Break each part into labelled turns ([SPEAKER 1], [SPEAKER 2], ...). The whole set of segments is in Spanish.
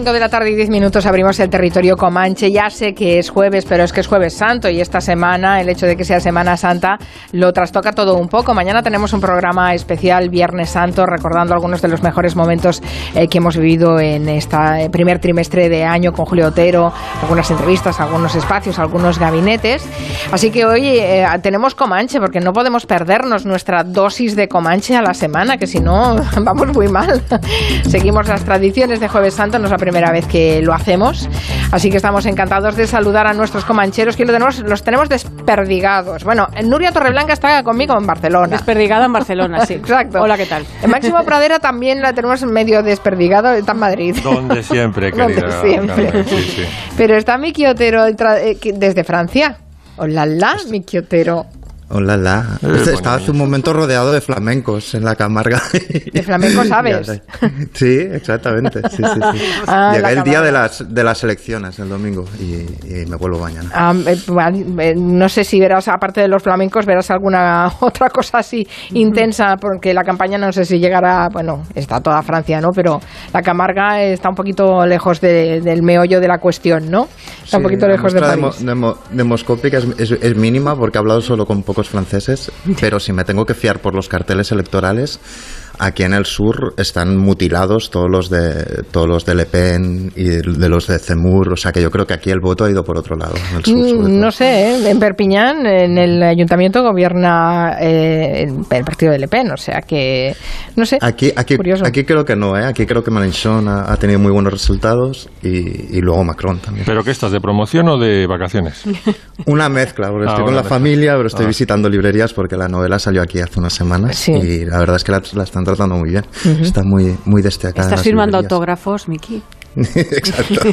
[SPEAKER 1] las 5 de la tarde y 10 minutos abrimos el territorio Comanche. Ya sé que es jueves, pero es que es jueves santo y esta semana, el hecho de que sea Semana Santa, lo trastoca todo un poco. Mañana tenemos un programa especial Viernes Santo recordando algunos de los mejores momentos eh, que hemos vivido en este primer trimestre de año con Julio Otero, algunas entrevistas, algunos espacios, algunos gabinetes. Así que hoy eh, tenemos Comanche porque no podemos perdernos nuestra dosis de Comanche a la semana, que si no vamos muy mal. Seguimos las tradiciones de Jueves Santo, no es la primera vez que lo hacemos. Así que estamos encantados de saludar a nuestros comancheros que lo tenemos, los tenemos desperdigados. Bueno, Nuria Torreblanca está conmigo en Barcelona.
[SPEAKER 2] Desperdigada en Barcelona, sí.
[SPEAKER 1] Exacto.
[SPEAKER 2] Hola, ¿qué tal?
[SPEAKER 1] En Máximo Pradera también la tenemos medio desperdigado, está en Madrid.
[SPEAKER 3] Donde siempre, querida.
[SPEAKER 1] Donde siempre.
[SPEAKER 3] Sí, sí.
[SPEAKER 1] Pero está Miki Otero eh, desde Francia. Hola, la, Miki Otero.
[SPEAKER 4] Hola, la.
[SPEAKER 3] Eh,
[SPEAKER 4] Estaba hace un momento rodeado de flamencos en la Camarga.
[SPEAKER 1] ¿De flamencos sabes?
[SPEAKER 4] sí, exactamente. Sí, sí, sí.
[SPEAKER 1] Ah,
[SPEAKER 4] Llegué
[SPEAKER 1] la
[SPEAKER 4] el día de las, de las elecciones, el domingo, y, y me vuelvo mañana.
[SPEAKER 1] Ah, eh, bueno, eh, no sé si verás, aparte de los flamencos, verás alguna otra cosa así intensa, porque la campaña no sé si llegará, bueno, está toda Francia, ¿no? Pero la Camarga está un poquito lejos de- del meollo de la cuestión, ¿no? Está un poquito
[SPEAKER 4] la
[SPEAKER 1] lejos de
[SPEAKER 4] Mo-
[SPEAKER 1] París.
[SPEAKER 4] de, Mo- demoscópica es, es- es mínima porque he hablado solo con pocos franceses, pero si me tengo que fiar por los carteles electorales, aquí en el sur están mutilados todos los de todos los de Le Pen y de los de Zemmour, o sea que yo creo que aquí el voto ha ido por otro lado, en el sur. sobre
[SPEAKER 1] Mm. No sé, ¿eh? en Perpiñán, en el ayuntamiento gobierna eh, el, partido de Le Pen, o sea que, no sé,
[SPEAKER 4] Aquí, aquí,
[SPEAKER 1] curioso.
[SPEAKER 4] aquí creo que no, ¿eh? Aquí creo que Mélenchon ha, ha tenido muy buenos resultados y, y luego Macron también.
[SPEAKER 3] ¿Pero qué estás, de promoción o de vacaciones?
[SPEAKER 4] Una mezcla, porque
[SPEAKER 3] Ah,
[SPEAKER 4] estoy con la
[SPEAKER 3] mezcla.
[SPEAKER 4] familia, pero estoy
[SPEAKER 3] Ah.
[SPEAKER 4] visitando librerías porque la novela salió aquí hace unas semanas
[SPEAKER 1] Sí.
[SPEAKER 4] y la verdad es que la, la están tratando muy bien. Está muy, muy destacada.
[SPEAKER 2] ¿Estás firmando
[SPEAKER 4] librerías.
[SPEAKER 2] autógrafos, Miki?
[SPEAKER 4] Exacto.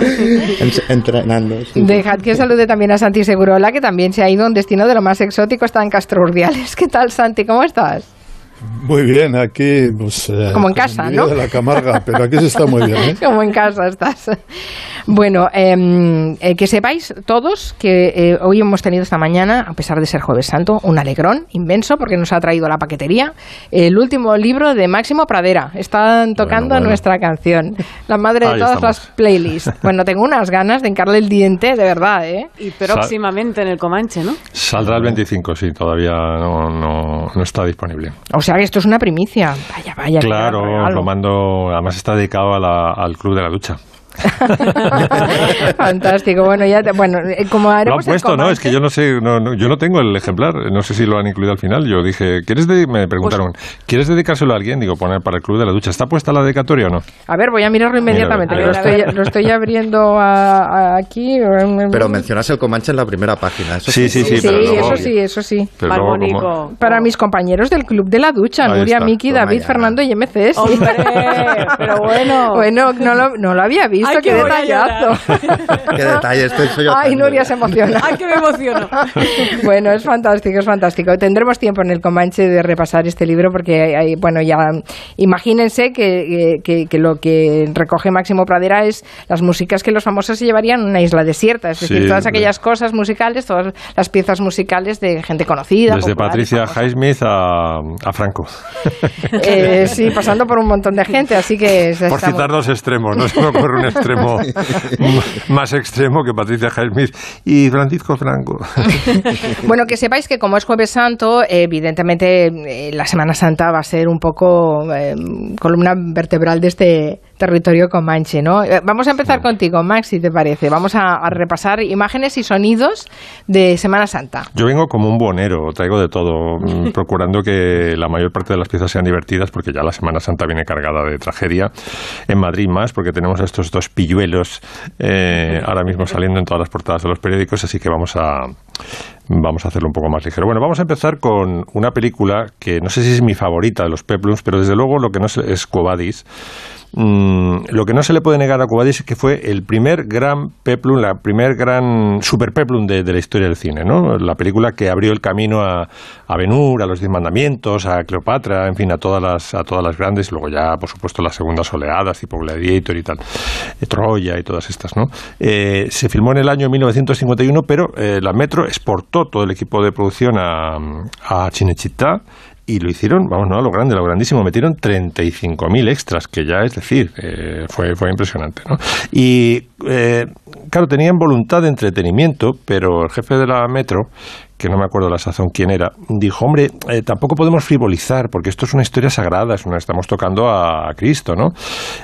[SPEAKER 4] En- Entrenando.
[SPEAKER 1] Dejad que salude también a Santi Segurola, que también se ha ido a un destino de lo más exótico, está en Castro Urdiales. ¿Qué tal, Santi? ¿Cómo estás?
[SPEAKER 5] Muy bien, aquí pues... eh,
[SPEAKER 1] Como en casa, ¿no?
[SPEAKER 5] de la Camarga, pero aquí se está muy bien, ¿eh?
[SPEAKER 1] Como en casa estás. Bueno, em, eh, que sepáis todos que eh, hoy hemos tenido esta mañana, a pesar de ser Jueves Santo, un alegrón inmenso porque nos ha traído a la paquetería el último libro de Máximo Pradera. Están tocando
[SPEAKER 3] bueno.
[SPEAKER 1] nuestra canción, la madre de
[SPEAKER 3] Ahí
[SPEAKER 1] todas
[SPEAKER 3] estamos.
[SPEAKER 1] las playlists. Bueno, tengo unas ganas de encarle el diente, de verdad, ¿eh?
[SPEAKER 2] Y próximamente en el Comanche, ¿no?
[SPEAKER 3] Saldrá el 25, sí, todavía no, no, no está disponible.
[SPEAKER 1] O sea que esto es una primicia. Vaya, vaya.
[SPEAKER 3] Claro, lo mando, además está dedicado a la- al Club de la Ducha.
[SPEAKER 1] Fantástico. Bueno, ya te- bueno, eh, como
[SPEAKER 3] Lo han puesto, ¿no? Es que yo no sé, no, no, yo no tengo el ejemplar, no sé si lo han incluido al final. Yo dije, ¿quieres de- me preguntaron, ¿quieres dedicárselo a alguien? Digo, poner para el Club de la Ducha. ¿Está puesta la dedicatoria o no?
[SPEAKER 1] A ver, voy a mirarlo inmediatamente.
[SPEAKER 3] Mira,
[SPEAKER 1] lo,
[SPEAKER 2] a ver, a
[SPEAKER 1] estoy,
[SPEAKER 2] ver.
[SPEAKER 1] lo estoy abriendo a- a- aquí.
[SPEAKER 4] Pero mencionas el Comanche en la primera página. Eso
[SPEAKER 3] Sí, sí, sí,
[SPEAKER 1] Sí,
[SPEAKER 3] pero luego-
[SPEAKER 1] eso sí, eso sí.
[SPEAKER 3] Pero luego, como-
[SPEAKER 2] Balbónico.
[SPEAKER 1] Para mis compañeros del Club de la Ducha,
[SPEAKER 3] Ahí
[SPEAKER 1] Nuria,
[SPEAKER 3] está,
[SPEAKER 1] Miki, David. Fernando y MC. sí.
[SPEAKER 2] Hombre, pero bueno.
[SPEAKER 1] Bueno, no lo, no lo había visto,
[SPEAKER 2] Ay,
[SPEAKER 1] qué
[SPEAKER 2] a
[SPEAKER 1] detallazo.
[SPEAKER 4] Qué detalle, estoy soy yo
[SPEAKER 1] Ay. Nuria se emociona.
[SPEAKER 2] ¡Ay, que me emociono!
[SPEAKER 1] bueno, es fantástico, es fantástico. Tendremos tiempo en el Comanche de repasar este libro porque, hay- bueno, ya imagínense que, que- que lo que recoge Máximo Pradera es las músicas que los famosos se llevarían a una isla desierta, es decir,
[SPEAKER 3] Sí,
[SPEAKER 1] todas aquellas cosas musicales, todas las piezas musicales de gente conocida.
[SPEAKER 3] Desde
[SPEAKER 1] popular
[SPEAKER 3] Patricia. Highsmith a, a Franco.
[SPEAKER 1] Eh, sí, pasando por un montón de gente, así que...
[SPEAKER 3] Por
[SPEAKER 1] muy-
[SPEAKER 3] citar dos extremos, no se me ocurre un extremo más extremo que Patricia Highsmith y Francisco Franco.
[SPEAKER 1] Bueno, que sepáis que como es Jueves Santo, evidentemente eh, la Semana Santa va a ser un poco eh, columna vertebral de este territorio comanche, ¿no? Eh, Vamos a empezar contigo, Max, si te parece. Vamos a, a repasar imágenes y sonidos de Semana Santa.
[SPEAKER 3] Yo vengo como un bonero, traigo de todo, mm, procurando que la mayor parte de las piezas sean divertidas, porque ya la Semana Santa viene cargada de tragedia. En Madrid más, porque tenemos a estos dos pilluelos eh, ahora mismo saliendo en todas las portadas de los periódicos, así que vamos a, vamos a hacerlo un poco más ligero. Bueno, vamos a empezar con una película que no sé si es mi favorita de los Peplums, pero desde luego lo que no es, es Quo Vadis. Mm, lo que no se le puede negar a Quo Vadis es que fue el primer gran peplum, la primer gran super peplum de, la historia del cine, ¿no? La película que abrió el camino a, a a los Diez Mandamientos, a Cleopatra, en fin, a todas las, a todas las grandes, luego ya, por supuesto, las segundas oleadas, tipo Gladiator y tal, eh, Troya y todas estas, ¿no? Eh, se filmó en el año 1951, pero eh, la Metro exportó todo el equipo de producción a, a Cinecittà y lo hicieron, vamos, no a lo grande, lo grandísimo, metieron 35.000 extras, que ya es decir, eh, fue, fue impresionante. ¿no? Y eh, claro, tenían voluntad de entretenimiento, pero el jefe de la Metro que no me acuerdo la sazón quién era, dijo, hombre, eh, tampoco podemos frivolizar, porque esto es una historia sagrada, es una, estamos tocando a, Cristo, ¿no?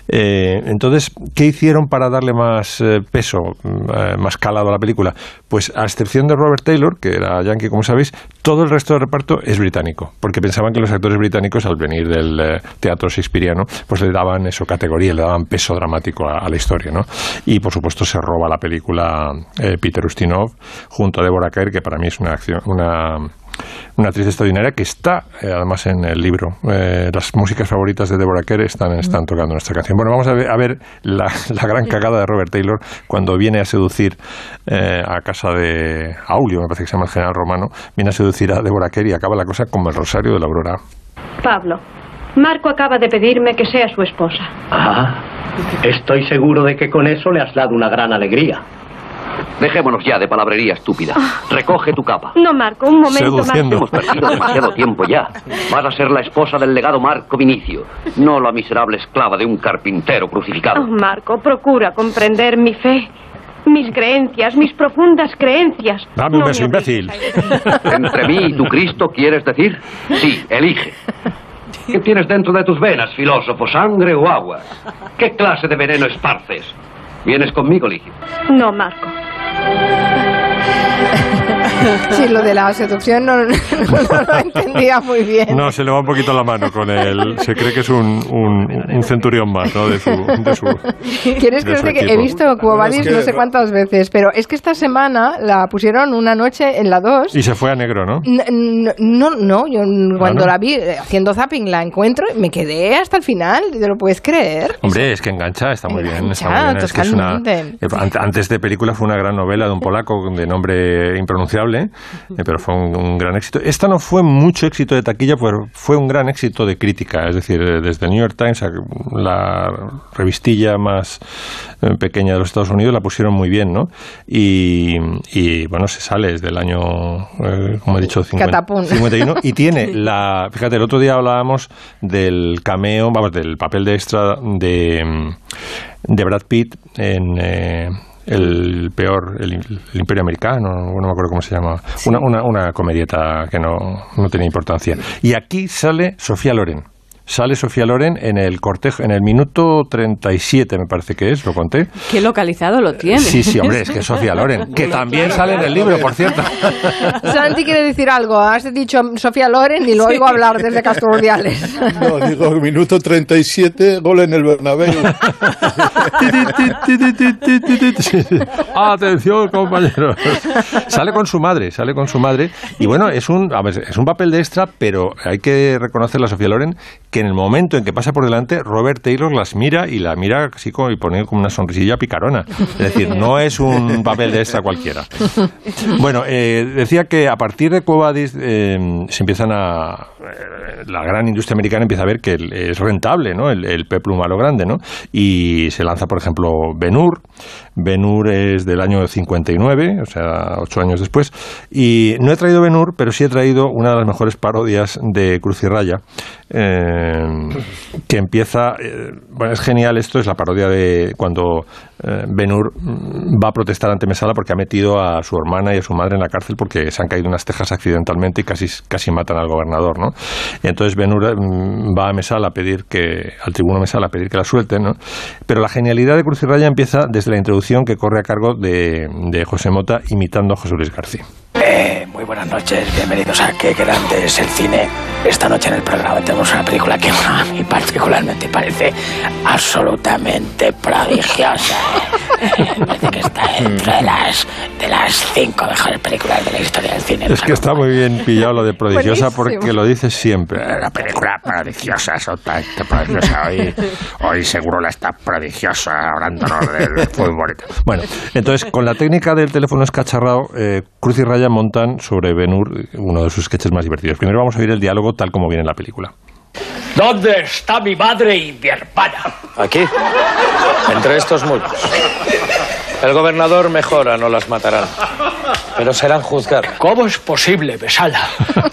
[SPEAKER 3] Entonces, ¿qué hicieron para darle más peso, mm, más calado a la película? Pues a excepción de Robert Taylor, que era yankee, como sabéis, todo el resto del reparto es británico, porque pensaban que los actores británicos, al venir del teatro shakespeariano, pues le daban eso, categoría, le daban peso dramático a, la historia, ¿no? Y, por supuesto, se roba la película Peter Ustinov junto a Deborah Kerr, que para mí es una una, una actriz extraordinaria que está eh, además en el libro. Eh, las músicas favoritas de Deborah Kerr están, están tocando nuestra canción. Bueno, vamos a ver, la, gran cagada de Robert Taylor cuando viene a seducir eh, a casa de Aulio, me parece que se llama el general romano, viene a seducir a Deborah Kerr y acaba la cosa como el rosario de la aurora.
[SPEAKER 6] Pablo, Marco acaba de pedirme que sea su esposa.
[SPEAKER 7] Ah, estoy seguro de que con eso le has dado una gran alegría. Dejémonos ya de palabrería estúpida. Recoge tu capa.
[SPEAKER 6] No, Marco, un momento,
[SPEAKER 3] Marco.
[SPEAKER 7] Hemos perdido demasiado tiempo ya. Vas a ser la esposa del legado Marco Vinicio, no la miserable esclava de un carpintero crucificado.
[SPEAKER 6] Oh, Marco, procura comprender mi fe. Mis creencias, mis profundas creencias.
[SPEAKER 3] Dame un beso, imbécil.
[SPEAKER 7] Entre mí y tu Cristo, ¿quieres decir? Sí, elige. ¿Qué tienes dentro de tus venas, filósofo? ¿Sangre o agua? ¿Qué clase de veneno esparces? ¿Vienes conmigo, Ligio?
[SPEAKER 6] No, Marco.
[SPEAKER 1] 哎 哎 Sí, lo de la seducción no, lo entendía muy bien.
[SPEAKER 3] No, se le va un poquito la mano con él. Se cree que es un, un, centurión más, ¿no? De su. De su
[SPEAKER 1] ¿Quieres creerte que he visto Quo Vadis no sé cuántas veces? Pero es que esta semana la pusieron una noche en la 2.
[SPEAKER 3] Y se fue a negro, ¿no?
[SPEAKER 1] No, no, yo cuando la vi eh, haciendo zapping la encuentro y me quedé hasta el final. ¿Te lo puedes creer?
[SPEAKER 3] Hombre, es que engancha, está muy bien. Está muy bien. Es que es una, eh, antes de película fue una gran novela de un polaco de nombre impronunciable eh, pero fue un, gran éxito. Esta no fue mucho éxito de taquilla, pero fue un gran éxito de crítica. Es decir, eh, desde el New York Times, la revistilla más eh, pequeña de los Estados Unidos, la pusieron muy bien, ¿no? Y, bueno, se sale desde el año, como he dicho, 51. Y tiene la. Fíjate, el otro día hablábamos del cameo, vamos, del papel de extra de, de Brad Pitt en el peor, el, Imperio Americano, no me acuerdo cómo se llama, una, una, una comedieta que no, no tenía importancia. Y aquí sale Sofía Loren sale Sofía Loren en el cortejo, en el minuto 37, me parece que es, lo conté.
[SPEAKER 2] Qué localizado lo tiene.
[SPEAKER 3] Sí, sí, hombre, es que Sofía Loren, que también sale en el libro, por cierto.
[SPEAKER 1] Santi quiere decir algo, has dicho Sofía Loren y lo oigo hablar desde Casturdiales.
[SPEAKER 8] No, digo, minuto 37, gol en el Bernabéu.
[SPEAKER 3] Atención, compañeros. Sale con su madre, sale con su madre. Y bueno, es un, es un papel de extra, pero hay que reconocer a Sofía Loren que en el momento en que pasa por delante, Robert Taylor las mira y la mira así como y pone como una sonrisilla picarona. Es decir, no es un papel de extra cualquiera. Bueno, eh, decía que a partir de Cuevadis eh, se empiezan a. Eh, la gran industria americana empieza a ver que es rentable, ¿no? El, el peplum a lo grande, ¿no? Y se lanza, por ejemplo, Ben-Hur. Ben-Hur es del año 59, o sea, ocho años después. Y no he traído Ben-Hur, pero sí he traído una de las mejores parodias de Cruz y Raya. Que empieza, bueno, es genial esto, es la parodia de cuando eh, Benur va a protestar ante Mesala porque ha metido a su hermana y a su madre en la cárcel porque se han caído unas tejas accidentalmente y casi, casi matan al gobernador, ¿no? Y entonces Benur mm, va a Mesala a pedir que, al tribuno Mesala a pedir que la suelten, ¿no? Pero la genialidad de Cruz y Raya empieza desde la introducción que corre a cargo de, de José Mota imitando a José Luis García.
[SPEAKER 9] Eh, muy buenas noches, bienvenidos a Qué Grande es el Cine. Esta noche en el programa tenemos una película que a mí particularmente parece absolutamente prodigiosa. parece que está dentro de las, de las cinco mejores películas de la historia del cine.
[SPEAKER 3] Es que está muy bien pillado lo de prodigiosa porque lo dices siempre.
[SPEAKER 9] La película prodigiosa, absolutamente prodigiosa. Hoy, hoy seguro la está prodigiosa hablándonos del fútbol.
[SPEAKER 3] Bueno, entonces con la técnica del teléfono escacharrado, eh, Cruz y Raya montan sobre Ben-Hur uno de sus sketches más divertidos. Primero vamos a oír el diálogo tal como viene en la película.
[SPEAKER 10] ¿Dónde está mi madre y mi hermana?
[SPEAKER 11] Aquí, entre estos muros. El gobernador mejora, no las matarán.
[SPEAKER 10] Pero serán juzgados. ¿Cómo es posible, Besala?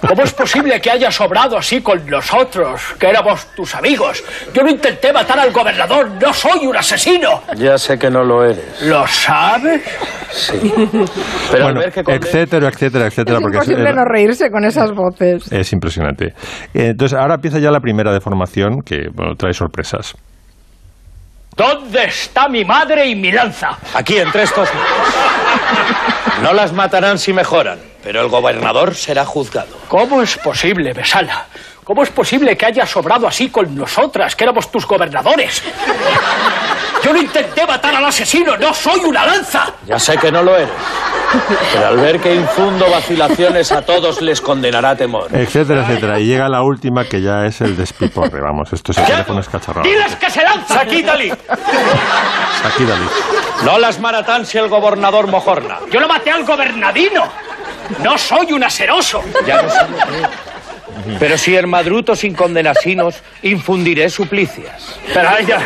[SPEAKER 10] ¿Cómo es posible que hayas obrado así con nosotros, que éramos tus amigos? Yo no intenté matar al gobernador, no soy un asesino.
[SPEAKER 11] Ya sé que no lo eres.
[SPEAKER 10] ¿Lo sabes?
[SPEAKER 11] Sí. Pero
[SPEAKER 3] bueno,
[SPEAKER 11] ver que con-
[SPEAKER 3] etcétera, etcétera, etcétera.
[SPEAKER 1] Es
[SPEAKER 3] porque
[SPEAKER 1] imposible
[SPEAKER 3] es,
[SPEAKER 1] no reírse con esas voces.
[SPEAKER 3] es impresionante. Entonces, ahora empieza ya la primera deformación que bueno, trae sorpresas.
[SPEAKER 10] ¿Dónde está mi madre y mi lanza?
[SPEAKER 11] Aquí, entre estos. No las matarán si mejoran, pero el gobernador será juzgado.
[SPEAKER 10] ¿Cómo es posible, Besala? ¿Cómo es posible que hayas obrado así con nosotras, que éramos tus gobernadores? Yo no intenté matar al asesino, no soy una lanza.
[SPEAKER 11] Ya sé que no lo eres. Pero al ver que infundo vacilaciones a todos les condenará temor.
[SPEAKER 3] Etcétera, etcétera. Y llega la última que ya es el despiporre. Vamos, esto es el teléfono escacharrado.
[SPEAKER 10] ¡Diles que se lanza!
[SPEAKER 11] ¡Quítali!
[SPEAKER 3] Aquí, David.
[SPEAKER 11] No las maratán si el gobernador mojorna.
[SPEAKER 10] Yo no maté al gobernadino. No soy un aseroso.
[SPEAKER 11] Ya lo sé. Pero si hermadruto sin condenasinos, infundiré suplicias.
[SPEAKER 10] Pero a ellas,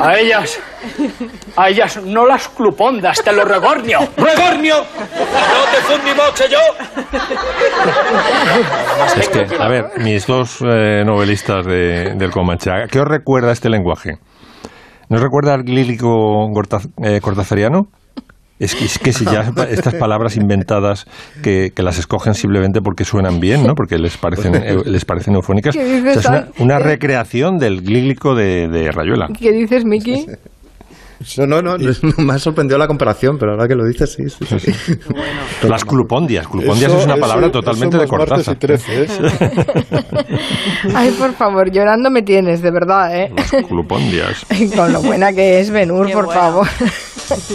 [SPEAKER 10] a ellas, a ellas no las clupondas, te lo regornio.
[SPEAKER 11] ¡Regornio! ¡No te fundimoche yo!
[SPEAKER 3] Es que, a ver, mis dos eh, novelistas de- del Comanche, ¿a ¿qué os recuerda este lenguaje? ¿No recuerda al gortaz- eh, cortazariano? Es que, es que si ya estas palabras inventadas que, que las escogen simplemente porque suenan bien, ¿no? Porque les parecen, eh, les parecen eufónicas.
[SPEAKER 1] ¿Qué
[SPEAKER 3] O sea,
[SPEAKER 1] dices,
[SPEAKER 3] es una recreación del glílico de, de Rayuela.
[SPEAKER 1] ¿Qué dices, Miki?
[SPEAKER 4] Eso no, no, me ha sorprendido la comparación, pero ahora que lo dices, sí, sí. sí.
[SPEAKER 3] Las clupondias. Clupondias
[SPEAKER 5] Eso-
[SPEAKER 3] es una
[SPEAKER 5] eso-
[SPEAKER 3] palabra
[SPEAKER 5] eso
[SPEAKER 3] totalmente de
[SPEAKER 5] más martes
[SPEAKER 3] Cortázar.
[SPEAKER 5] y 13, ¿eh?
[SPEAKER 1] Ay, por favor, llorando me tienes, de verdad, ¿eh?
[SPEAKER 3] Las clupondias.
[SPEAKER 1] Con lo buena que es Benur, por
[SPEAKER 2] buena.
[SPEAKER 1] favor.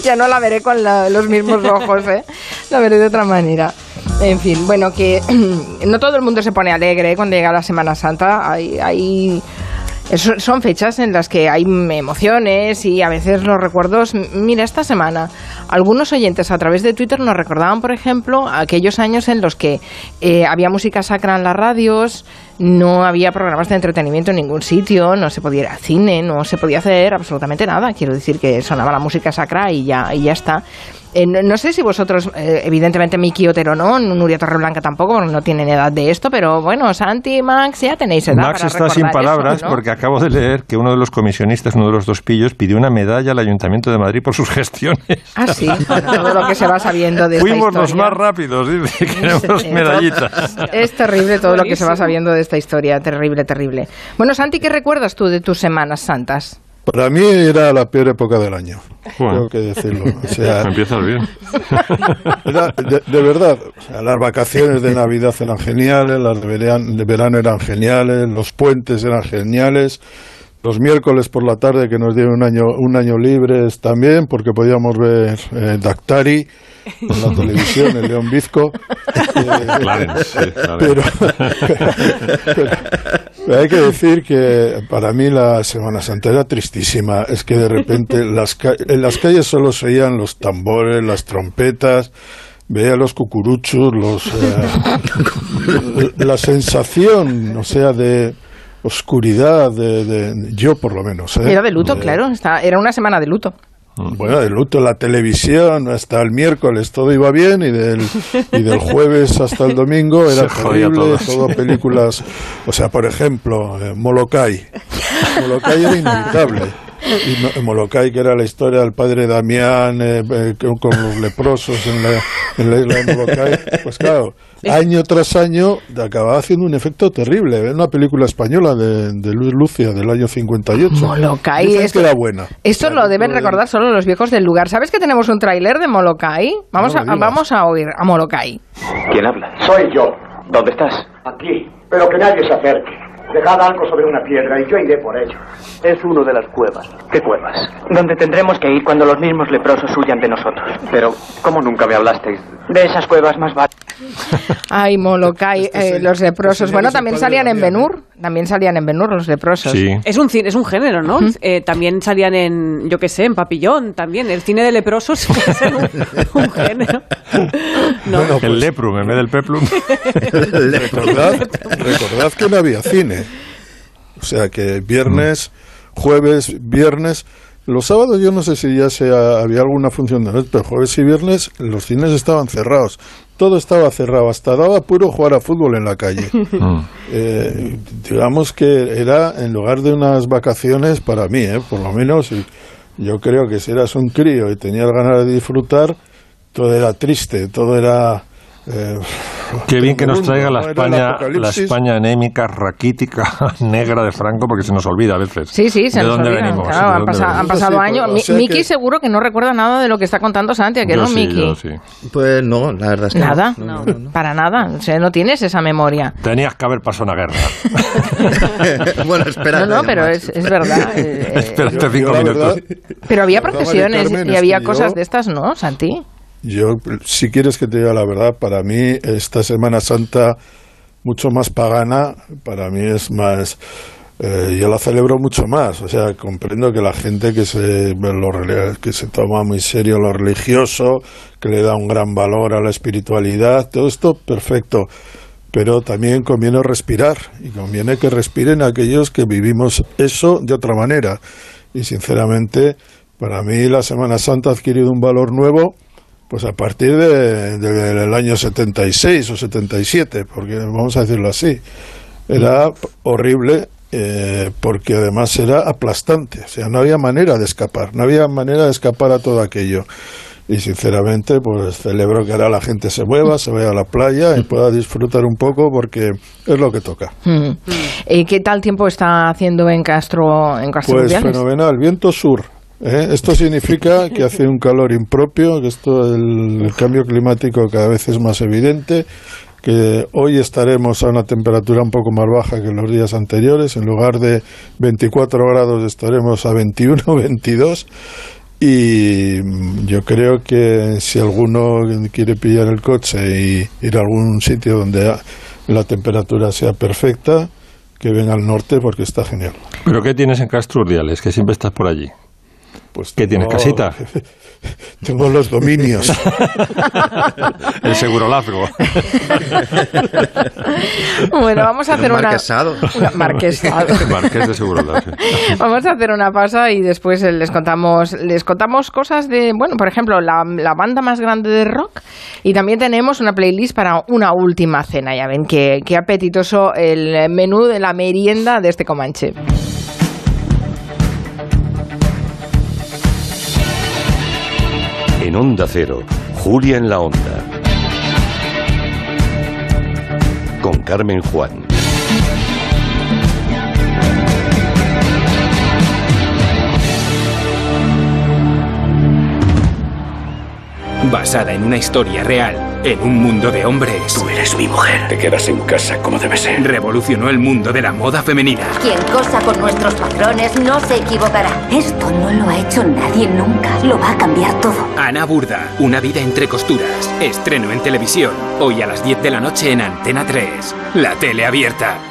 [SPEAKER 1] ya no la veré con la- los mismos ojos, ¿eh? La veré de otra manera. En fin, bueno, que no todo el mundo se pone alegre cuando llega la Semana Santa. Hay, hay son fechas en las que hay emociones y a veces los recuerdos. Mira, esta semana algunos oyentes a través de Twitter nos recordaban, por ejemplo, aquellos años en los que eh, había música sacra en las radios, no había programas de entretenimiento en ningún sitio, no se podía ir al cine, no se podía hacer absolutamente nada. Quiero decir que sonaba la música sacra y ya, y ya está. Eh, no, no sé si vosotros, eh, evidentemente Miki Otero no, Nuria Torreblanca tampoco, porque no tienen edad de esto, pero bueno, Santi, Max, ya tenéis edad
[SPEAKER 3] Max
[SPEAKER 1] para
[SPEAKER 3] está sin
[SPEAKER 1] eso,
[SPEAKER 3] palabras
[SPEAKER 1] ¿no?
[SPEAKER 3] porque acabo de leer que uno de los comisionistas, uno de los dos pillos, pidió una medalla al Ayuntamiento de Madrid por sus gestiones.
[SPEAKER 1] Ah, sí, bueno, todo lo que se va sabiendo de esta
[SPEAKER 3] Fuimos los más rápidos, dice, queremos medallitas.
[SPEAKER 1] Es terrible todo lo que se va sabiendo de esta historia, terrible, terrible. Bueno, Santi, ¿qué recuerdas tú de tus Semanas Santas?
[SPEAKER 5] Para mí era la peor época del año,
[SPEAKER 3] Joder.
[SPEAKER 5] tengo que decirlo. O sea,
[SPEAKER 3] Empiezas bien.
[SPEAKER 5] era de, de verdad, o sea, las vacaciones de Navidad eran geniales, las de verano, de verano eran geniales, los puentes eran geniales, los miércoles por la tarde que nos dieron un año, un año libres también, porque podíamos ver eh, Dactari en la televisión, el León Bizco. Eh,
[SPEAKER 3] Clarence, sí,
[SPEAKER 5] pero, pero- pero hay que decir que para mí la Semana Santa era tristísima. Es que de repente las en las calles solo se oían los tambores, las trompetas, veía los cucuruchos, los, eh, la sensación, o sea, de oscuridad, de, de- yo por lo menos. ¿eh?
[SPEAKER 1] Era de luto, claro, está- era una semana de luto.
[SPEAKER 5] Bueno, de luto la televisión hasta el miércoles todo iba bien y del, y del jueves hasta el domingo era
[SPEAKER 3] Se
[SPEAKER 5] terrible,
[SPEAKER 3] todo.
[SPEAKER 5] todo películas, o sea, por ejemplo, eh, Molokai. Molokai era inevitable. Y Mo- Molokai, que era la historia del padre Damián eh, eh, con, con los leprosos en la, en la isla de Molokai, pues claro, año tras año acababa haciendo un efecto terrible. Una película española de, de Luis Lucia del año 58.
[SPEAKER 1] Molokai,
[SPEAKER 5] Dicen
[SPEAKER 1] esto-
[SPEAKER 5] que era buena.
[SPEAKER 1] Esto
[SPEAKER 5] Claro,
[SPEAKER 1] lo deben recordar solo los viejos del lugar. ¿Sabes que tenemos un tráiler de Molokai? Vamos,
[SPEAKER 5] No
[SPEAKER 1] a, vamos a oír a Molokai.
[SPEAKER 11] ¿Quién habla?
[SPEAKER 12] Soy yo,
[SPEAKER 11] ¿Dónde estás?
[SPEAKER 12] aquí, pero que nadie se acerque. Dejad algo sobre una piedra y yo iré por ello.
[SPEAKER 11] Es uno de las cuevas. ¿Qué cuevas?
[SPEAKER 13] Donde tendremos que ir cuando los mismos leprosos huyan de nosotros.
[SPEAKER 11] Pero, ¿cómo nunca me hablasteis?
[SPEAKER 13] De esas cuevas más bajas.
[SPEAKER 1] Ay, Molokai,
[SPEAKER 5] Este
[SPEAKER 1] eh, los leprosos.
[SPEAKER 5] este
[SPEAKER 1] Bueno,
[SPEAKER 5] es el
[SPEAKER 1] también salían en Benur. También salían en Benur los leprosos.
[SPEAKER 3] Sí.
[SPEAKER 2] Es un, cine, es un género, ¿no? Eh, también salían en, yo qué sé, en Papillón, también. El cine de leprosos ser un, un género. No.
[SPEAKER 5] Bueno,
[SPEAKER 3] El
[SPEAKER 5] pues-
[SPEAKER 3] leplum en vez del peplum.
[SPEAKER 5] recordad, recordad que no había cine. O sea que viernes, jueves, viernes, Los sábados yo no sé si ya se había alguna función de noche, pero jueves y viernes los cines estaban cerrados. Todo estaba cerrado, hasta daba puro jugar a fútbol en la calle.
[SPEAKER 3] Mm.
[SPEAKER 5] Eh, digamos que era en lugar de unas vacaciones para mí, ¿eh? por lo menos y yo creo que si eras un crío y tenías ganas de disfrutar, todo era triste, todo era... eh,
[SPEAKER 3] Qué bien que nos traiga la España, la. España anémica, raquítica, negra de Franco, porque se nos olvida a veces.
[SPEAKER 1] Sí, sí, se
[SPEAKER 3] ¿De
[SPEAKER 1] nos
[SPEAKER 3] dónde
[SPEAKER 1] olvida.
[SPEAKER 3] venimos?
[SPEAKER 1] Claro,
[SPEAKER 3] ¿De
[SPEAKER 1] han,
[SPEAKER 3] dónde
[SPEAKER 1] pasa- han pasado
[SPEAKER 5] Sí,
[SPEAKER 1] años.
[SPEAKER 5] o sea
[SPEAKER 1] Miki
[SPEAKER 5] que-
[SPEAKER 1] seguro que no recuerda nada de lo que está contando Santi, ¿a que
[SPEAKER 3] Yo
[SPEAKER 1] no,
[SPEAKER 3] sí,
[SPEAKER 1] Miki?
[SPEAKER 3] yo sí.
[SPEAKER 4] Pues no, la verdad es que no.
[SPEAKER 1] Nada,
[SPEAKER 4] No, no, no.
[SPEAKER 1] para nada. O sea, no tienes esa memoria.
[SPEAKER 3] Tenías que haber pasado una guerra.
[SPEAKER 4] bueno, espera.
[SPEAKER 1] No, no, pero es, es verdad. eh,
[SPEAKER 3] Espérate cinco minutos.
[SPEAKER 5] verdad-
[SPEAKER 1] pero había procesiones y había cosas de estas, ¿no, Santi?
[SPEAKER 5] Yo, si quieres que te diga la verdad, para mí esta Semana Santa mucho más pagana, para mí es más... eh, yo la celebro mucho más, o sea, comprendo que la gente que se, lo que se toma muy serio lo religioso, que le da un gran valor a la espiritualidad, todo esto perfecto, pero también conviene respirar y conviene que respiren aquellos que vivimos eso de otra manera. Y sinceramente, para mí la Semana Santa ha adquirido un valor nuevo pues a partir de, de- del año 76 o 77, porque vamos a decirlo así, era horrible eh, porque además era aplastante, o sea, no había manera de escapar, no había manera de escapar a todo aquello. Y sinceramente, pues celebro que ahora la gente se mueva, se vaya a la playa y pueda disfrutar un poco porque es lo que toca.
[SPEAKER 1] Mm. ¿Y qué tal tiempo está haciendo en Castro, en Castro
[SPEAKER 5] Pues fenomenal, viento sur. ¿Eh? Esto significa que hace un calor impropio, que esto el, cambio climático cada vez es más evidente, que hoy estaremos a una temperatura un poco más baja que los días anteriores, en lugar de 24 grados estaremos a 21 o 22 y yo creo que si alguno quiere pillar el coche y ir a algún sitio donde la temperatura sea perfecta, que venga al norte porque está genial.
[SPEAKER 3] ¿Pero qué tienes en Castro Urdiales? Que siempre estás por allí.
[SPEAKER 5] Pues
[SPEAKER 3] ¿Qué tienes,
[SPEAKER 5] tengo-
[SPEAKER 3] casita?
[SPEAKER 5] Tengo los dominios.
[SPEAKER 3] El segurolazgo.
[SPEAKER 1] Bueno, vamos a hacer
[SPEAKER 4] Un
[SPEAKER 1] una...
[SPEAKER 4] marquesado.
[SPEAKER 1] una- marquesado.
[SPEAKER 3] Marqués de segurolazgo.
[SPEAKER 1] Vamos a hacer una pausa y después eh, les contamos, les contamos cosas de, bueno, por ejemplo, la, la banda más grande de rock y también tenemos una playlist para una última cena. Ya ven qué, qué apetitoso el menú de la merienda de este Comanche.
[SPEAKER 14] En Onda Cero, Julia en la Onda. Con Carmen Juan.
[SPEAKER 15] Basada en una historia real, en un mundo de hombres. Tú eres mi mujer.
[SPEAKER 16] Te quedas en casa como debe ser.
[SPEAKER 15] Revolucionó el mundo de la moda femenina.
[SPEAKER 17] Quien cosa con nuestros patrones no se equivocará. Esto no lo ha hecho nadie nunca. Lo va a cambiar todo.
[SPEAKER 15] Ana Burda, una vida entre costuras. Estreno en televisión. Hoy a las 10 de la noche en Antena 3. La tele abierta.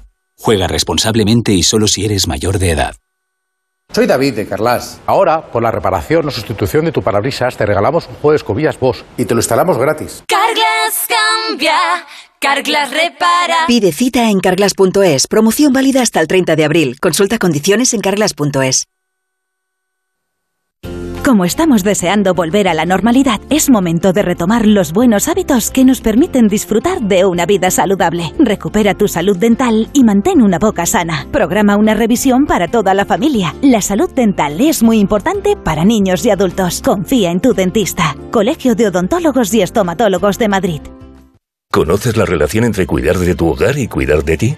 [SPEAKER 18] Juega responsablemente y solo si eres mayor de edad.
[SPEAKER 19] Soy David de Carlas. Ahora, por la reparación o sustitución de tu parabrisas, te regalamos un juego de escobillas Bosch y te lo instalamos gratis.
[SPEAKER 20] Carglass cambia, Carglass repara.
[SPEAKER 21] Pide cita en carglass.es. Promoción válida hasta el 30 de abril. Consulta condiciones en carglass.es.
[SPEAKER 22] Como estamos deseando volver a la normalidad, es momento de retomar los buenos hábitos que nos permiten disfrutar de una vida saludable. Recupera tu salud dental y mantén una boca sana. Programa una revisión para toda la familia. La salud dental es muy importante para niños y adultos. Confía en tu dentista. Colegio de Odontólogos y Estomatólogos de Madrid.
[SPEAKER 14] ¿Conoces la relación entre cuidar de tu hogar y cuidar de ti?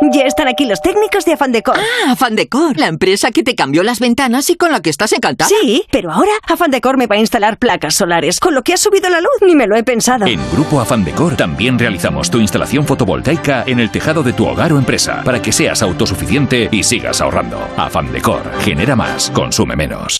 [SPEAKER 21] Ya están aquí los técnicos de Afan Decor.
[SPEAKER 23] Ah, Afan Decor, la empresa que te cambió las ventanas y con la que estás encantada.
[SPEAKER 21] Sí, pero ahora Afan Decor me va a instalar placas solares, con lo que ha subido la luz, ni me lo he pensado.
[SPEAKER 24] En Grupo Afan Decor también realizamos tu instalación fotovoltaica en el tejado de tu hogar o empresa para que seas autosuficiente y sigas ahorrando. Afan Decor, genera más, consume menos.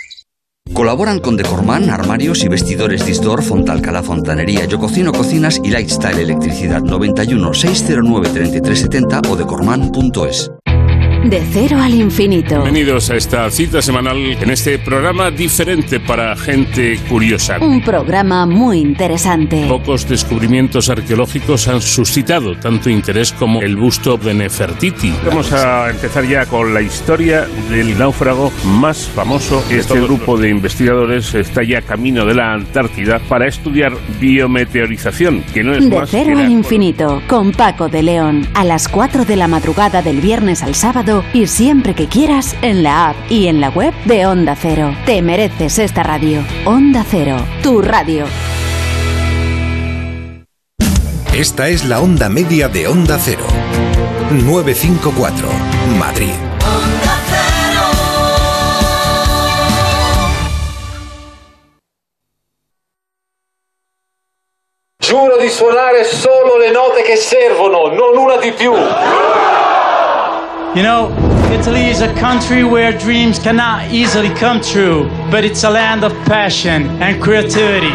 [SPEAKER 25] Colaboran con Decorman, Armarios y Vestidores Distor, Fontalcala Fontanería, Yo Cocino Cocinas y Lifestyle Electricidad 91 609 3370 o decorman.es.
[SPEAKER 21] De cero al infinito.
[SPEAKER 26] Bienvenidos a esta cita semanal en este programa diferente para gente curiosa.
[SPEAKER 21] Un programa muy interesante.
[SPEAKER 26] Pocos descubrimientos arqueológicos han suscitado tanto interés como el busto de Nefertiti. Vamos a empezar ya con la historia del náufrago más famoso. Este grupo de investigadores está ya camino de la Antártida para estudiar biometeorización, que no es
[SPEAKER 21] De
[SPEAKER 26] más que
[SPEAKER 21] cero
[SPEAKER 26] la
[SPEAKER 21] al infinito, con Paco de León, a las 4 de la madrugada del viernes al sábado y siempre que quieras en la app y en la web de Onda Cero. Te mereces esta radio. Onda Cero, tu radio.
[SPEAKER 27] Esta es la onda media de Onda Cero. 954, Madrid.
[SPEAKER 28] Giuro di suonare solo le note che servono, non una di più.
[SPEAKER 29] You know, Italy is a country where dreams cannot easily come true, but it's a land of passion and creativity.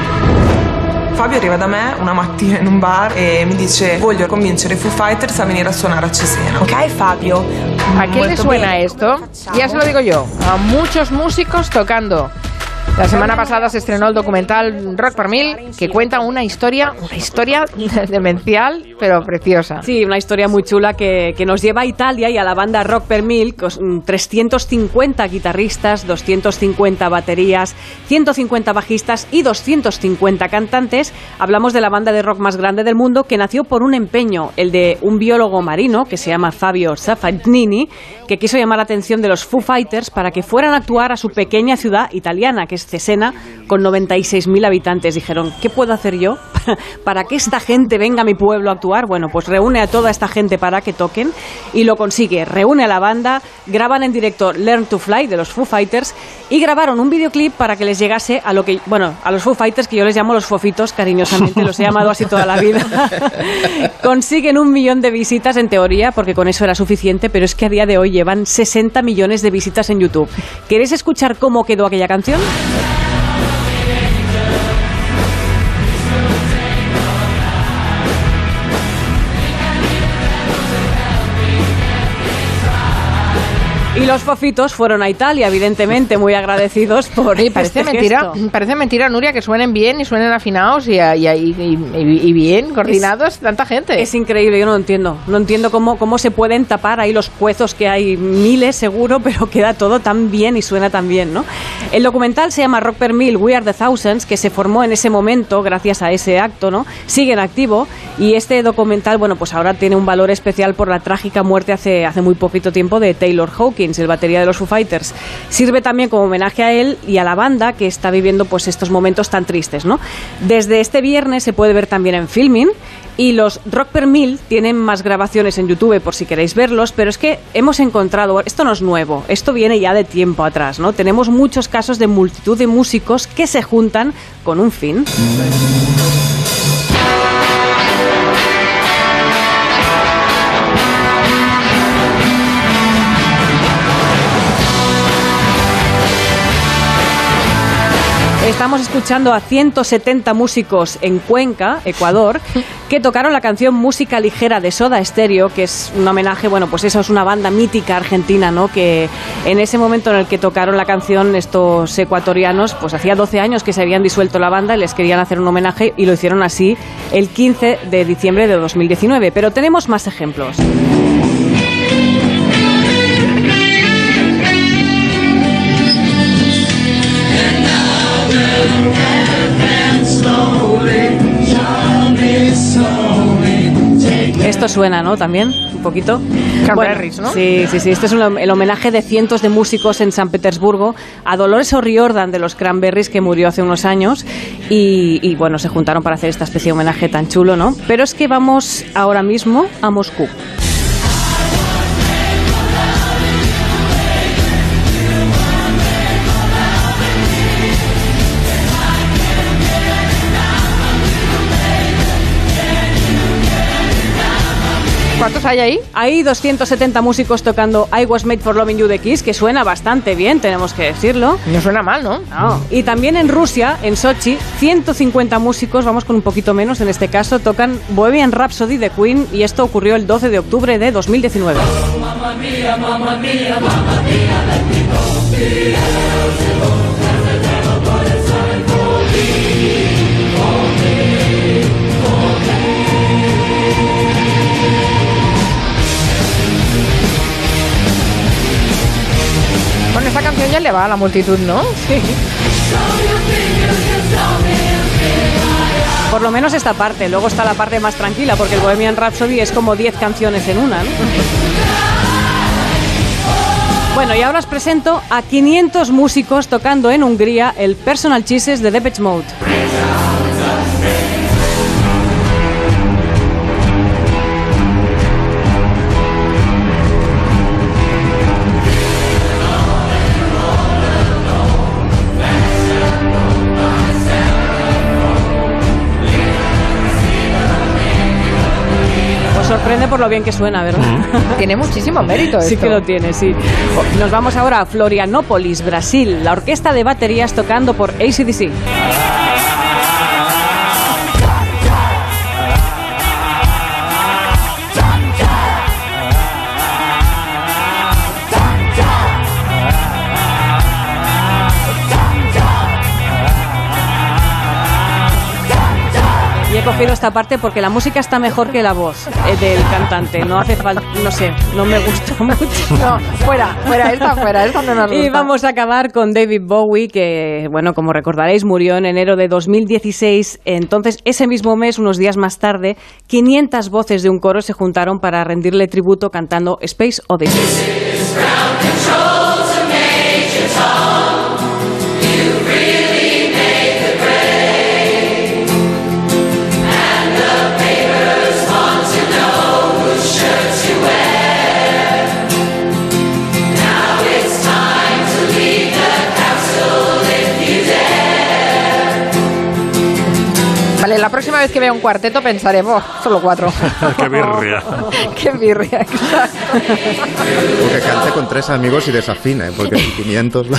[SPEAKER 30] Fabio arriva da me una mattina in un bar e mi dice voglio convincere i Foo Fighters a venire a suonare a Cesena. Ok Fabio.
[SPEAKER 1] Mm, ¿A quién le suena esto? Ya se lo digo yo, a muchos músicos tocando. La semana pasada se estrenó el documental Rock per Mil, que cuenta una historia, una historia demencial, pero preciosa.
[SPEAKER 2] Sí, una historia muy chula que, que nos lleva a Italia y a la banda Rock per Mil, con 350 guitarristas, 250 baterías, 150 bajistas y 250 cantantes. Hablamos de la banda de rock más grande del mundo que nació por un empeño, el de un biólogo marino que se llama Fabio Zaffagnini, que quiso llamar la atención de los Foo Fighters para que fueran a actuar a su pequeña ciudad italiana, que es Cesena, con 96.000 habitantes. Dijeron, ¿qué puedo hacer yo para que esta gente venga a mi pueblo a actuar? Bueno, pues reúne a toda esta gente para que toquen y lo consigue. Reúne a la banda, graban en directo Learn to Fly de los Foo Fighters y grabaron un videoclip para que les llegase a lo que, bueno, a los Foo Fighters que yo les llamo los fofitos, cariñosamente, los he llamado así toda la vida. Consiguen un millón de visitas en teoría, porque con eso era suficiente, pero es que a día de hoy llevan 60 millones de visitas en YouTube. ¿Queréis escuchar cómo quedó aquella canción? Thank Y los fofitos fueron a Italia, evidentemente, muy agradecidos por.
[SPEAKER 1] Sí, parece
[SPEAKER 2] este
[SPEAKER 1] mentira,
[SPEAKER 2] gesto.
[SPEAKER 1] parece mentira, Nuria, que suenen bien y suenen afinados y, y- y- y- y bien coordinados tanta gente.
[SPEAKER 2] Es increíble, yo no lo entiendo. No entiendo cómo, cómo se pueden tapar ahí los cuezos, que hay miles seguro, pero queda todo tan bien y suena tan bien, ¿no? El documental se llama Rock per Mill, We Are the Thousands, que se formó en ese momento gracias a ese acto, ¿no? Sigue en activo y este documental, bueno, pues ahora tiene un valor especial por la trágica muerte hace, hace muy poquito tiempo de Taylor Hawkins, el batería de los Foo Fighters. Sirve también como homenaje a él y a la banda que está viviendo pues estos momentos tan tristes, ¿no? Desde este viernes se puede ver también en Filming y los Rock per Mill tienen más grabaciones en YouTube por si queréis verlos, pero es que hemos encontrado, esto no es nuevo, esto viene ya de tiempo atrás, ¿no? Tenemos muchos casos de multitud de músicos que se juntan con un fin. Estamos escuchando a 170 músicos en Cuenca, Ecuador, que tocaron la canción Música Ligera de Soda Stereo, que es un homenaje, bueno, pues eso es una banda mítica argentina, ¿no? Que en ese momento en el que tocaron la canción estos ecuatorianos, pues hacía 12 años que se habían disuelto la banda y les querían hacer un homenaje y lo hicieron así el 15 de diciembre de 2019. Pero tenemos más ejemplos. Esto suena, ¿no? También, un poquito.
[SPEAKER 1] Cranberries, ¿no?
[SPEAKER 2] Sí, sí, sí. Este es un- el homenaje de cientos de músicos en San Petersburgo a Dolores O'Riordan de los Cranberries, que murió hace unos años. Y, y, bueno, se juntaron para hacer esta especie de homenaje tan chulo, ¿no? Pero es que vamos ahora mismo a Moscú.
[SPEAKER 1] Hay ahí?
[SPEAKER 2] Hay 270 músicos tocando I Was Made for Loving You de Kiss, que suena bastante bien, tenemos que decirlo.
[SPEAKER 1] No suena mal, ¿no?
[SPEAKER 2] No. Y también en Rusia, en Sochi, 150 músicos, vamos con un poquito menos en este caso, tocan Bohemian Rhapsody de Queen y esto ocurrió el 12 de octubre de 2019.
[SPEAKER 31] Mamma mia, mamma mia, mamma mia,
[SPEAKER 1] ya le va a la multitud, ¿no?
[SPEAKER 2] Sí. Por lo menos esta parte, luego está la parte más tranquila, porque el Bohemian Rhapsody es como 10 canciones en una. ¿no? Bueno, y ahora os presento a 500 músicos tocando en Hungría el Personal Jesus de Depeche Mode. Por lo bien que suena, ¿verdad?
[SPEAKER 1] Tiene muchísimo mérito
[SPEAKER 2] Sí
[SPEAKER 1] esto.
[SPEAKER 2] que lo tiene, sí. Nos vamos ahora a Florianópolis, Brasil. La orquesta de baterías tocando por ACDC. Cogido esta parte porque la música está mejor que la voz eh, del cantante. No hace falta, no sé, no me gustó mucho.
[SPEAKER 1] No, fuera, fuera, esta fuera, esta no nos
[SPEAKER 2] Y
[SPEAKER 1] gusta.
[SPEAKER 2] vamos a acabar con David Bowie, que, bueno, como recordaréis, murió en enero de 2016. Entonces, ese mismo mes, unos días más tarde, 500 voces de un coro se juntaron para rendirle tributo cantando Space Odyssey.
[SPEAKER 1] Próxima vez que vea un cuarteto pensaré, "Buah, solo cuatro.
[SPEAKER 26] Qué birria.
[SPEAKER 1] Qué birria.
[SPEAKER 4] Porque cante con tres amigos y desafine, porque 500...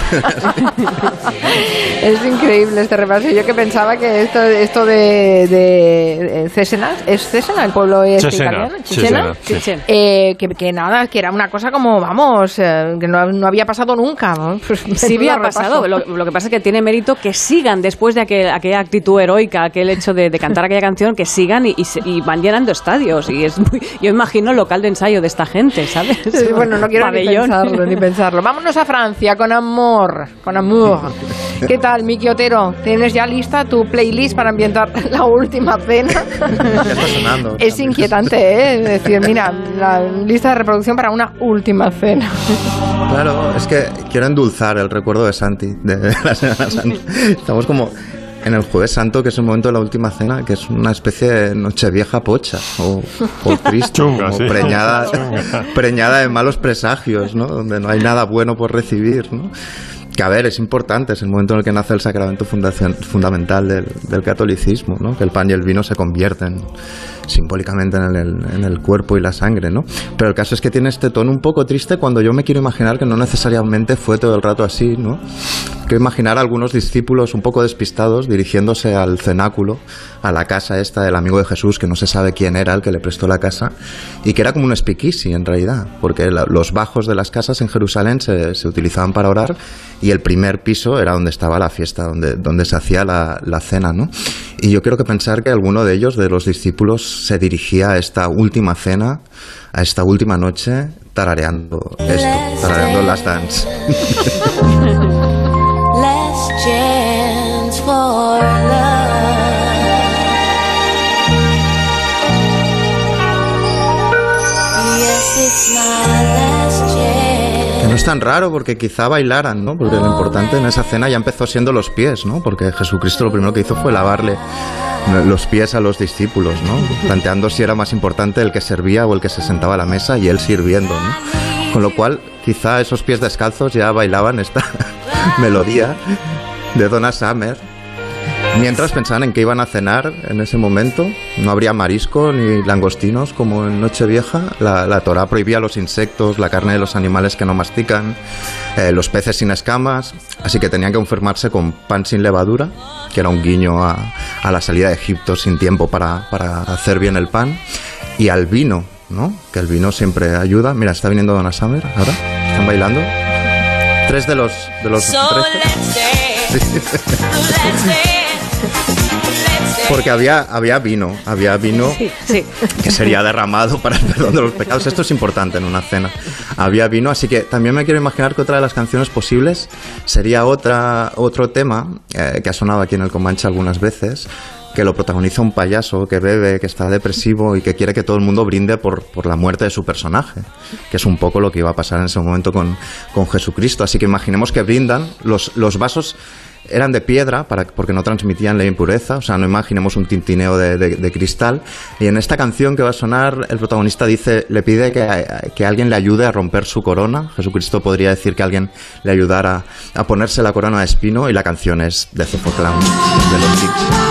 [SPEAKER 1] Es increíble este repaso. Yo que pensaba que esto, esto de, de eh, Césena, ¿es Césena el pueblo este
[SPEAKER 26] Cesena,
[SPEAKER 1] italiano?
[SPEAKER 26] Cesena, sí.
[SPEAKER 2] Chichen.
[SPEAKER 1] Eh, que, que nada, que era una cosa como, vamos, eh, que no, no había pasado nunca. ¿no? Pues,
[SPEAKER 2] Sí había pasado. Lo, lo que pasa es que tiene mérito que sigan después de aquel- aquella actitud heroica, aquel hecho de, de cantar aquella canción, que sigan y, y se- y van llenando estadios. Y es muy- yo imagino el local de ensayo de esta gente, ¿sabes?
[SPEAKER 1] Sí, bueno, no quiero ni pensarlo, ni pensarlo. Vámonos a Francia con amor, con amor. ¿Qué tal, Miki Otero? ¿Tienes ya lista tu playlist para ambientar la última cena?
[SPEAKER 4] Ya está sonando.
[SPEAKER 1] Es inquietante, ¿eh? Es decir, mira, la lista de reproducción para una última cena.
[SPEAKER 4] Claro, es que quiero endulzar el recuerdo de Santi, de la Semana Santa. Estamos como en el Jueves Santo, que es el momento de la última cena, que es una especie de nochevieja pocha, o, o triste,
[SPEAKER 26] Chunga,
[SPEAKER 4] o
[SPEAKER 26] sí.
[SPEAKER 4] preñada, preñada de malos presagios, ¿no? Donde no hay nada bueno por recibir, ¿no? Que a ver, es importante, es el momento en el que nace el sacramento fundamental del, catolicismo, ¿no? Que el pan y el vino se convierten simbólicamente en el, cuerpo y la sangre, ¿no? Pero el caso es que tiene este tono un poco triste cuando yo me quiero imaginar que no necesariamente fue todo el rato así, ¿no? quiero imaginar a algunos discípulos un poco despistados dirigiéndose al cenáculo, a la casa esta del amigo de Jesús, que no se sabe quién era el que le prestó la casa, y que era como un speakeasy en realidad, porque los bajos de las casas en Jerusalén se, utilizaban para orar el primer piso era donde estaba la fiesta, donde, donde se hacía la, la cena, ¿no? Y yo quiero que pensar que alguno de ellos, de los discípulos, se dirigía a esta última cena, a esta última noche, tarareando esto, tarareando las dance. Es tan raro porque quizá bailaran, ¿no? Porque lo importante en esa cena ya empezó siendo los pies, ¿no? Porque Jesucristo lo primero que hizo fue lavarle los pies a los discípulos, ¿no? Planteando si era más importante el que servía o el que se sentaba a la mesa y él sirviendo, ¿no? Con lo cual, quizá esos pies descalzos ya bailaban esta melodía de Donna Summer Mientras pensaban en que iban a cenar en ese momento, no habría marisco ni langostinos como en Nochevieja. La, la Torah prohibía los insectos, la carne de los animales que no mastican, eh, los peces sin escamas, así que tenían que enfermarse con pan sin levadura, que era un guiño a, la salida de Egipto sin tiempo para, hacer bien el pan, y al vino, ¿no? Que el vino siempre ayuda. Mira, está viniendo Donna Summer ahora, están bailando. Tres de los, de los porque había, había vino, había vino que sería derramado para el perdón de los pecados. Esto es importante en una cena. Había vino, así que también me quiero imaginar que otra de las canciones posibles sería otra, otro tema eh, que ha sonado aquí en el Comanche algunas veces, que lo protagoniza un payaso que bebe, que está depresivo y que quiere que todo el mundo brinde por, por, la muerte de su personaje, que es un poco lo que iba a pasar en ese momento con, con Jesucristo. Así que imaginemos que brindan los, los vasos eran de piedra para, porque no transmitían la impureza, o sea, no imaginemos un tintineo de, cristal. Y en esta canción que va a sonar, el protagonista dice, le pide que, alguien le ayude a romper su corona. Jesucristo podría decir que alguien le ayudara a ponerse la corona de espino y la canción es de The Clown, de los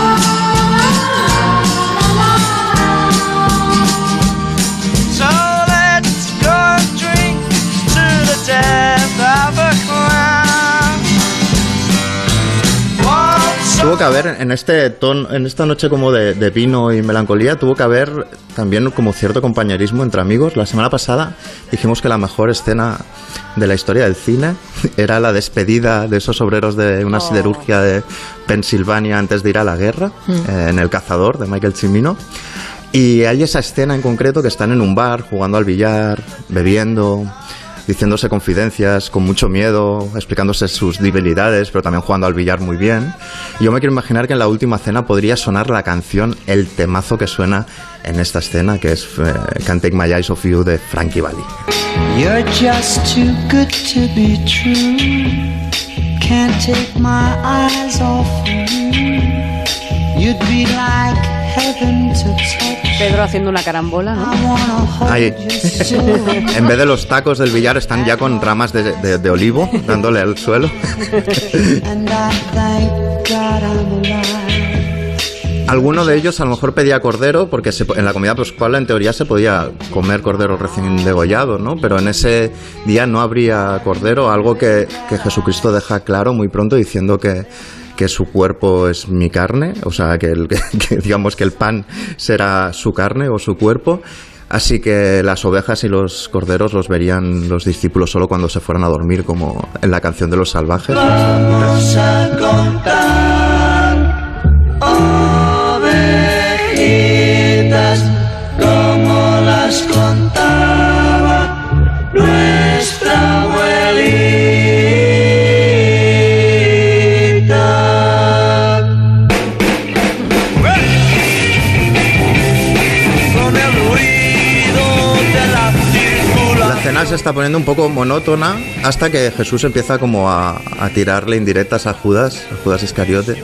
[SPEAKER 4] tuvo que haber en este ton, en esta noche como de, vino y melancolía, tuvo que haber también como cierto compañerismo entre amigos. La semana pasada dijimos que la mejor escena de la historia del cine era la despedida de esos obreros de una oh. siderurgia de Pensilvania antes de ir a la guerra, mm. eh, en El cazador de Michael Cimino. Y hay esa escena en concreto que están en un bar jugando al billar, bebiendo, diciéndose confidencias con mucho miedo, explicándose sus debilidades, pero también jugando al billar muy bien. Yo me quiero imaginar que en la última cena podría sonar la canción, el temazo que suena en esta escena, que es eh, Can't Take My Eyes Off You de Frankie Valli. You're just too good to be true. Can't take my eyes off you. You'd be like.
[SPEAKER 2] Pedro haciendo una carambola, ¿no?
[SPEAKER 4] Ahí. en vez de los tacos del billar están ya con ramas de, olivo dándole al suelo. Alguno de ellos a lo mejor pedía cordero, porque en la comida pascual en teoría se podía comer cordero recién degollado, ¿no? Pero en ese día no habría cordero, algo que, que Jesucristo deja claro muy pronto diciendo que que su cuerpo es mi carne, o sea, que, el, digamos que el pan será su carne o su cuerpo. Así que las ovejas y los corderos los verían los discípulos solo cuando se fueran a dormir, como en la canción de los salvajes. Vamos a contar ovejitas como las se está poniendo un poco monótona hasta que Jesús empieza como a, a tirarle indirectas a Judas, a Judas Iscariote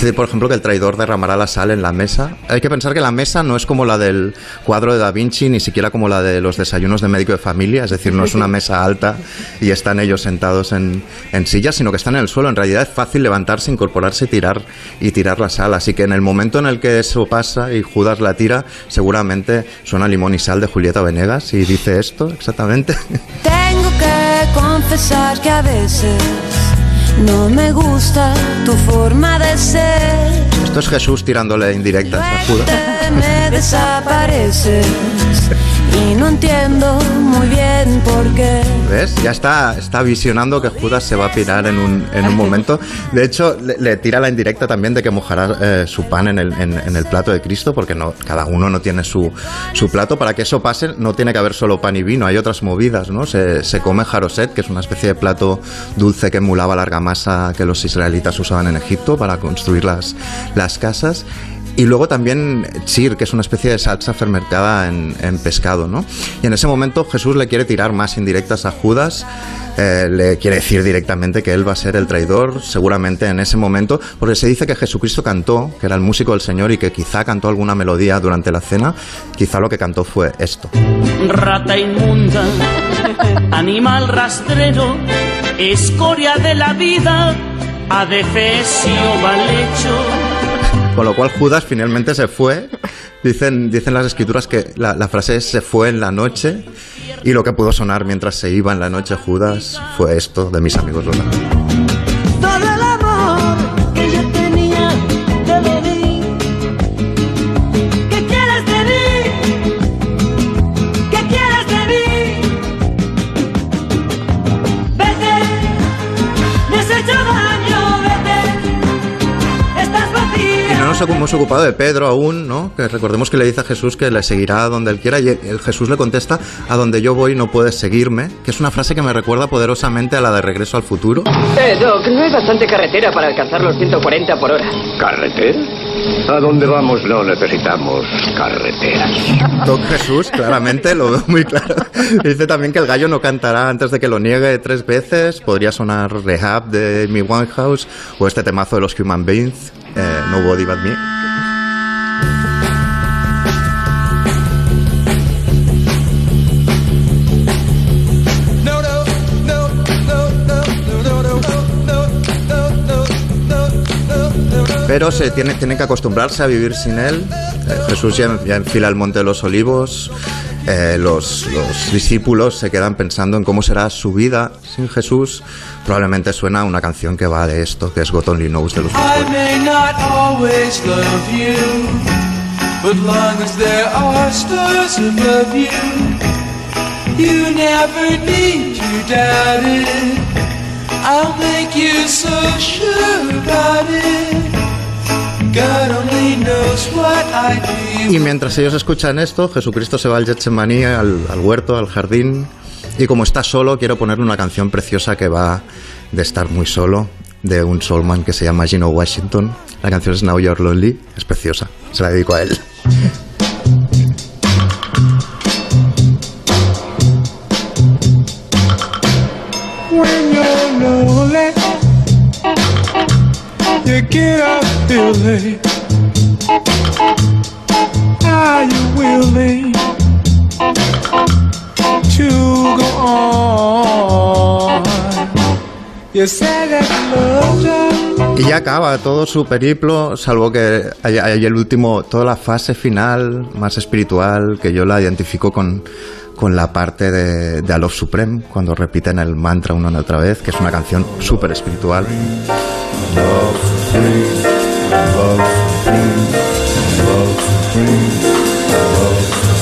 [SPEAKER 4] dice, por ejemplo, que el traidor derramará la sal en la mesa. Hay que pensar que la mesa no es como la del cuadro de Da Vinci, ni siquiera como la de los desayunos de médico de familia, es decir, no es una mesa alta y están ellos sentados en, en sillas, sino que están en el suelo. En realidad es fácil levantarse, incorporarse y tirar, y tirar la sal. Así que en el momento en el que eso pasa y Judas la tira, seguramente suena limón y sal de Julieta Venegas y dice esto exactamente.
[SPEAKER 32] Tengo que confesar que a veces No me gusta tu forma de ser.
[SPEAKER 4] Esto es Jesús tirándole indirectas a Judas.
[SPEAKER 32] Me desapareces y no entiendo muy bien por qué.
[SPEAKER 4] ¿Ves? Ya está, está visionando que Judas se va a pirar en un, en un momento. De hecho, le, le tira la indirecta también de que mojará eh, su pan en el, en, en el plato de Cristo, porque no, cada uno no tiene su, su plato. Para que eso pase, no tiene que haber solo pan y vino, hay otras movidas, ¿no? Se, se come jaroset, que es una especie de plato dulce que emulaba la argamasa que los israelitas usaban en Egipto para construir las, las casas. Y luego también chir, que es una especie de salsa fermentada en, en pescado, ¿no? Y en ese momento Jesús le quiere tirar más indirectas a Judas, eh, le quiere decir directamente que él va a ser el traidor, seguramente en ese momento, porque se dice que Jesucristo cantó, que era el músico del Señor y que quizá cantó alguna melodía durante la cena, quizá lo que cantó fue esto.
[SPEAKER 31] Rata inmunda, animal rastrero, escoria de la vida, adefesio mal hecho.
[SPEAKER 4] Con lo cual Judas finalmente se fue. Dicen, dicen las escrituras que la, frase es se fue en la noche y lo que pudo sonar mientras se iba en la noche Judas fue esto de mis amigos Lola.
[SPEAKER 32] Todo
[SPEAKER 4] nos hemos ocupado de Pedro aún, ¿no? Que recordemos que le dice a Jesús que le seguirá donde él quiera y el Jesús le contesta a donde yo voy no puedes seguirme, que es una frase que me recuerda poderosamente a la de Regreso al futuro.
[SPEAKER 33] Eh, Doc, no hay bastante carretera para alcanzar los 140 por hora.
[SPEAKER 34] ¿Carretera? A dónde vamos no necesitamos carreteras.
[SPEAKER 4] Doc Jesús, claramente, lo veo muy claro. Dice también que el gallo no cantará antes de que lo niegue tres veces. Podría sonar Rehab de Amy Winehouse o este temazo de los Human Beings, eh, Nobody But Me. Pero se tiene, tienen que acostumbrarse a vivir sin él. Eh, Jesús ya, ya enfila el monte de los olivos. Eh, los, los discípulos se quedan pensando en cómo será su vida sin Jesús. Probablemente suena una canción que va de esto, que es God Only Knows de los
[SPEAKER 31] I may not always love you, but long as there are stars above you, you never need to doubt it. I'll make you so sure about it.
[SPEAKER 4] Y mientras ellos escuchan esto, Jesucristo se va al Getsemaní, al, al huerto, al jardín. Y como está solo, quiero ponerle una canción preciosa que va de estar muy solo, de un soulman que se llama Gino Washington. La canción es Now You're Lonely, es preciosa, se la dedico a él.
[SPEAKER 31] Get feeling. Are you willing to go on? You that love
[SPEAKER 4] Y ya acaba todo su periplo, salvo que hay, hay el último, toda la fase final más espiritual, que yo la identifico con, con la parte de, de Love Supreme, cuando repiten el mantra una y otra vez, que es una canción súper espiritual. love free, love free, love free, love love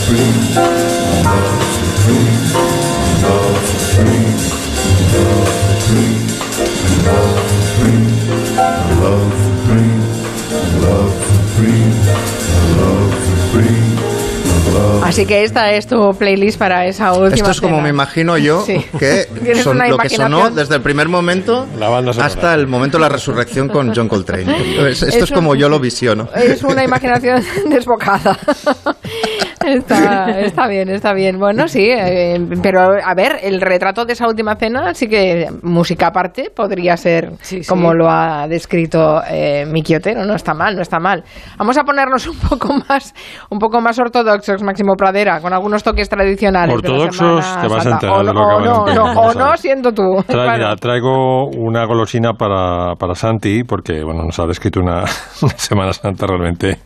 [SPEAKER 4] love love love love love free.
[SPEAKER 1] Así que esta es tu playlist para esa última
[SPEAKER 4] Esto es como
[SPEAKER 1] cena.
[SPEAKER 4] me imagino yo
[SPEAKER 1] Sí.
[SPEAKER 4] que son lo que sonó desde el primer momento hasta el momento de la resurrección con John Coltrane. Es- Esto es
[SPEAKER 1] Eso-
[SPEAKER 4] como yo lo visiono.
[SPEAKER 1] Es una imaginación desbocada. Está, está bien, está bien. Bueno, sí, eh, pero a ver, el retrato de esa última cena sí que, música aparte, podría ser como lo ha descrito eh, Miki Otero. No está mal, no está mal. Vamos a ponernos un poco más, un poco más ortodoxos, Máximo Pradera, con algunos toques tradicionales.
[SPEAKER 35] Ortodoxos, te vas a enterar
[SPEAKER 1] o,
[SPEAKER 35] de
[SPEAKER 1] no-
[SPEAKER 35] lo que
[SPEAKER 1] o no,
[SPEAKER 35] decir.
[SPEAKER 1] no, o no
[SPEAKER 35] ver.
[SPEAKER 1] siendo tú.
[SPEAKER 35] Trae-
[SPEAKER 1] Claro.
[SPEAKER 35] mira, traigo una golosina para, para Santi, porque bueno, nos ha descrito una, una Semana Santa realmente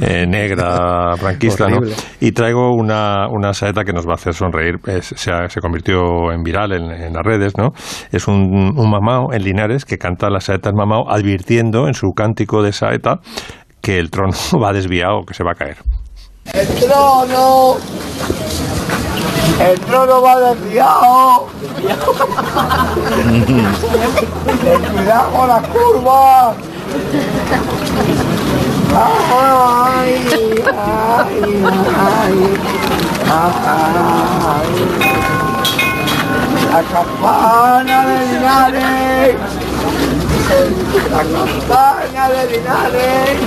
[SPEAKER 3] eh, negra, franquista, ¿no? Y traigo una, una saeta que nos va a hacer sonreír. Es- se, ha- se convirtió en viral en, en las redes, ¿no? Es un, un mamao en Linares que canta las saetas mamao advirtiendo en su cántico de saeta que el trono va desviado, que se va a caer.
[SPEAKER 36] El trono. El trono va desviado. Cuidado con las curvas. Ay, ay, ay, ay. La campana de Linares. La de Linares.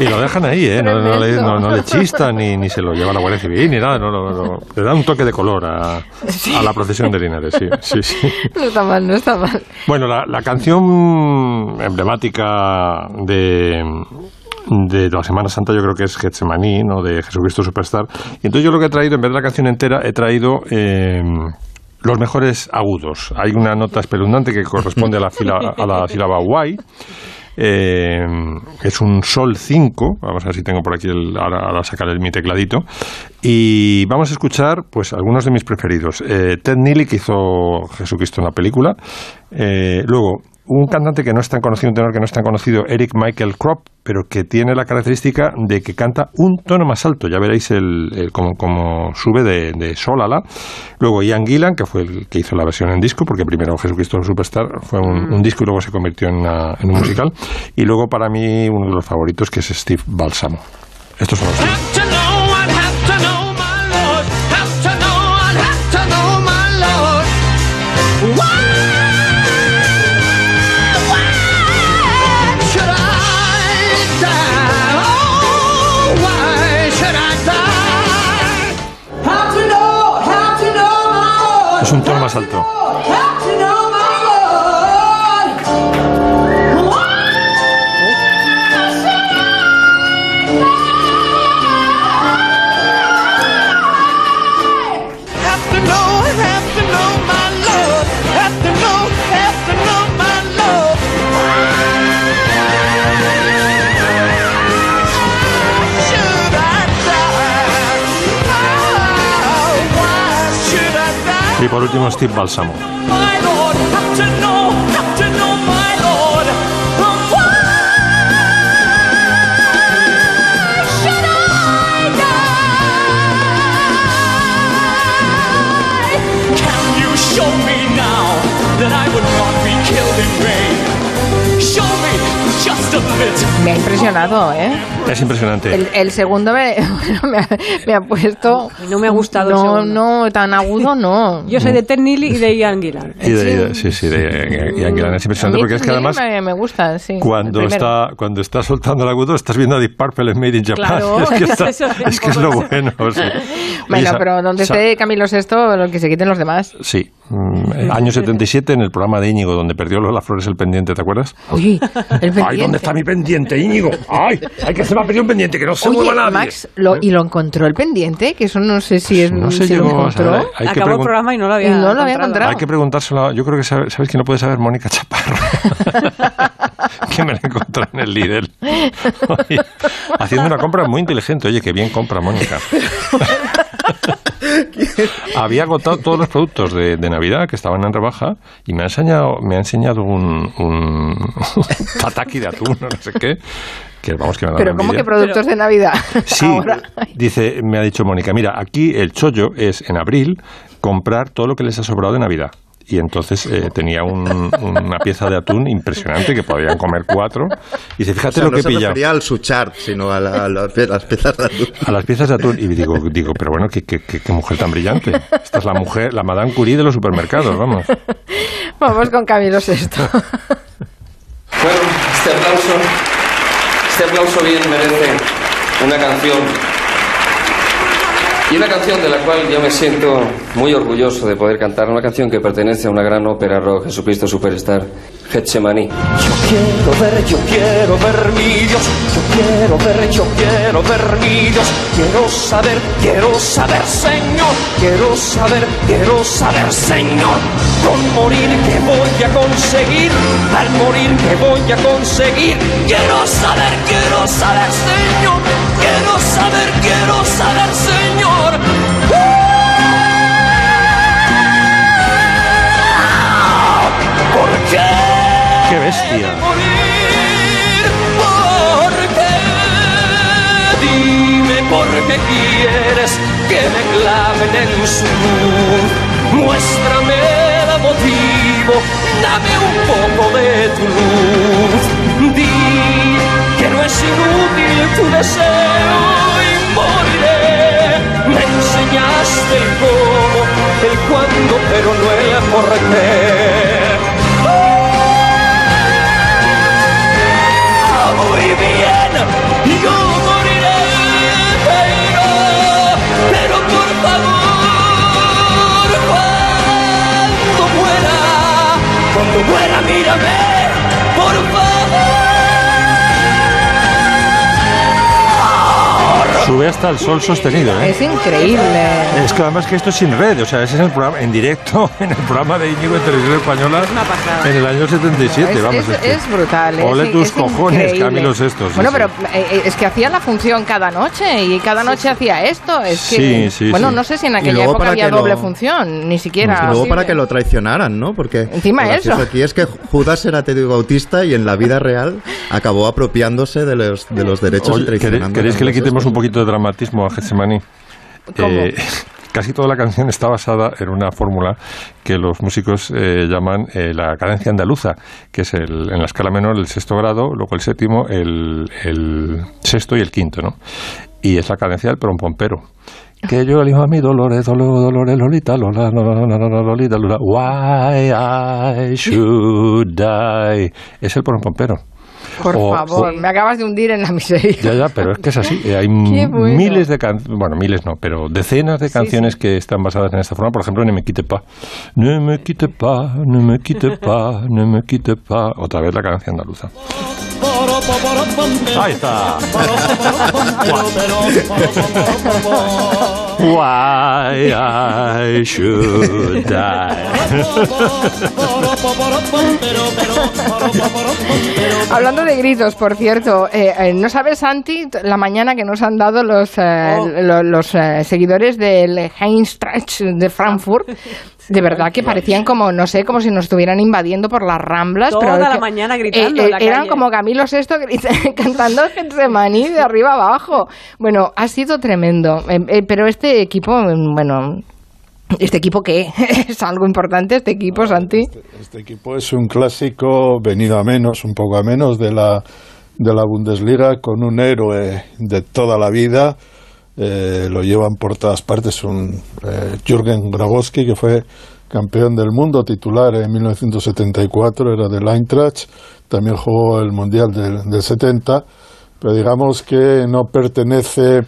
[SPEAKER 3] Y lo dejan ahí, ¿eh? No, no le, no- no le chistan ni, ni se lo lleva la Guardia Civil ni nada. No, no, no. Le da un toque de color a, a la procesión de Linares, sí, sí, sí.
[SPEAKER 1] No está mal, no está mal.
[SPEAKER 3] Bueno, la, la canción emblemática de, de la Semana Santa yo creo que es Getsemaní, ¿no? De Jesucristo Superstar. Y entonces yo lo que he traído, en vez de la canción entera, he traído... eh, los mejores agudos. Hay una nota espeluznante que corresponde a la, fila- a la sílaba guay. Eh, es un sol 5. Vamos a ver si tengo por aquí el, ahora, ahora sacaré mi tecladito. Y vamos a escuchar pues algunos de mis preferidos. Eh, Ted Neely, que hizo Jesucristo en la película. Eh, luego, un cantante que no es tan conocido, un tenor que no es tan conocido, Eric Michael Kropp, pero que tiene la característica de que canta un tono más alto. Ya veréis el, el- cómo, cómo sube de, de sol a la. Luego Ian Gillan, que fue el que hizo la versión en disco, porque primero Jesucristo Superstar fue un, un disco y luego se convirtió en, una- en un musical. Y luego para mí uno de los favoritos, que es Steve Balsamo. Estos son los un tono más alto. Y por último Steve Balsamo.
[SPEAKER 1] Impresionado, ¿eh?
[SPEAKER 3] Es impresionante.
[SPEAKER 1] El, el segundo me, bueno, me, ha, me ha puesto...
[SPEAKER 2] No me ha gustado
[SPEAKER 1] No, no, tan agudo no.
[SPEAKER 2] Yo soy de Ted Neely y de Ian Gillan.
[SPEAKER 3] Y de, sí, sí, de Ian Gillan. Es impresionante
[SPEAKER 1] mí
[SPEAKER 3] porque es que además
[SPEAKER 1] Me, me gusta, sí.
[SPEAKER 3] cuando está, cuando está soltando el agudo estás viendo a Deep Purple en Made in Japan.
[SPEAKER 1] Claro,
[SPEAKER 3] es que, está-
[SPEAKER 1] eso es un
[SPEAKER 3] es, que es lo bueno. sí.
[SPEAKER 1] Bueno, pero donde esté Camilo VI, lo que se quiten los demás.
[SPEAKER 3] Sí, mm, año 77 en el programa de Íñigo donde perdió Lola Flores el pendiente, ¿te acuerdas?
[SPEAKER 1] Uy, el pendiente.
[SPEAKER 3] Ay, ¿dónde está mi pendiente, Íñigo? Ay, hay que se me ha perdido un pendiente que no se
[SPEAKER 1] Oye,
[SPEAKER 3] mueva nadie.
[SPEAKER 1] Max, lo, ¿y lo encontró el pendiente? Que eso no sé si es
[SPEAKER 3] No se
[SPEAKER 1] si lo
[SPEAKER 3] llegó
[SPEAKER 1] encontró.
[SPEAKER 3] Hay
[SPEAKER 2] Acabó el programa y no lo había
[SPEAKER 1] Y no lo había
[SPEAKER 2] encontrado.
[SPEAKER 3] Hay que preguntárselo. a- Yo creo que sabe- sabes que no puede saber Mónica Chaparro. que me la encontró en el líder. haciendo una compra muy inteligente. Oye, qué bien compra Mónica. Había agotado todos los productos de, de Navidad que estaban en rebaja y me ha enseñado, me ha enseñado un, un tataki de atún no sé qué. Que vamos que me
[SPEAKER 1] Pero ¿cómo que productos de Navidad?
[SPEAKER 3] Sí,
[SPEAKER 1] Ahora.
[SPEAKER 3] dice, me ha dicho Mónica, mira, aquí el chollo es en abril comprar todo lo que les ha sobrado de Navidad. Y entonces eh, tenía un- una pieza de atún impresionante que podían comer cuatro. Y dice,
[SPEAKER 4] O
[SPEAKER 3] fíjate
[SPEAKER 4] sea,
[SPEAKER 3] lo
[SPEAKER 4] no
[SPEAKER 3] que
[SPEAKER 4] se
[SPEAKER 3] pillado.
[SPEAKER 4] refería al suchart, sino a, la- a la- a las piezas de atún.
[SPEAKER 3] A las piezas de atún. Y digo, digo pero bueno, qué, qué- qué- qué mujer tan brillante. Esta es la mujer, la Madame Curie de los supermercados, vamos.
[SPEAKER 1] Vamos con Camilo VI.
[SPEAKER 37] Bueno, este aplauso, este aplauso bien merece una canción. Y una canción de la cual yo me siento muy orgulloso de poder cantar, una canción que pertenece a una gran ópera rock, Jesucristo Superstar, Getsemaní.
[SPEAKER 38] Quiero ver, yo quiero ver mi Dios, yo quiero ver, yo quiero ver mi Dios, quiero saber, quiero saber, Señor, quiero saber
[SPEAKER 39] quiero saber, Señor, con morir que voy a conseguir, al morir que voy a conseguir. Quiero saber, quiero saber, Señor, quiero saber, quiero saber, Señor. ¿Por qué?
[SPEAKER 3] ¡Qué bestia!
[SPEAKER 39] morir? ¿Por qué? Dime por qué quieres que me claven en su luz. Muéstrame el motivo, dame un poco de tu luz. Di que no es inútil tu deseo y moriré. Me enseñaste el cómo, el cuándo, pero no el por qué. Ah, Muy bien, cuando muera, cuando muera, mírame, por favor.
[SPEAKER 3] Sube hasta el sol sostenido, ¿eh?
[SPEAKER 1] Es increíble.
[SPEAKER 3] Es que además que esto es sin red, o sea, ese es el programa en directo, en el programa de Íñigo en Televisión Española en el año 77,
[SPEAKER 1] Es,
[SPEAKER 3] vamos.
[SPEAKER 1] es- es brutal. es-
[SPEAKER 3] Ole tus
[SPEAKER 1] es
[SPEAKER 3] cojones,
[SPEAKER 1] increíble.
[SPEAKER 3] Sí,
[SPEAKER 1] bueno,
[SPEAKER 3] sí.
[SPEAKER 1] pero eh, es que hacía la función cada noche y cada noche hacía esto. Es que,
[SPEAKER 4] Sí, sí,
[SPEAKER 1] bueno,
[SPEAKER 4] sí.
[SPEAKER 1] no sé si en aquella época había
[SPEAKER 4] que lo-
[SPEAKER 1] doble función, ni siquiera.
[SPEAKER 4] Y luego
[SPEAKER 1] posible.
[SPEAKER 4] para que lo traicionaran, ¿no? Porque
[SPEAKER 1] Encima eso.
[SPEAKER 4] aquí es que Judas era Teddy Bautista y en la vida real acabó apropiándose de los, de los derechos
[SPEAKER 3] Oye,
[SPEAKER 4] y traicionando.
[SPEAKER 3] ¿queréis, que le quitemos un poquito de dramatismo a Getsemani?
[SPEAKER 1] ¿Cómo?
[SPEAKER 3] Eh, casi toda la canción está basada en una fórmula que los músicos eh, llaman eh, la cadencia andaluza, que es el, en la escala menor el sexto grado, luego el séptimo, el, el sexto y el quinto, ¿no? Y es la cadencia del pompompero. Que yo elijo a mi Dolores, Dolores, Dolores, Lolita, Lola, Lola, Lola, Lolita, Lola. Why I should die. Es el pompompero.
[SPEAKER 1] Por
[SPEAKER 3] O-
[SPEAKER 1] favor, me acabas de hundir en la miseria.
[SPEAKER 3] ya, ya, pero es que es así. Eh, Hay
[SPEAKER 1] bueno.
[SPEAKER 3] miles de canciones, bueno, miles no, pero decenas de canciones que están basadas en esta forma. Por ejemplo, Ne me quite pas. Ne me quite pas, ne me quite pas, ne me quite pas. Otra vez la canción andaluza. Ahí está. Why I should die.
[SPEAKER 1] Hablando de gritos, por cierto, eh, eh, ¿no sabes, Santi, la mañana que nos han dado los, eh,
[SPEAKER 2] Oh.
[SPEAKER 1] lo- los eh, seguidores del Eintracht de Frankfurt? De verdad que parecían como, no sé, como si nos estuvieran invadiendo por las ramblas.
[SPEAKER 2] Toda
[SPEAKER 1] pero
[SPEAKER 2] la
[SPEAKER 1] que,
[SPEAKER 2] mañana gritando en la
[SPEAKER 1] eran
[SPEAKER 2] calle.
[SPEAKER 1] como Camilo Sesto cantando Getsemaní de arriba abajo. Bueno, ha sido tremendo. Eh, eh, pero este equipo, bueno, ¿este equipo qué? ¿Es algo importante este equipo, Santi?
[SPEAKER 5] Este equipo es un clásico venido a menos, un poco a menos de la, de la Bundesliga, con un héroe de toda la vida. Eh, lo llevan por todas partes, un eh, Jürgen Grabowski, que fue campeón del mundo titular en 1974, era del Eintracht, también jugó el Mundial del, del 70, pero digamos que no pertenece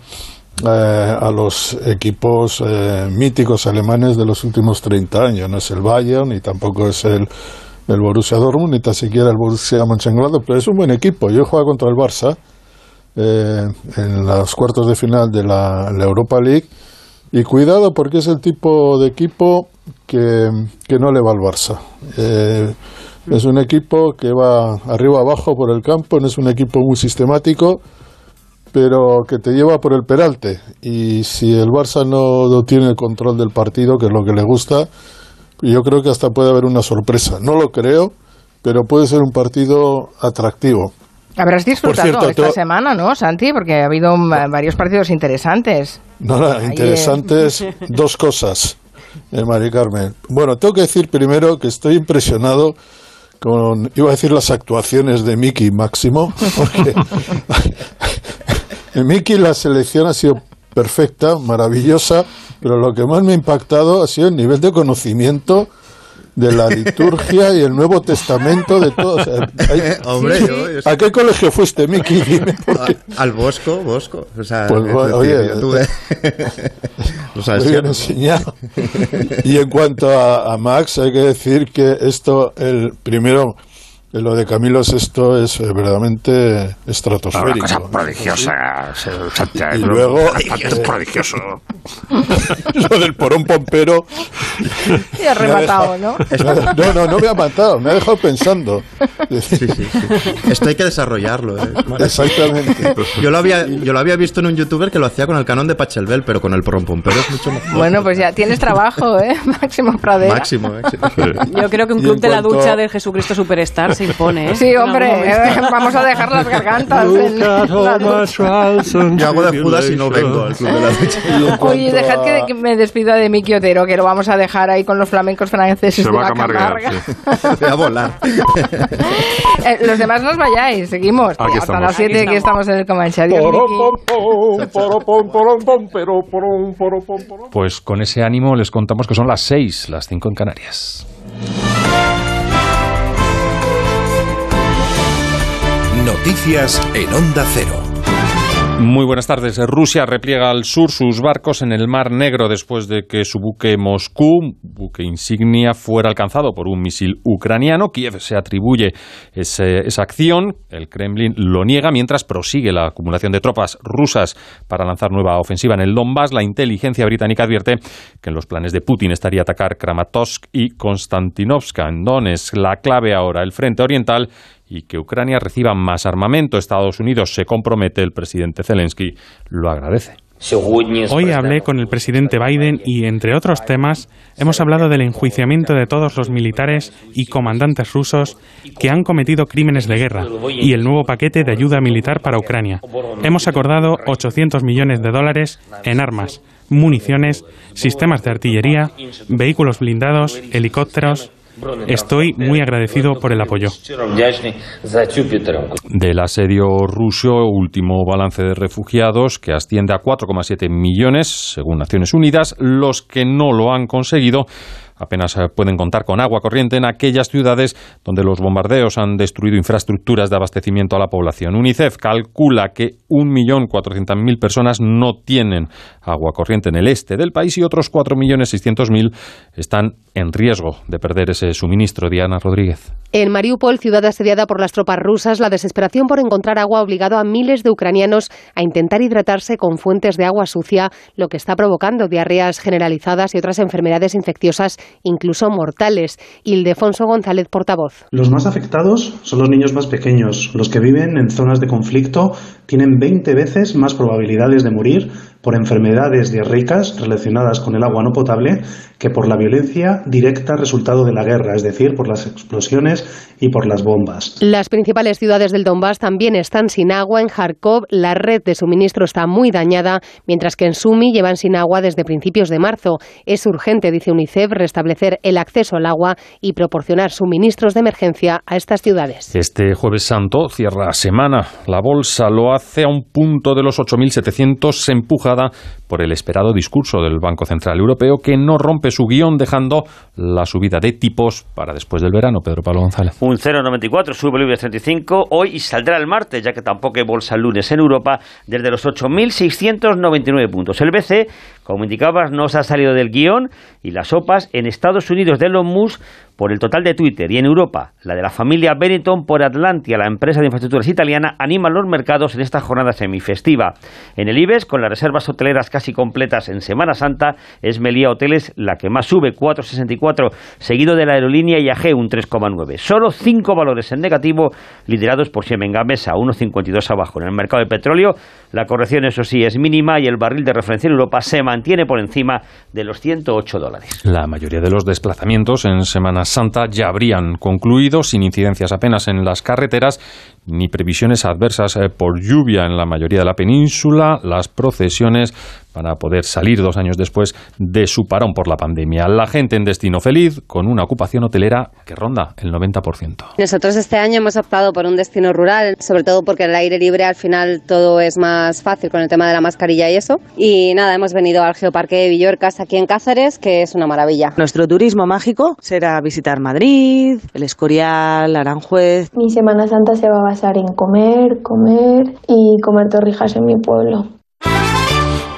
[SPEAKER 5] eh, a los equipos eh, míticos alemanes de los últimos 30 años. No es el Bayern ni tampoco es el, el Borussia Dortmund ni tan siquiera el Borussia Mönchengladbach, pero es un buen equipo. Yo he jugado contra el Barça eh, en los cuartos de final de la, Europa League y cuidado porque es el tipo de equipo que, que no le va al Barça. Eh, es un equipo que va arriba abajo por el campo, no es un equipo muy sistemático pero que te lleva por el peralte. Y si el Barça no, no tiene el control del partido, que es lo que le gusta, yo creo que hasta puede haber una sorpresa. No lo creo, pero puede ser un partido atractivo.
[SPEAKER 1] Habrás disfrutado
[SPEAKER 5] cierto,
[SPEAKER 1] esta semana, ¿no, Santi? Porque ha habido mm, varios partidos interesantes.
[SPEAKER 5] Nada,
[SPEAKER 1] Ahí,
[SPEAKER 5] interesantes
[SPEAKER 1] eh.
[SPEAKER 5] dos cosas, eh, Mari Carmen. Bueno, tengo que decir primero que estoy impresionado con, iba a decir las actuaciones de Miki Máximo, porque en Miki la selección ha sido perfecta, maravillosa, pero lo que más me ha impactado ha sido el nivel de conocimiento de la liturgia y el Nuevo Testamento de todo. o sea, hay-
[SPEAKER 4] Hombre, yo- yo-
[SPEAKER 5] ¿A qué colegio fuiste, Miki? Porque
[SPEAKER 4] Al Bosco, Bosco. O sea,
[SPEAKER 5] Pues,
[SPEAKER 4] es
[SPEAKER 5] bueno, oye,
[SPEAKER 4] yo tuve-
[SPEAKER 5] Muy bien
[SPEAKER 4] ¿no?
[SPEAKER 5] enseñado. Y en cuanto a, a Max, hay que decir que esto, el primero,
[SPEAKER 40] Eh, Lo de Camilo VI es eh, verdaderamente
[SPEAKER 41] Una
[SPEAKER 40] estratosférico.
[SPEAKER 41] cosa prodigiosa, Santa,
[SPEAKER 40] Y luego,
[SPEAKER 41] es
[SPEAKER 40] eh,
[SPEAKER 41] prodigioso.
[SPEAKER 40] Lo del porón pompero.
[SPEAKER 1] Y ha rematado, ¿no?
[SPEAKER 40] No, no, no me ha matado, me ha dejado pensando.
[SPEAKER 4] Esto hay que desarrollarlo. ¿eh?
[SPEAKER 40] Exactamente.
[SPEAKER 4] Yo lo, había, yo lo había visto en un youtuber que lo hacía con el canon de Pachelbel, pero con el porrompompero es mucho mejor.
[SPEAKER 1] Bueno, pues ya tienes trabajo, ¿eh? Máximo Pradera.
[SPEAKER 4] Máximo, máximo.
[SPEAKER 2] Yo creo que un
[SPEAKER 4] Y
[SPEAKER 2] club de la ducha del Jesucristo Superstar se impone, ¿eh?
[SPEAKER 1] Sí, hombre, eh, vamos a dejar las gargantas. en la ducha.
[SPEAKER 4] Yo hago de Judas y no vengo al club de la.
[SPEAKER 1] Oye, dejad que, que me despida de Miki Otero, que lo vamos a dejar ahí con los flamencos franceses
[SPEAKER 4] Se
[SPEAKER 1] de
[SPEAKER 4] va a
[SPEAKER 1] la
[SPEAKER 4] Camarga. Voy a volar.
[SPEAKER 1] Eh, los demás no os vayáis, seguimos.
[SPEAKER 4] Aquí
[SPEAKER 1] Hasta
[SPEAKER 4] estamos.
[SPEAKER 1] las 7
[SPEAKER 4] Aquí
[SPEAKER 1] que estamos en el Comanche. Adiós, Miki.
[SPEAKER 42] Pues con ese ánimo les contamos que son las 6, las 5 en Canarias.
[SPEAKER 27] Noticias en Onda Cero.
[SPEAKER 42] Muy buenas tardes. Rusia repliega al sur sus barcos en el Mar Negro después de que su buque Moscú, buque insignia, fuera alcanzado por un misil ucraniano. Kiev se atribuye esa acción. El Kremlin lo niega mientras prosigue la acumulación de tropas rusas para lanzar nueva ofensiva en el Donbass. La inteligencia británica advierte que en los planes de Putin estaría atacar Kramatorsk y Konstantinovska en Donetsk. La clave ahora, el frente oriental y que Ucrania reciba más armamento. Estados Unidos se compromete, el presidente Zelensky lo agradece.
[SPEAKER 43] Hoy hablé con el presidente Biden y, entre otros temas, hemos hablado del enjuiciamiento de todos los militares y comandantes rusos que han cometido crímenes de guerra y el nuevo paquete de ayuda militar para Ucrania. Hemos acordado 800 millones de dólares en armas, municiones, sistemas de artillería, vehículos blindados, helicópteros. Estoy muy agradecido por el apoyo.
[SPEAKER 42] Del asedio ruso, último balance de refugiados que asciende a 4,7 millones, según Naciones Unidas. Los que no lo han conseguido apenas eh, pueden contar con agua corriente en aquellas ciudades donde los bombardeos han destruido infraestructuras de abastecimiento a la población. UNICEF calcula que 1.400.000 personas no tienen agua corriente en el este del país y otros 4.600.000 están en riesgo de perder ese suministro. Diana Rodríguez.
[SPEAKER 44] En Mariupol, ciudad asediada por las tropas rusas, la desesperación por encontrar agua ha obligado a miles de ucranianos a intentar hidratarse con fuentes de agua sucia, lo que está provocando diarreas generalizadas y otras enfermedades infecciosas, incluso mortales. Ildefonso González, portavoz.
[SPEAKER 45] Los más afectados son los niños más pequeños. Los que viven en zonas de conflicto tienen 20 veces más probabilidades de morir por enfermedades diarreicas relacionadas con el agua no potable que por la violencia directa resultado de la guerra, es decir, por las explosiones y por las bombas.
[SPEAKER 44] Las principales ciudades del Donbass también están sin agua. En Kharkov la red de suministro está muy dañada, mientras que en Sumi llevan sin agua desde principios de marzo. Es urgente, dice UNICEF, restablecer el acceso al agua y proporcionar suministros de emergencia a estas ciudades.
[SPEAKER 42] Este jueves santo cierra semana. La bolsa lo hace a un punto de los 8.700, por el esperado discurso del Banco Central Europeo, que no rompe su guion, dejando la subida de tipos para después del verano. Pedro Pablo González.
[SPEAKER 46] Un 0,94 sube el IBEX 35 hoy y saldrá el martes, ya que tampoco hay bolsa el lunes en Europa, desde los 8.699 puntos. El BC, como indicabas, no se ha salido del guion y las sopas en Estados Unidos de Elon Musk por el total de Twitter y en Europa, la de la familia Benetton por Atlantia, la empresa de infraestructuras italiana, animan los mercados en esta jornada semifestiva. En el IBEX, con las reservas hoteleras casi completas en Semana Santa, es Melía Hoteles la que más sube, 4,64, seguido de la aerolínea IAG, un 3,9. Solo cinco valores en negativo, liderados por Siemens Gamesa, 1,52 abajo. En el mercado de petróleo, la corrección, eso sí, es mínima y el barril de referencia en Europa se mantiene por encima de los 108 dólares.
[SPEAKER 42] La mayoría de los desplazamientos en Semana Santa ya habrían concluido, sin incidencias apenas en las carreteras, ni previsiones adversas eh, por lluvia en la mayoría de la península. Las procesiones van a poder salir dos años después de su parón por la pandemia. La gente en destino feliz, con una ocupación hotelera que ronda el 90%.
[SPEAKER 47] Nosotros este año hemos optado por un destino rural, sobre todo porque al aire libre al final todo es más fácil con el tema de la mascarilla y eso. Y nada, hemos venido al Geoparque de Villorcas aquí en Cáceres, que es una maravilla.
[SPEAKER 48] Nuestro turismo mágico será visitar Madrid, el Escorial, Aranjuez. Mi Semana Santa se va a basar en comer, comer y comer torrijas en mi pueblo.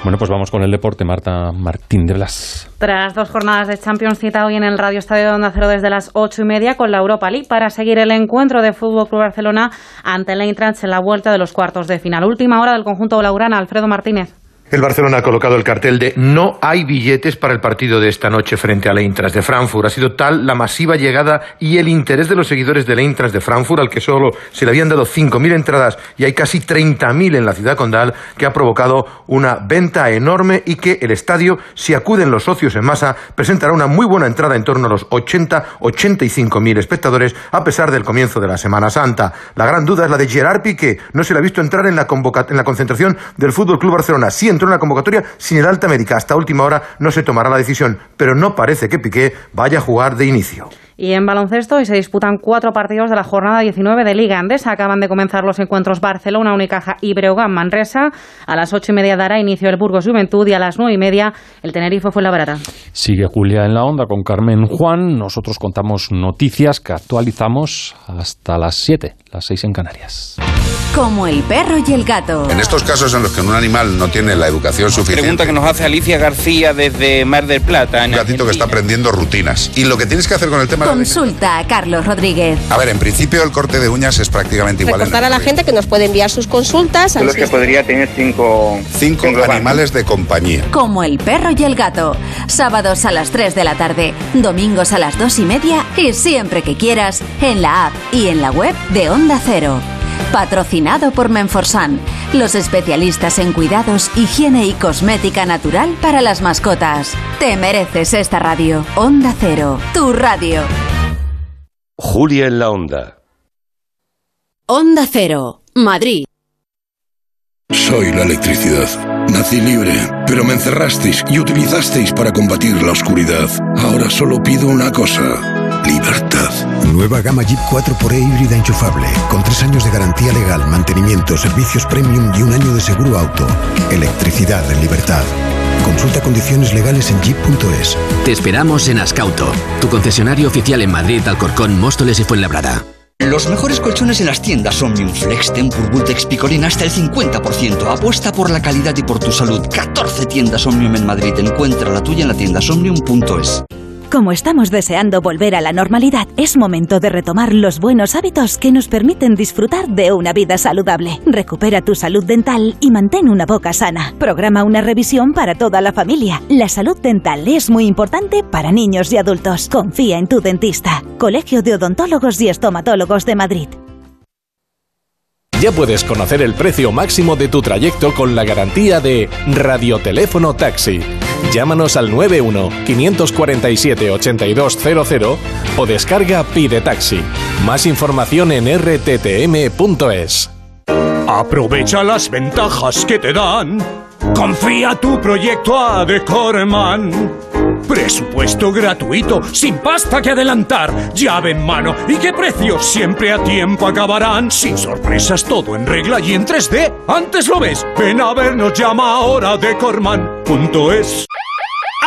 [SPEAKER 42] Bueno, pues vamos con el deporte, Marta Martín de Blas.
[SPEAKER 49] Tras dos jornadas de Champions, cita hoy en el Radio Estadio de Onda Cero desde las ocho y media con la Europa League para seguir el encuentro de Fútbol Club Barcelona ante el Eintracht en la vuelta de los cuartos de final. Última hora del conjunto blaugrana, Alfredo Martínez.
[SPEAKER 50] El Barcelona ha colocado el cartel de no hay billetes para el partido de esta noche frente al Eintracht de Frankfurt. Ha sido tal la masiva llegada y el interés de los seguidores del Eintracht de Frankfurt, al que solo se le habían dado 5.000 entradas y hay casi 30.000 en la ciudad condal, que ha provocado una venta enorme y que el estadio, si acuden los socios en masa, presentará una muy buena entrada en torno a los 80-85.000 espectadores a pesar del comienzo de la Semana Santa. La gran duda es la de Gerard Piqué. No se le ha visto entrar en la, en la concentración del Fútbol Club Barcelona. Entró en la convocatoria sin el alta médica. Hasta última hora no se tomará la decisión, pero no parece que Piqué vaya a jugar de inicio.
[SPEAKER 49] Y en baloncesto hoy se disputan cuatro partidos de la jornada 19 de Liga Andesa. Acaban de comenzar los encuentros Barcelona, Unicaja y Breogán Manresa. A las ocho y media dará inicio el Burgos Juventud y a las nueve y media el Tenerife fue la barata.
[SPEAKER 42] Sigue Julia en la onda con Carmen Juan. Nosotros contamos noticias que actualizamos hasta las 7, las 6 en Canarias.
[SPEAKER 22] Como el perro y el gato.
[SPEAKER 51] En estos casos en los que un animal no tiene la educación suficiente.
[SPEAKER 52] Pregunta que nos hace Alicia García desde Mar del Plata.
[SPEAKER 51] Un gatito que está aprendiendo rutinas. Y lo que tienes que hacer con el tema
[SPEAKER 22] Consulta a Carlos Rodríguez.
[SPEAKER 51] A ver, en principio el corte de uñas es prácticamente igual.
[SPEAKER 53] Recordar a la gente que nos puede enviar sus consultas.
[SPEAKER 54] Los que podría tener cinco...
[SPEAKER 51] Cinco animales de compañía.
[SPEAKER 22] Como el perro y el gato. Sábados a las 3 de la tarde, domingos a las 2 y media y siempre que quieras en la app y en la web de Onda Cero. Patrocinado por Menforsan, los especialistas en cuidados, higiene y cosmética natural para las mascotas. Te mereces esta radio. Onda Cero, tu radio.
[SPEAKER 55] Julia en la Onda.
[SPEAKER 22] Onda Cero, Madrid.
[SPEAKER 56] Soy la electricidad. Nací libre, pero me encerrasteis y utilizasteis para combatir la oscuridad. Ahora solo pido una cosa. Libertad.
[SPEAKER 57] Nueva gama Jeep 4xE híbrida enchufable, con tres años de garantía legal, mantenimiento, servicios premium y un año de seguro auto. Electricidad en libertad. Consulta condiciones legales en jeep.es.
[SPEAKER 58] Te esperamos en Ascauto, tu concesionario oficial en Madrid, Alcorcón, Móstoles y Fuenlabrada.
[SPEAKER 16] Los mejores colchones en las tiendas Omnium Flex, Tempur, Bultex, Picolín hasta el 50%. Apuesta por la calidad y por tu salud. 14 tiendas Omnium en Madrid. Encuentra la tuya en la tienda somnium.es.
[SPEAKER 59] Como estamos deseando volver a la normalidad, es momento de retomar los buenos hábitos que nos permiten disfrutar de una vida saludable. Recupera tu salud dental y mantén una boca sana. Programa una revisión para toda la familia. La salud dental es muy importante para niños y adultos. Confía en tu dentista. Colegio de Odontólogos y Estomatólogos de Madrid.
[SPEAKER 60] Ya puedes conocer el precio máximo de tu trayecto con la garantía de Radioteléfono Taxi. Llámanos al 91-547-8200 o descarga Pide Taxi. Más información en rttm.es.
[SPEAKER 61] Aprovecha las ventajas que te dan. Confía tu proyecto a Decorman. Presupuesto gratuito, sin pasta que adelantar, llave en mano y qué precios siempre a tiempo acabarán. Sin sorpresas, todo en regla y en 3D. Antes lo ves, ven a vernos, llama ahora decorman.es.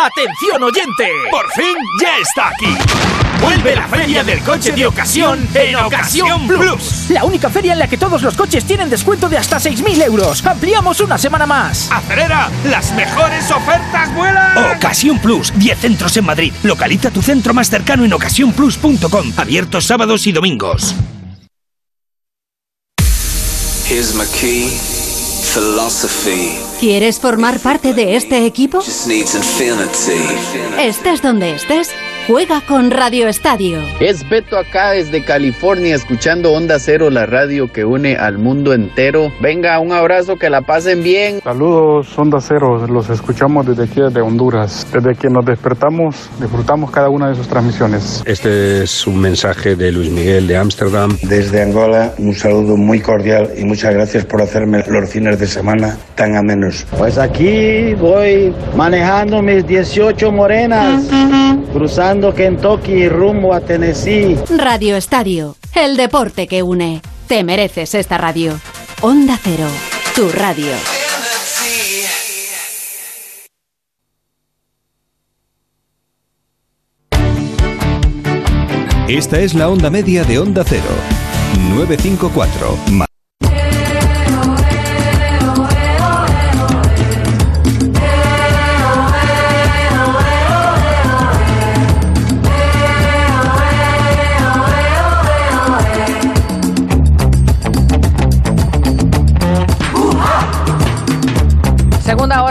[SPEAKER 62] ¡Atención oyente! ¡Por fin ya está aquí! Vuelve la feria del coche de ocasión en Ocasión Plus.
[SPEAKER 63] La única feria en la que todos los coches tienen descuento de hasta 6.000 euros. Ampliamos una semana más.
[SPEAKER 62] ¡Acelera! ¡Las mejores ofertas vuelan!
[SPEAKER 63] Ocasión Plus. 10 centros en Madrid. Localiza tu centro más cercano en ocasiónplus.com. Abiertos sábados y domingos.
[SPEAKER 64] Here's my key. Philosophy.
[SPEAKER 22] ¿Quieres formar parte de este equipo?
[SPEAKER 64] Just needs infinity.
[SPEAKER 22] Estés donde estés, juega con Radio Estadio.
[SPEAKER 65] Es Beto acá desde California escuchando Onda Cero, la radio que une al mundo entero. Venga, un abrazo, que la pasen bien.
[SPEAKER 66] Saludos Onda Cero, los escuchamos desde aquí de Honduras. Desde que nos despertamos, disfrutamos cada una de sus transmisiones.
[SPEAKER 67] Este es un mensaje de Luis Miguel de Ámsterdam.
[SPEAKER 68] Desde Angola, un saludo muy cordial y muchas gracias por hacerme los fines de semana tan amenos.
[SPEAKER 69] Pues aquí voy manejando mis 18 morenas, cruzando Kentucky rumbo a Tennessee.
[SPEAKER 22] Radio Estadio, el deporte que une. Te mereces esta radio. Onda Cero, tu radio.
[SPEAKER 27] Esta es la onda media de Onda Cero. 954.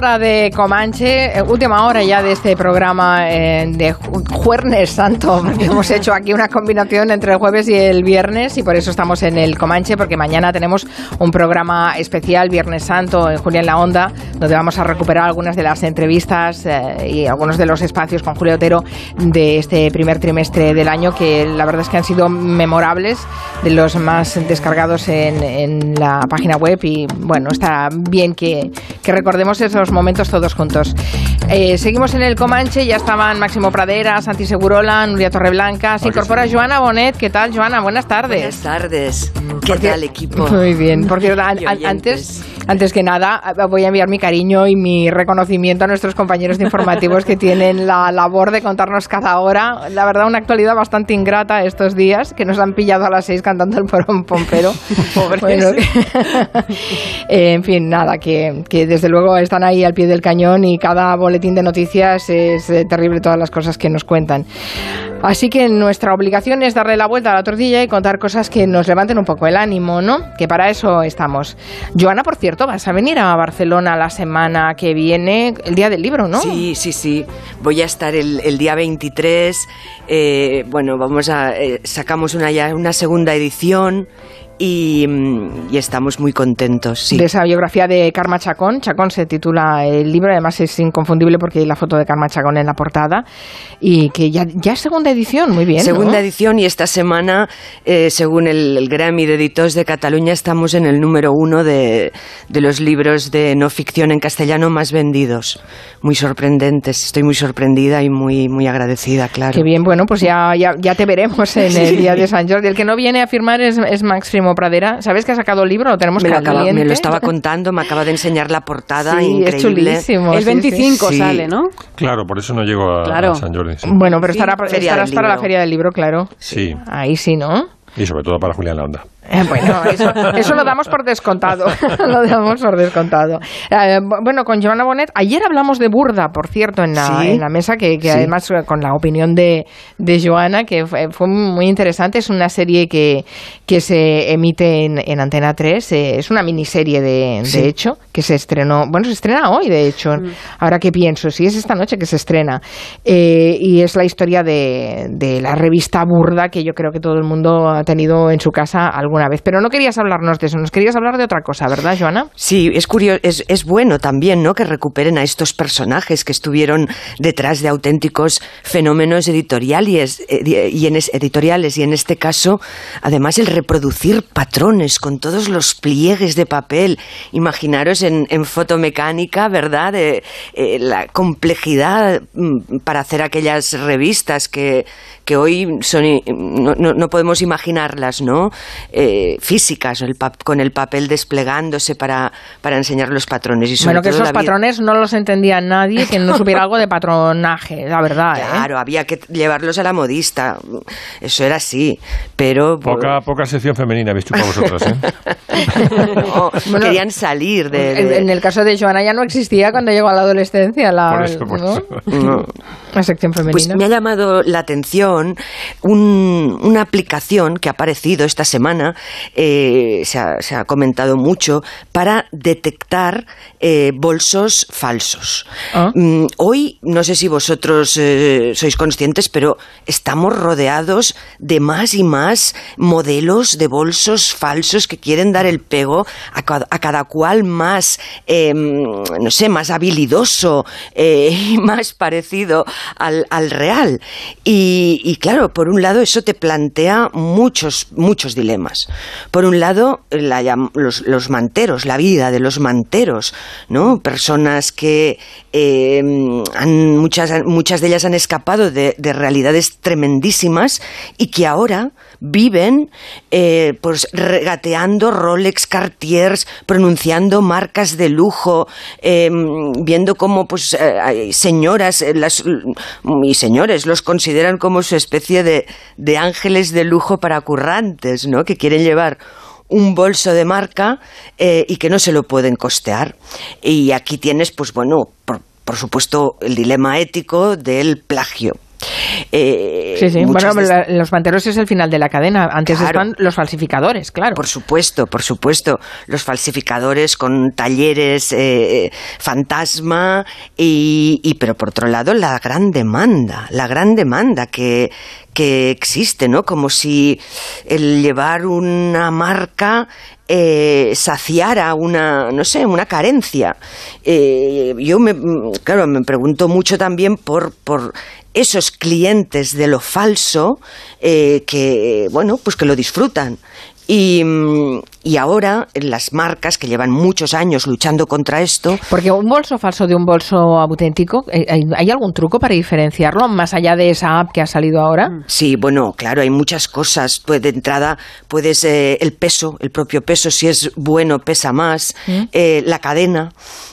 [SPEAKER 1] Hora de Comanche, eh, última hora ya de este programa eh, de Jueves Santo, porque hemos hecho aquí una combinación entre el jueves y el viernes y por eso estamos en el Comanche, porque mañana tenemos un programa especial, Viernes Santo, en Julia en la Onda, donde vamos a recuperar algunas de las entrevistas eh, y algunos de los espacios con Julio Otero de este primer trimestre del año, que la verdad es que han sido memorables, de los más descargados en, en la página web. Y bueno, está bien que, que recordemos esos momentos todos juntos. Eh, seguimos en el Comanche, ya estaban Máximo Pradera, Santi Segurola, Nuria Torreblanca. Se incorpora Joana Bonet. ¿Qué tal, Joana? Buenas tardes.
[SPEAKER 70] Buenas tardes. ¿Qué tal, equipo?
[SPEAKER 1] Muy bien. Porque antes, antes que nada, voy a enviar mi cariño y mi reconocimiento a nuestros compañeros de informativos que tienen la labor de contarnos cada hora. La verdad, una actualidad bastante ingrata estos días, que nos han pillado a las seis cantando el porón pompero. bueno, eh, en fin, nada, que, que desde luego están ahí al pie del cañón y cada boletín de noticias es eh, terrible todas las cosas que nos cuentan. Así que nuestra obligación es darle la vuelta a la tortilla y contar cosas que nos levanten un poco el ánimo, ¿no? Que para eso estamos. Joana, por cierto, vas a venir a Barcelona la semana que viene, el día del libro, ¿no?
[SPEAKER 70] Sí, sí, sí. Voy a estar el, día 23. Eh, bueno, vamos a. Eh, sacamos una, ya una segunda edición y, estamos muy contentos. Sí.
[SPEAKER 1] De esa biografía de Karma Chacón. Chacón se titula el libro, además es inconfundible porque hay la foto de Karma Chacón en la portada y que ya, ya es segunda edición, muy bien.
[SPEAKER 70] Segunda edición y esta semana, eh, según el, el, Grammy de Editores de Cataluña, estamos en el número uno de, de los libros de no ficción en castellano más vendidos. Muy sorprendentes, estoy muy sorprendida y muy, muy agradecida, claro.
[SPEAKER 1] Qué bien, bueno, pues ya, ya, ya te veremos en el día de San Jordi. El que no viene a firmar es, es Max Frimo Pradera. ¿Sabes que ha sacado el libro? Lo tenemos
[SPEAKER 70] me lo, me lo estaba contando, me acaba de enseñar la portada.
[SPEAKER 1] Sí,
[SPEAKER 70] increíble.
[SPEAKER 1] es chulísimo.
[SPEAKER 2] El 25 sale, ¿no?
[SPEAKER 3] Claro, por eso no llego a, San Jordi.
[SPEAKER 1] Bueno, pero estará, estarás para la Feria del Libro, claro.
[SPEAKER 3] Sí.
[SPEAKER 1] Ahí sí, ¿no?
[SPEAKER 3] Y sobre todo para Julián Launda.
[SPEAKER 1] Eh, bueno, eso, lo damos por descontado. lo damos por descontado. Eh, bueno, con Joana Bonet, ayer hablamos de Burda, por cierto, en la, en la mesa, que, además eh, con la opinión de, de Joana, que fue, muy interesante. Es una serie que, que se emite en, Antena 3. es una miniserie, de, de hecho, que se estrenó. Bueno, se estrena hoy, de hecho. Mm. Ahora que pienso, sí, es esta noche que se estrena. y es la historia de, de la revista Burda, que yo creo que todo el mundo ha tenido en su casa alguna vez. Pero no querías hablarnos de eso, nos querías hablar de otra cosa, ¿verdad, Joana?
[SPEAKER 70] Sí, es curioso, es, es bueno también, ¿no? Que recuperen a estos personajes que estuvieron detrás de auténticos fenómenos editoriales, eh, y en editoriales y en este caso, además el reproducir patrones con todos los pliegues de papel. Imaginaros en, en fotomecánica, ¿verdad? Eh, la complejidad mm, para hacer aquellas revistas que, que hoy son, no, no, podemos imaginarlas, ¿no? Eh, físicas, con el papel desplegándose para, para enseñar los patrones.
[SPEAKER 1] Y bueno, que esos patrones no los entendía nadie que no supiera algo de patronaje, la verdad.
[SPEAKER 70] ¿eh? Claro, había que llevarlos a la modista, eso era así, pero...
[SPEAKER 3] Poca, poca sección femenina habéis chupado vosotros, ¿eh?
[SPEAKER 70] querían salir de,
[SPEAKER 1] En el caso de Joana ya no existía cuando llegó a la adolescencia la, la sección femenina.
[SPEAKER 70] Pues me ha llamado la atención una aplicación que ha aparecido esta semana, eh, se, ha, comentado mucho, para detectar eh, bolsos falsos. Ah. Mm, hoy, no sé si vosotros eh, sois conscientes, pero estamos rodeados de más y más modelos de bolsos falsos que quieren dar el pego a, cada cual más, em, no sé, más habilidoso y más parecido al, real. y claro, por un lado eso te plantea muchos, muchos dilemas. Por un lado, los, manteros, la vida de los manteros, ¿no? Personas que eh, han, muchas, muchas de ellas han escapado de, realidades tremendísimas y que ahora viven eh, pues regateando Rolex Cartiers, pronunciando marcas de lujo, em, viendo cómo pues eh, señoras las, y señores los consideran como su especie de, de ángeles de lujo para currantes, ¿no? Que quieren llevar un bolso de marca eh, y que no se lo pueden costear. Y aquí tienes, pues bueno, por, supuesto, el dilema ético del plagio.
[SPEAKER 1] Eh, sí, sí. Bueno, los manteros es el final de la cadena. Antes están los falsificadores, claro.
[SPEAKER 70] Por supuesto, por supuesto. Los falsificadores con talleres eh, fantasma y, y, pero por otro lado, la gran demanda, la gran demanda que, que existe, ¿no? Como si el llevar una marca eh, saciara una, no sé, una carencia. Eh, yo me, claro, me pregunto mucho también por, por esos clientes de lo falso eh, que, bueno, pues que lo disfrutan. Y, y, ahora las marcas que llevan muchos años luchando contra esto.
[SPEAKER 1] Porque un bolso falso de un bolso auténtico, eh, ¿hay, algún truco para diferenciarlo más allá de esa app que ha salido ahora?
[SPEAKER 70] Sí, bueno, claro, hay muchas cosas. Pues de entrada, puedes eh, el peso, el propio peso, si es bueno, pesa más. ¿Mm? Eh, la cadena.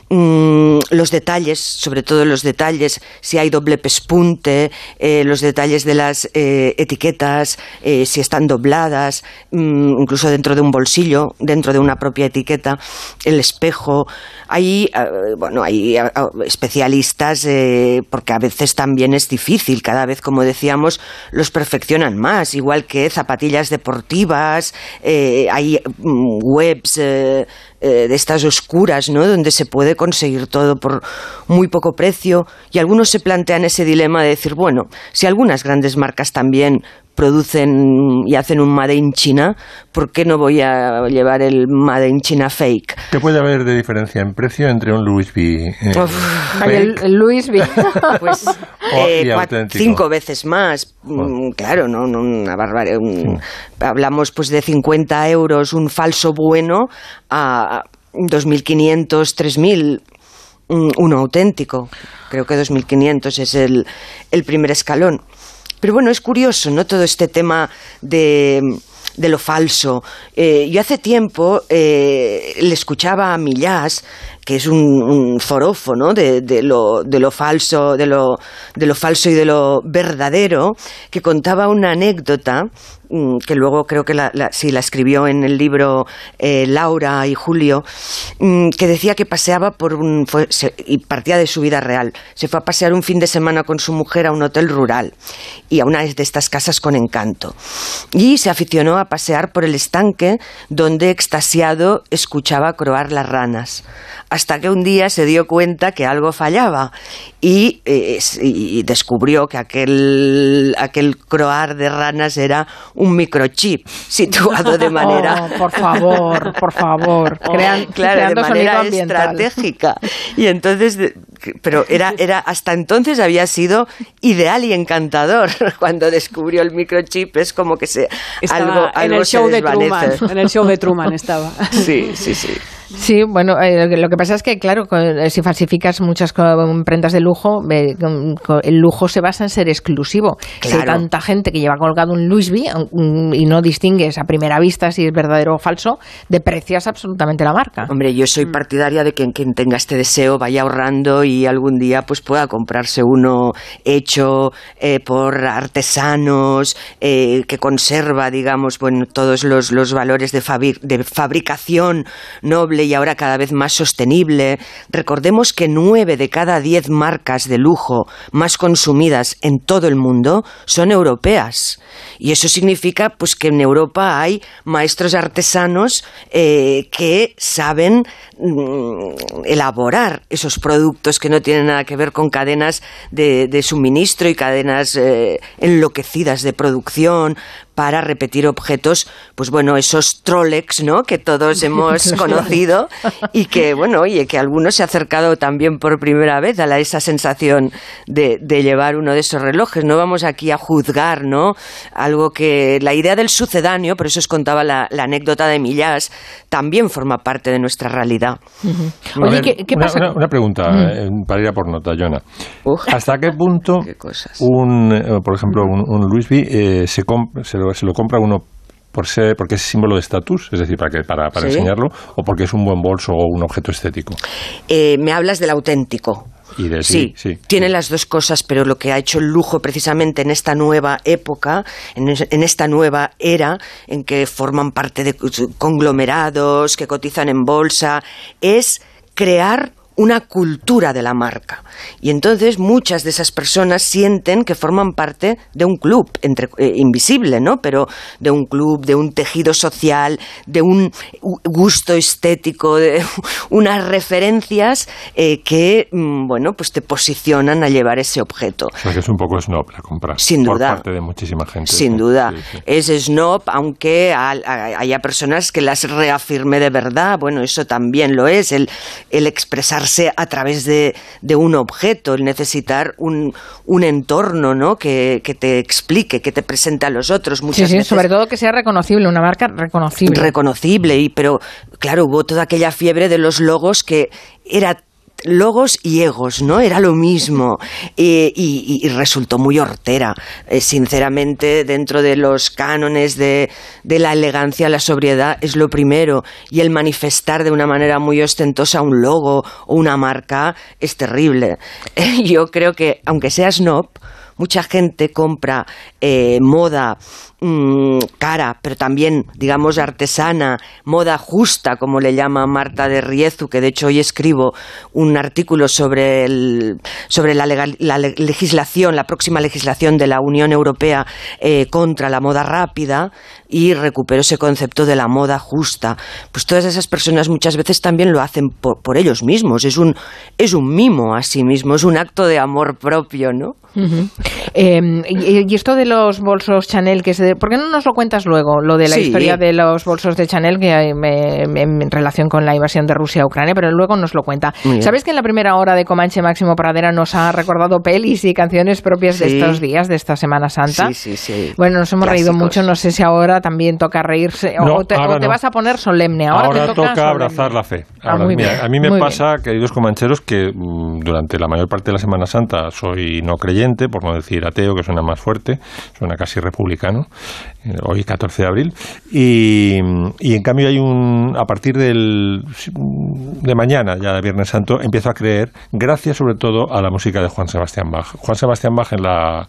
[SPEAKER 70] Mm, los detalles, sobre todo los detalles, si hay doble pespunte, eh, los detalles de las eh, etiquetas, eh, si están dobladas, mm, incluso dentro de un bolsillo, dentro de una propia etiqueta, el espejo. Hay, bueno, hay especialistas porque a veces también es difícil, cada vez, como decíamos, los perfeccionan más, igual que zapatillas deportivas, hay mm, webs eh, de estas oscuras, ¿no? Donde se puede conseguir todo por muy poco precio y algunos se plantean ese dilema de decir, bueno, si algunas grandes marcas también producen y hacen un Made in China, ¿por qué no voy a llevar el Made in China fake?
[SPEAKER 3] ¿Qué puede haber de diferencia en precio entre un Louis V?
[SPEAKER 1] Eh, el, Louis V.
[SPEAKER 70] pues eh, cinco veces más. Mm, claro, ¿no? Una barbaridad. Hablamos pues de 50 euros un falso bueno a 2.500, 3.000 uno auténtico. Creo que 2.500 es el, el primer escalón. Pero bueno, es curioso, ¿no? Todo este tema de, de lo falso. Eh, yo hace tiempo eh, le escuchaba a Millás, que es un, un forofo, ¿no? De, de, lo, de lo falso, de lo, de lo falso y de lo verdadero, que contaba una anécdota que luego creo que la, sí la escribió en el libro eh, Laura y Julio, mm, que decía que paseaba por un. y partía de su vida real. Se fue a pasear un fin de semana con su mujer a un hotel rural y a una de estas casas con encanto. Y se aficionó a pasear por el estanque donde extasiado escuchaba croar las ranas. Hasta que un día se dio cuenta que algo fallaba y, eh, y descubrió que aquel, aquel croar de ranas era un microchip situado de manera...
[SPEAKER 1] Oh, por favor, por favor.
[SPEAKER 70] claro, de manera estratégica. Y entonces, pero era, era, hasta entonces había sido ideal y encantador. Cuando descubrió el microchip es como que se... algo,
[SPEAKER 1] en el show de Truman. En el show de Truman estaba.
[SPEAKER 70] Sí, sí, sí.
[SPEAKER 1] Sí, bueno, eh, lo que pasa es que, claro, eh, si falsificas muchas prendas de lujo, el lujo se basa en ser exclusivo. Si hay tanta gente que lleva colgado un Louis V y no distingues a primera vista si es verdadero o falso, deprecias absolutamente la marca.
[SPEAKER 70] Hombre, yo soy mm. partidaria de que quien tenga este deseo vaya ahorrando y algún día pues pueda comprarse uno hecho eh, por artesanos, que conserva, digamos, bueno, todos los, los valores de, de fabricación noble y ahora cada vez más sostenible. Recordemos que nueve de cada diez marcas de lujo más consumidas en todo el mundo son europeas. Y eso significa pues que en Europa hay maestros artesanos eh, que saben mm, elaborar esos productos que no tienen nada que ver con cadenas de, suministro y cadenas eh, enloquecidas de producción para repetir objetos, pues bueno, esos Trolex, ¿no? Que todos hemos conocido y que, bueno, oye, que algunos se ha acercado también por primera vez a la, esa sensación de, llevar uno de esos relojes. No vamos aquí a juzgar, ¿no? Algo que la idea del sucedáneo, por eso os contaba la, anécdota de Millás, también forma parte de nuestra realidad.
[SPEAKER 3] Oye, ¿qué, pasa? Una, pregunta eh, para ir a por nota, Jonah. ¿Hasta qué punto un, eh, por ejemplo, un, un Louis V eh, se, se, se lo compra uno por ser, porque es símbolo de estatus, es decir, para, que, para, para enseñarlo, o porque es un buen bolso o un objeto estético?
[SPEAKER 70] Eh, me hablas del auténtico.
[SPEAKER 3] Y de,
[SPEAKER 70] sí, sí, tiene las dos cosas, pero lo que ha hecho el lujo precisamente en esta nueva época, en, en, esta nueva era en que forman parte de conglomerados, que cotizan en bolsa, es crear una cultura de la marca. Y entonces muchas de esas personas sienten que forman parte de un club, entre, eh, invisible, ¿no? Pero de un club, de un tejido social, de un gusto estético, de unas referencias eh, que, mm, bueno, pues te posicionan a llevar ese objeto.
[SPEAKER 3] O sea que es un poco snob la compra.
[SPEAKER 70] Sin duda.
[SPEAKER 3] Por parte de muchísima gente.
[SPEAKER 70] Sin duda. Es snob, aunque haya personas que las reafirme de verdad. Bueno, eso también lo es. El, el expresar a través de, un objeto, el necesitar un, un entorno ¿no? Que, te explique, que te presente a los otros. Muchas
[SPEAKER 1] sí, sí, sobre todo que sea reconocible, una marca reconocible.
[SPEAKER 70] Reconocible, y, pero claro, hubo toda aquella fiebre de los logos que era logos y egos, ¿no? Era lo mismo. y, resultó muy hortera. Eh, sinceramente, dentro de los cánones de, de, la elegancia, la sobriedad es lo primero. Y el manifestar de una manera muy ostentosa un logo o una marca es terrible. Yo creo que, aunque sea snob, mucha gente compra eh, moda mm, cara, pero también, digamos, artesana, moda justa, como le llama Marta de Riezu, que de hecho hoy escribo un artículo sobre, el, sobre la, la legislación, la próxima legislación de la Unión Europea eh, contra la moda rápida y recupero ese concepto de la moda justa. Pues todas esas personas muchas veces también lo hacen por, por ellos mismos, es un, es un mimo a sí mismo, es un acto de amor propio, ¿no?
[SPEAKER 1] Em, y, esto de los bolsos Chanel, que se, ¿por qué no nos lo cuentas luego? Lo de la historia de los bolsos de Chanel que en relación con la invasión de Rusia a Ucrania, pero luego nos lo cuenta. ¿Sabes que en la primera hora de Comanche Máximo Pradera nos ha recordado pelis y canciones propias de estos días, de esta Semana Santa?
[SPEAKER 70] Sí, sí, sí.
[SPEAKER 1] Bueno, nos hemos reído mucho, no sé si ahora también toca reírse o te, vas a poner solemne.
[SPEAKER 3] Ahora, toca, abrazar la fe. Ah, a mí me pasa, queridos comancheros, que mm, durante la mayor parte de la Semana Santa soy no creyente por no decir ateo, que suena más fuerte, suena casi republicano, eh, hoy 14 de abril, y, y, en cambio hay un, a partir del, de mañana, ya de Viernes Santo, empiezo a creer, gracias sobre todo a la música de Juan Sebastián Bach. Juan Sebastián Bach en la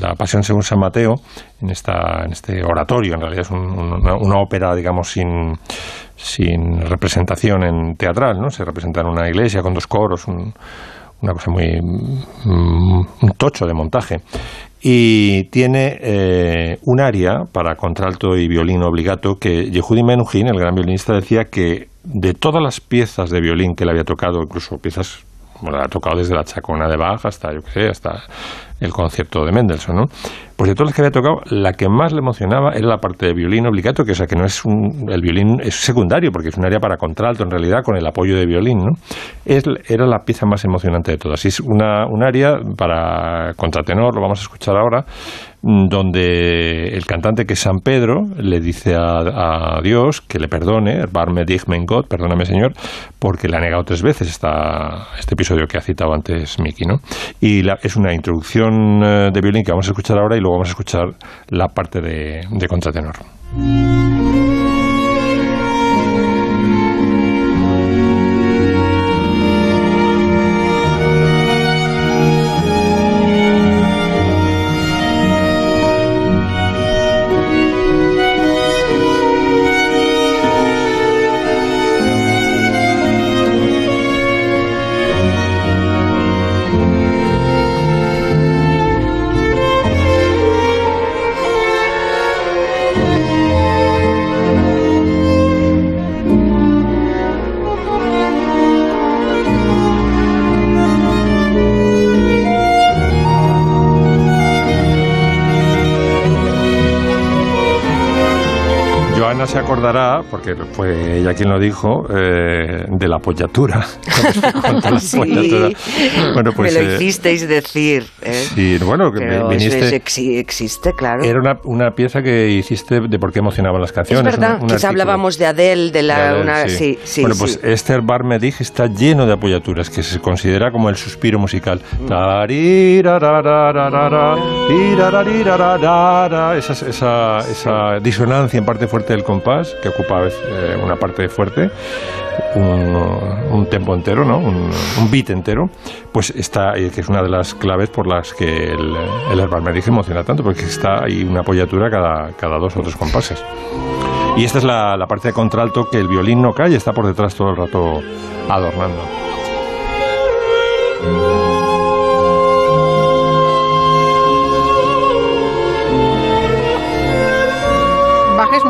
[SPEAKER 3] la Pasión según San Mateo, en, esta, en este oratorio, en realidad es una, una, ópera, digamos, sin, sin representación en teatral, ¿no? Se representa en una iglesia con dos coros, un, una cosa muy mm, un tocho de montaje y tiene eh, un área para contralto y violín obligato que Yehudi Menuhin, el gran violinista, decía que de todas las piezas de violín que le había tocado, incluso piezas, bueno, ha tocado desde la chacona de Bach hasta, yo qué sé, hasta el concierto de Mendelssohn, ¿no? Pues de todas las que había tocado, la que más le emocionaba era la parte de violín obligato, que, o sea, que no es un, el violín es secundario, porque es un área para contralto en realidad, con el apoyo de violín, ¿no? Es, era la pieza más emocionante de todas. Es una, un área para contratenor, lo vamos a escuchar ahora, donde el cantante que es San Pedro le dice a, Dios que le perdone, Barme dich mein Gott, perdóname Señor, porque le ha negado tres veces esta, este episodio que ha citado antes Miki, ¿no? Y es una introducción eh, de violín que vamos a escuchar ahora y luego vamos a escuchar la parte de contratenor. Porque fue ella quien lo dijo, eh, de la apoyatura.
[SPEAKER 70] sí. Bueno, pues, Me lo eh, hicisteis decir. ¿eh?
[SPEAKER 3] Sí, bueno, que viniste,
[SPEAKER 70] existe, claro.
[SPEAKER 3] Era una, una, pieza que hiciste de por qué emocionaban las canciones.
[SPEAKER 70] Es verdad, que hablábamos de Adele, de la... una, sí. Sí,
[SPEAKER 3] bueno, pues Esther Barmedig está lleno de apoyaturas, que se considera como el suspiro musical. Esa, esa, esa disonancia en parte fuerte del compás, que eh, una parte fuerte, un, tempo entero, ¿no? un, beat entero, pues está, eh, que es una de las claves por las que el, el emociona tanto, porque está ahí una apoyatura cada, cada dos o tres compases. Y esta es la, la parte de contralto que el violín no cae, está por detrás todo el rato adornando.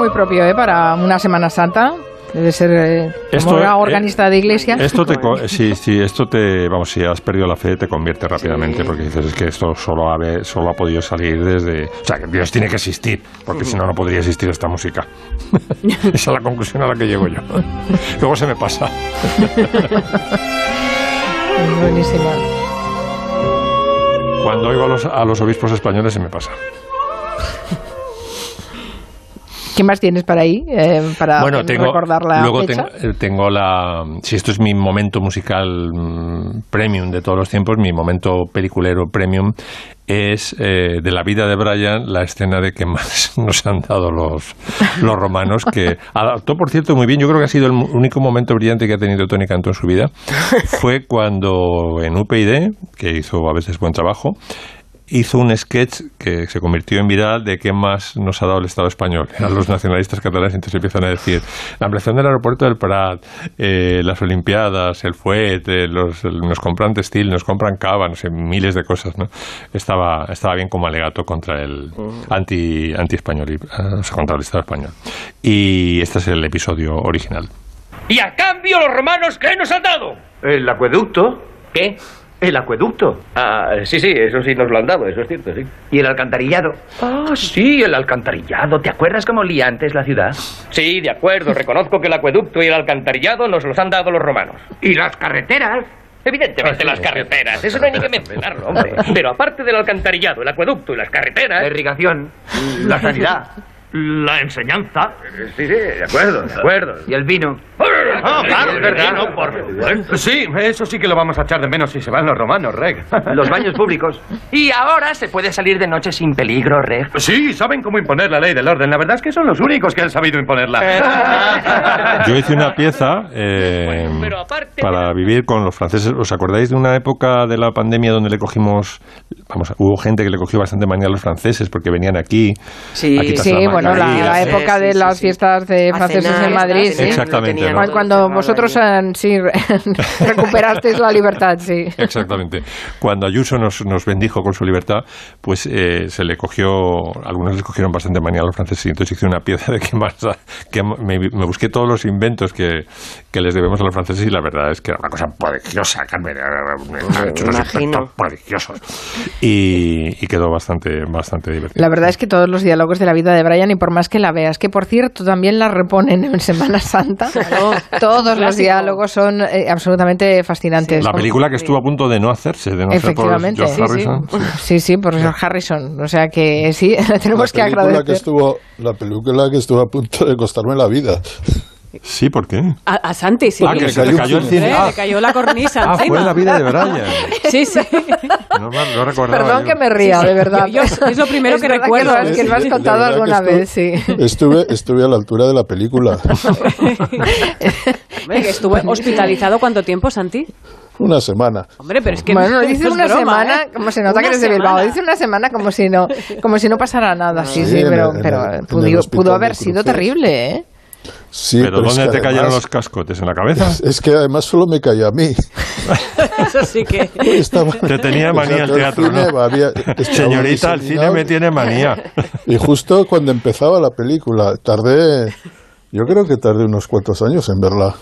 [SPEAKER 1] Muy propio ¿eh? para una Semana Santa. Debe ser eh, como eh, organista de iglesia.
[SPEAKER 3] Esto te, sí, sí, esto te, vamos, si has perdido la fe te convierte rápidamente porque dices es que esto solo ha, solo ha podido salir desde, o sea, que Dios tiene que existir, porque si no no podría existir esta música. Esa es la conclusión a la que llego yo. Luego se me pasa.
[SPEAKER 1] Buenísima.
[SPEAKER 3] Cuando oigo a los, a los obispos españoles se me pasa.
[SPEAKER 1] ¿Qué más tienes para ahí? Eh, para
[SPEAKER 3] bueno, tengo,
[SPEAKER 1] recordar la
[SPEAKER 3] luego eh, Tengo, la... Si esto es mi momento musical mm, premium de todos los tiempos, mi momento peliculero premium es eh, de la vida de Brian la escena de que más nos han dado los, los romanos, que adaptó, por cierto, muy bien. Yo creo que ha sido el único momento brillante que ha tenido Tony Canto en su vida. Fue cuando en UPyD, que hizo a veces buen trabajo, hizo un sketch que se convirtió en viral de qué más nos ha dado el Estado español. Eran los nacionalistas catalanes, entonces empiezan a decir la ampliación del aeropuerto del Prat, eh, las Olimpiadas, el FUET, eh, los, nos compran textil, nos compran cava, no sé, miles de cosas. ¿no? Estaba, estaba bien como alegato contra el anti, anti español, o sea, contra el Estado español. Y este es el episodio original.
[SPEAKER 62] Y a cambio los romanos, ¿qué nos han dado?
[SPEAKER 71] El acueducto.
[SPEAKER 62] ¿Qué?
[SPEAKER 71] El acueducto.
[SPEAKER 62] Ah, sí, sí, eso sí nos lo han dado, eso es cierto, sí.
[SPEAKER 71] ¿Y el alcantarillado?
[SPEAKER 62] Ah, sí, el alcantarillado. ¿Te acuerdas cómo olía antes la ciudad? Sí, de acuerdo. Reconozco que el acueducto y el alcantarillado nos los han dado los romanos.
[SPEAKER 71] ¿Y las carreteras?
[SPEAKER 62] Evidentemente las carreteras, eso no hay ni que mencionarlo, hombre. Pero aparte del alcantarillado, el acueducto y las carreteras...
[SPEAKER 71] La irrigación, la sanidad
[SPEAKER 62] la enseñanza.
[SPEAKER 71] Sí, sí, de acuerdo, de acuerdo. Y el vino.
[SPEAKER 62] Ah, claro, verdad. por
[SPEAKER 71] Sí, eso sí que lo vamos a echar de menos si se van los romanos, Reg. Los baños públicos.
[SPEAKER 62] Y ahora se puede salir de noche sin peligro, Reg.
[SPEAKER 71] Sí, saben cómo imponer la ley del orden. La verdad es que son los únicos que han sabido imponerla.
[SPEAKER 3] Yo hice una pieza eh, para vivir con los franceses. ¿Os acordáis de una época de la pandemia donde le cogimos, vamos, hubo gente que le cogió bastante manía a los franceses porque venían aquí.
[SPEAKER 1] Sí, sí, bueno, la, época de las fiestas de franceses en Madrid.
[SPEAKER 3] Exactamente.
[SPEAKER 1] Cuando vosotros sí, recuperasteis la libertad, sí.
[SPEAKER 3] Exactamente. Cuando Ayuso nos, nos bendijo con su libertad, pues eh, se le cogió, algunos les cogieron bastante manía a los franceses y entonces hice una pieza de que más, que me, busqué todos los inventos que, que, les debemos a los franceses y la verdad es que era una cosa prodigiosa, Carmen.
[SPEAKER 70] Imagino.
[SPEAKER 3] Prodigiosos. Y, y quedó bastante, bastante divertido.
[SPEAKER 1] La verdad es que todos los diálogos de la vida de Brian, y por más que la veas, que por cierto también la reponen en Semana Santa, todos los diálogos son eh, absolutamente fascinantes.
[SPEAKER 3] La película que estuvo a punto de no hacerse, de no
[SPEAKER 1] Efectivamente,
[SPEAKER 3] por George
[SPEAKER 1] sí,
[SPEAKER 3] Harrison.
[SPEAKER 1] Sí. sí, por George Harrison. O sea que sí, le tenemos que agradecer.
[SPEAKER 5] Que estuvo, la película que estuvo a punto de costarme la vida.
[SPEAKER 3] Sí, ¿por qué?
[SPEAKER 2] A, Santi, sí.
[SPEAKER 3] Ah, que se le cayó el cine.
[SPEAKER 2] Ah. Le cayó la cornisa
[SPEAKER 3] Ah, fue la vida de Brian.
[SPEAKER 2] Sí, sí.
[SPEAKER 3] No, no recordaba
[SPEAKER 1] Perdón que me ría, de verdad.
[SPEAKER 2] Yo, es lo primero
[SPEAKER 1] es
[SPEAKER 2] que recuerdo.
[SPEAKER 1] Que, que lo has contado alguna vez, sí.
[SPEAKER 5] Estuve, estuve a la altura de la película.
[SPEAKER 2] ¿Estuvo hospitalizado cuánto tiempo, Santi?
[SPEAKER 5] Una semana.
[SPEAKER 2] Hombre, pero es que
[SPEAKER 1] bueno, dice una semana, ¿eh? como se nota que eres de Bilbao, dice una semana como si no, como si no pasara nada. Sí, sí, pero, pero pudo, pudo haber sido terrible, ¿eh?
[SPEAKER 5] Sí,
[SPEAKER 3] ¿Pero, dónde te cayeron los cascotes? ¿En la cabeza?
[SPEAKER 5] Es, que además solo me cayó a mí.
[SPEAKER 2] Eso sí que...
[SPEAKER 3] te tenía manía el teatro, Señorita, el cine me tiene manía.
[SPEAKER 5] Y justo cuando empezaba la película, tardé... Yo creo que tardé unos cuantos años en verla.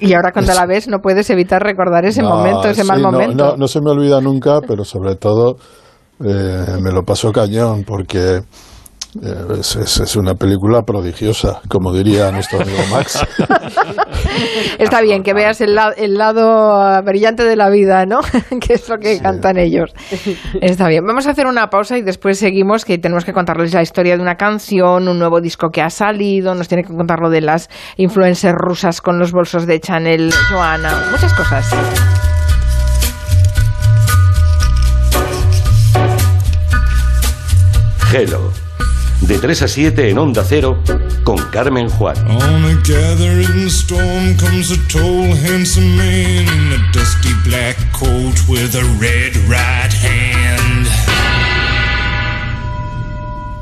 [SPEAKER 1] Y ahora cuando la ves no puedes evitar recordar ese momento, ese mal momento.
[SPEAKER 5] No, no, se me olvida nunca, pero sobre todo eh, me lo pasó cañón porque eh, es, una película prodigiosa, como diría nuestro amigo Max.
[SPEAKER 1] Está bien que veas el, el, lado brillante de la vida, ¿no? que es lo que cantan ellos. Está bien. Vamos a hacer una pausa y después seguimos, que tenemos que contarles la historia de una canción, un nuevo disco que ha salido, nos tiene que contar lo de las influencers rusas con los bolsos de Chanel, Joana, muchas cosas.
[SPEAKER 72] Hello de 3 a 7 en Onda Cero con Carmen Juan.
[SPEAKER 31] On a gathering storm comes a tall, handsome man in a dusty black coat with a red right hand.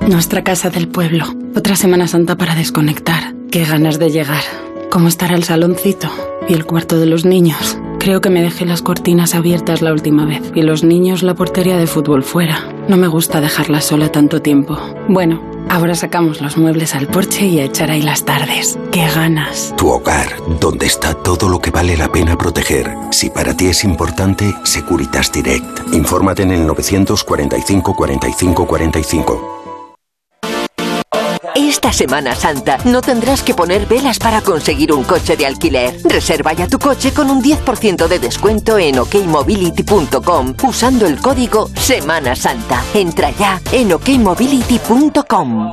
[SPEAKER 73] Nuestra casa del pueblo. Otra Semana Santa para desconectar. Qué ganas de llegar. ¿Cómo estará el saloncito? ¿Y el cuarto de los niños? Creo que me dejé las cortinas abiertas la última vez y los niños la portería de fútbol fuera. No me gusta dejarla sola tanto tiempo. Bueno, ahora sacamos los muebles al porche y a echar ahí las tardes. ¡Qué ganas!
[SPEAKER 74] Tu hogar, donde está todo lo que vale la pena proteger. Si para ti es importante, Securitas Direct. Infórmate en el 945 45 45.
[SPEAKER 23] Esta Semana Santa no tendrás que poner velas para conseguir un coche de alquiler. Reserva ya tu coche con un 10% de descuento en okmobility.com usando el código Semana Santa. Entra ya en okmobility.com.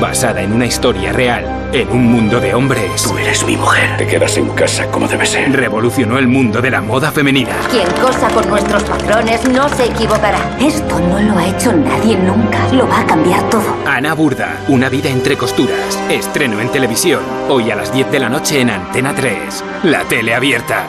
[SPEAKER 15] Basada en una historia real, en un mundo de hombres.
[SPEAKER 16] Tú eres mi mujer. Te quedas en casa como debe ser.
[SPEAKER 15] Revolucionó el mundo de la moda femenina.
[SPEAKER 75] Quien cosa con nuestros patrones no se equivocará. Esto no lo ha hecho nadie nunca. Lo va a cambiar todo.
[SPEAKER 15] Ana Burda, una vida entre costuras. Estreno en televisión. Hoy a las 10 de la noche en Antena 3. La tele abierta.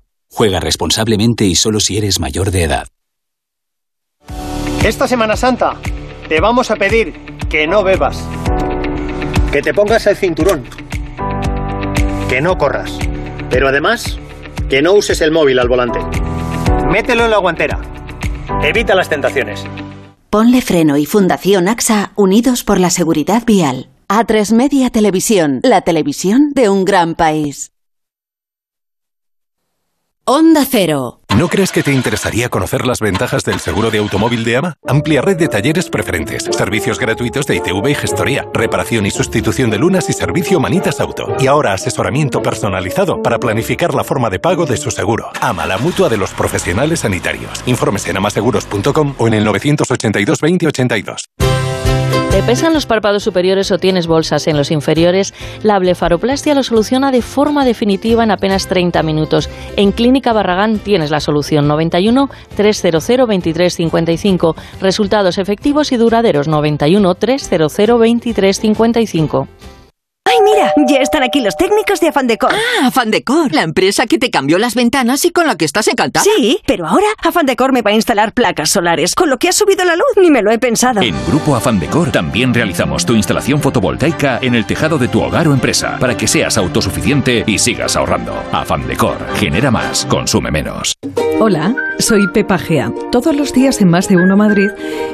[SPEAKER 76] Juega responsablemente y solo si eres mayor de edad.
[SPEAKER 77] Esta Semana Santa te vamos a pedir que no bebas, que te pongas el cinturón, que no corras, pero además que no uses el móvil al volante. Mételo en la guantera. Evita las tentaciones.
[SPEAKER 22] Ponle Freno y Fundación AXA unidos por la seguridad vial. A3 Media Televisión, la televisión de un gran país. Onda Cero.
[SPEAKER 18] ¿No crees que te interesaría conocer las ventajas del seguro de automóvil de AMA? Amplia red de talleres preferentes, servicios gratuitos de ITV y gestoría, reparación y sustitución de lunas y servicio Manitas Auto. Y ahora asesoramiento personalizado para planificar la forma de pago de su seguro. AMA, la mutua de los profesionales sanitarios. Informes en amaseguros.com o en el 982 2082.
[SPEAKER 78] ¿Te pesan los párpados superiores o tienes bolsas en los inferiores? La blefaroplastia lo soluciona de forma definitiva en apenas 30 minutos. En Clínica Barragán tienes la solución 91 300 2355. Resultados efectivos y duraderos 91 300 2355.
[SPEAKER 79] ¡Ay, mira! Ya están aquí los técnicos de Afan Decor.
[SPEAKER 80] Ah, Afan Decor, la empresa que te cambió las ventanas y con la que estás encantada.
[SPEAKER 79] Sí, pero ahora Afan Decor me va a instalar placas solares, con lo que ha subido la luz, ni me lo he pensado.
[SPEAKER 18] En Grupo Afan Decor también realizamos tu instalación fotovoltaica en el tejado de tu hogar o empresa para que seas autosuficiente y sigas ahorrando. Afan Decor, genera más, consume menos.
[SPEAKER 81] Hola, soy Pepa Gea. Todos los días en Más de Uno Madrid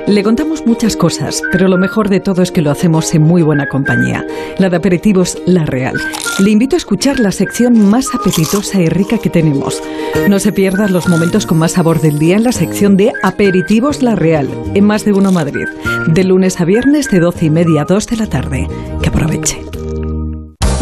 [SPEAKER 81] le contamos muchas cosas, pero lo mejor de todo es que lo hacemos en muy buena compañía. La de aperitivos La Real. Le invito a escuchar la sección más apetitosa y rica que tenemos. No se pierdan los momentos con más sabor del día en la sección de Aperitivos La Real, en Más de Uno Madrid. De lunes a viernes de 12 y media a 2 de la tarde. Que aproveche.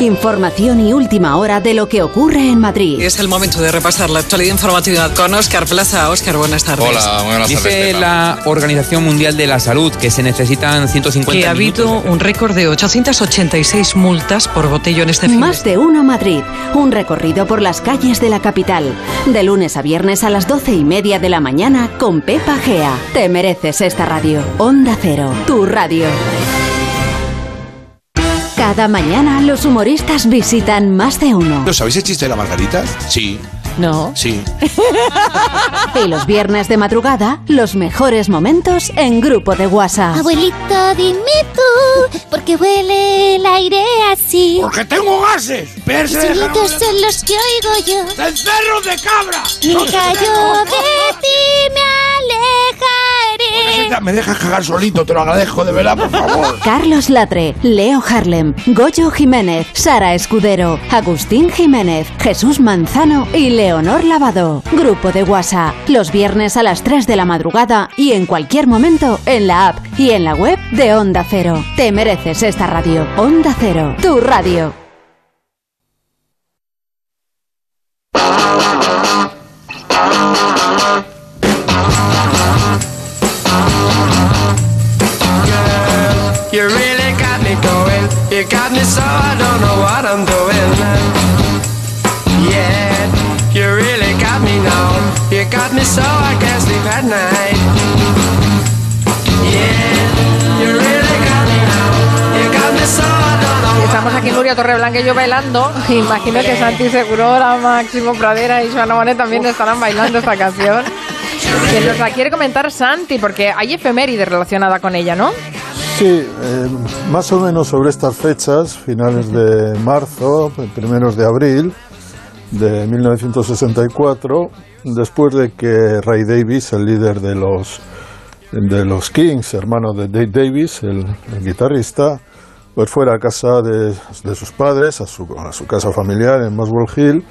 [SPEAKER 22] Información y última hora de lo que ocurre en Madrid.
[SPEAKER 82] Es el momento de repasar la actualidad informativa con Oscar Plaza. Oscar, buenas tardes.
[SPEAKER 83] Hola, buenas
[SPEAKER 82] tardes.
[SPEAKER 83] Dice la Organización Mundial de la Salud que se necesitan 150
[SPEAKER 82] Que ha habido un récord de 886 multas por botellón este fin.
[SPEAKER 22] Más de uno Madrid. Un recorrido por las calles de la capital. De lunes a viernes a las doce y media de la mañana con Pepa Gea. Te mereces esta radio. Onda Cero, tu radio. Cada mañana los humoristas visitan más de uno.
[SPEAKER 84] ¿No sabéis el chiste de la margarita? Sí.
[SPEAKER 22] No.
[SPEAKER 84] Sí.
[SPEAKER 22] Y los viernes de madrugada, los mejores momentos en grupo de WhatsApp.
[SPEAKER 85] Abuelito, dime tú, ¿por qué huele el aire así?
[SPEAKER 86] ¡Porque tengo gases!
[SPEAKER 85] Sonidos son los que oigo yo.
[SPEAKER 86] ¡Cencerros de cabra!
[SPEAKER 85] Nunca yo de ti me alejaré.
[SPEAKER 87] me dejas cagar solito, te lo agradezco de verdad, por favor.
[SPEAKER 22] Carlos Latre, Leo Harlem, Goyo Jiménez, Sara Escudero, Agustín Jiménez, Jesús Manzano y Leonor Lavado. Grupo de WhatsApp. Los viernes a las 3 de la madrugada y en cualquier momento en la app y en la web de Onda Cero. Te mereces esta radio. Onda Cero, tu radio.
[SPEAKER 88] Really. You so I don't know. Me so I can't sleep at night. Yeah, you really got me now. You got me so I don't know.
[SPEAKER 1] Y Estamos aquí Nuria Torreblanca y yo bailando. Imagino que Santi Segurola, Máximo Pradera y Joana Bonet también estarán bailando esta canción. Que nos la quiere comentar Santi, porque hay efeméride relacionada con ella, ¿no?
[SPEAKER 5] Sí, eh, más o menos sobre estas fechas, finales de marzo, primeros de abril de 1964, después de que Ray Davis, el líder de los, de los Kings, hermano de Dave Davis, el, guitarrista, pues fuera a casa de, de sus padres, a su, a su casa familiar en Muswell Hill,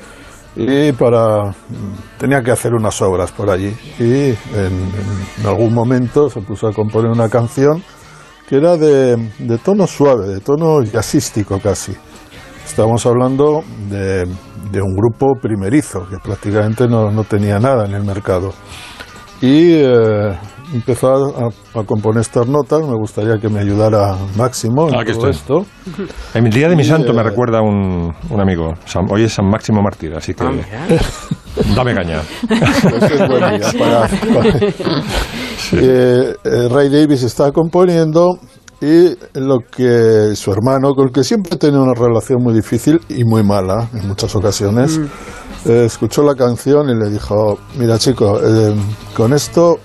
[SPEAKER 5] y para tenía que hacer unas obras por allí y en, en algún momento se puso a componer una canción que era de, de tono suave, de tono jazzístico casi. Estamos hablando de, de un grupo primerizo que prácticamente no, no tenía nada en el mercado. Y eh, empezó a, a componer estas notas. Me gustaría que me ayudara Máximo en
[SPEAKER 3] Ah, aquí
[SPEAKER 5] todo
[SPEAKER 3] estoy.
[SPEAKER 5] esto.
[SPEAKER 3] El día de mi
[SPEAKER 5] Y,
[SPEAKER 3] santo me
[SPEAKER 5] eh,
[SPEAKER 3] recuerda un, un amigo. San- hoy es San Máximo Mártir, así que dame caña.
[SPEAKER 5] Pues es buen día para- para- Eh, eh, Ray Davis estaba componiendo y lo que su hermano, con el que siempre tenía una relación muy difícil y muy mala en muchas ocasiones, eh, escuchó la canción y le dijo, mira chico, eh, con esto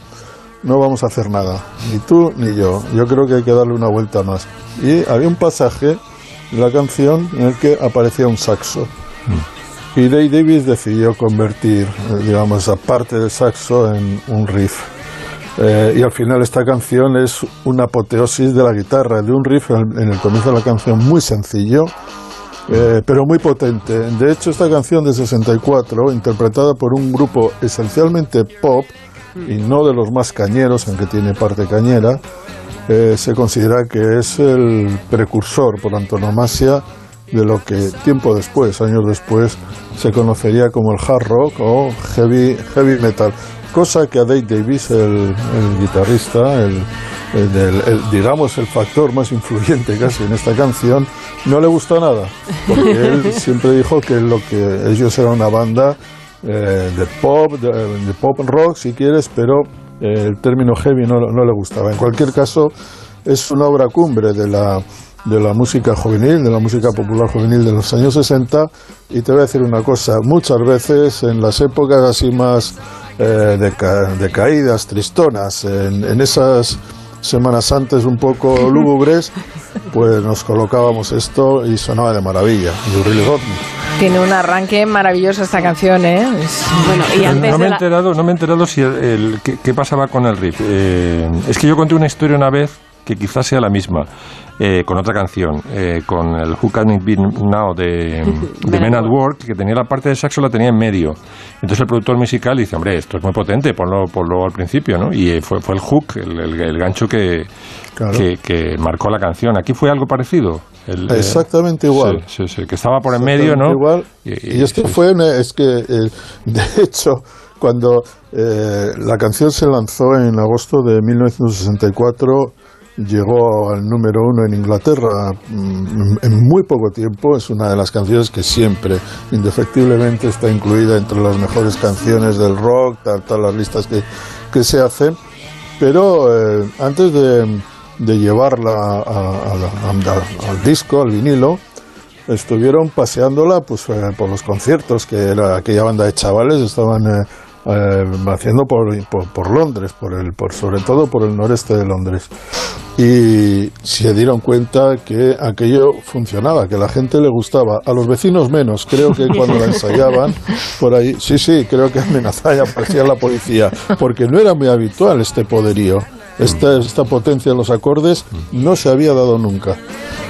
[SPEAKER 5] no vamos a hacer nada, ni tú ni yo, yo creo que hay que darle una vuelta más. Y había un pasaje en la canción en el que aparecía un saxo. Y Ray Davis decidió convertir, eh, digamos, esa parte del saxo en un riff. Eh, y al final esta canción es una apoteosis de la guitarra, de un riff en el comienzo de la canción muy sencillo, eh, pero muy potente. De hecho, esta canción de 64, interpretada por un grupo esencialmente pop, y no de los más cañeros, aunque tiene parte cañera, eh, se considera que es el precursor por antonomasia de lo que tiempo después, años después, se conocería como el hard rock o heavy, heavy metal. Cosa que a Dave Davis, el, el guitarrista, el, el el- digamos el factor más influyente casi en esta canción, no le gusta nada. Porque él siempre dijo que lo que ellos eran una banda eh, de pop, de, de pop rock si quieres, pero eh, el término heavy no, no le gustaba. En cualquier caso, es una obra cumbre de la, de la música juvenil, de la música popular juvenil de los años 60. Y te voy a decir una cosa, muchas veces en las épocas así más eh, deca- decaídas, tristonas, en, en esas Semanas Santas un poco lúgubres, pues nos colocábamos esto y sonaba de maravilla.
[SPEAKER 1] Tiene un arranque maravilloso esta canción, ¿eh? Bueno, y antes
[SPEAKER 3] no,
[SPEAKER 1] de
[SPEAKER 3] me he
[SPEAKER 1] la...
[SPEAKER 3] enterado, no me he enterado si el, el- qué, qué pasaba con el riff. Eh, es que yo conté una historia una vez que quizás sea la misma, eh, con otra canción, eh, con el Who Can It Be Now de, de Men at Work, que tenía la parte de saxo, la tenía en medio. Entonces el productor musical dice, hombre, esto es muy potente, ponlo, ponlo al principio, ¿no? Y eh, fue, fue el hook, el, el- el gancho que, que, que marcó la canción. ¿Aquí fue algo parecido? El, eh,
[SPEAKER 5] Exactamente igual.
[SPEAKER 3] Sí, sí, sí, que estaba por en medio, ¿no?
[SPEAKER 5] Igual.
[SPEAKER 3] Y-
[SPEAKER 5] Y, esto fue, es que, eh, de hecho, cuando eh, la canción se lanzó en agosto de 1964, llegó al número uno en Inglaterra mm, en muy poco tiempo. Es una de las canciones que siempre, indefectiblemente, está incluida entre las mejores canciones del rock, todas las listas que, que se hacen. Pero eh, antes de, llevarla a- a- a la- a- al disco, al vinilo, estuvieron paseándola pues eh, por los conciertos que era aquella banda de chavales estaban eh, eh, haciendo por, por, Londres por el por sobre todo por el noreste de Londres. Y se dieron cuenta que aquello funcionaba que la gente le gustaba. A los vecinos menos creo que cuando la ensayaban por ahí sí sí creo que amenazaba y aparecía la policía porque no era muy habitual este poderío. Esta, esta potencia de los acordes no se había dado nunca.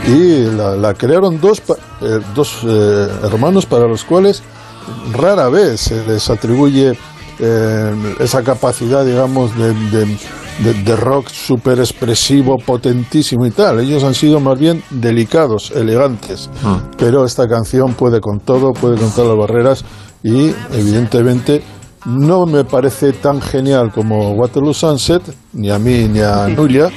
[SPEAKER 5] Y la, la crearon dos, eh, dos eh, hermanos para los cuales rara vez se les atribuye eh, esa capacidad, digamos, de, de- de- de rock súper expresivo, potentísimo y tal. Ellos han sido más bien delicados, elegantes. Pero esta canción puede con todo, puede con todas las barreras y, evidentemente, no me parece tan genial como Waterloo Sunset, ni a mí ni a Nuria,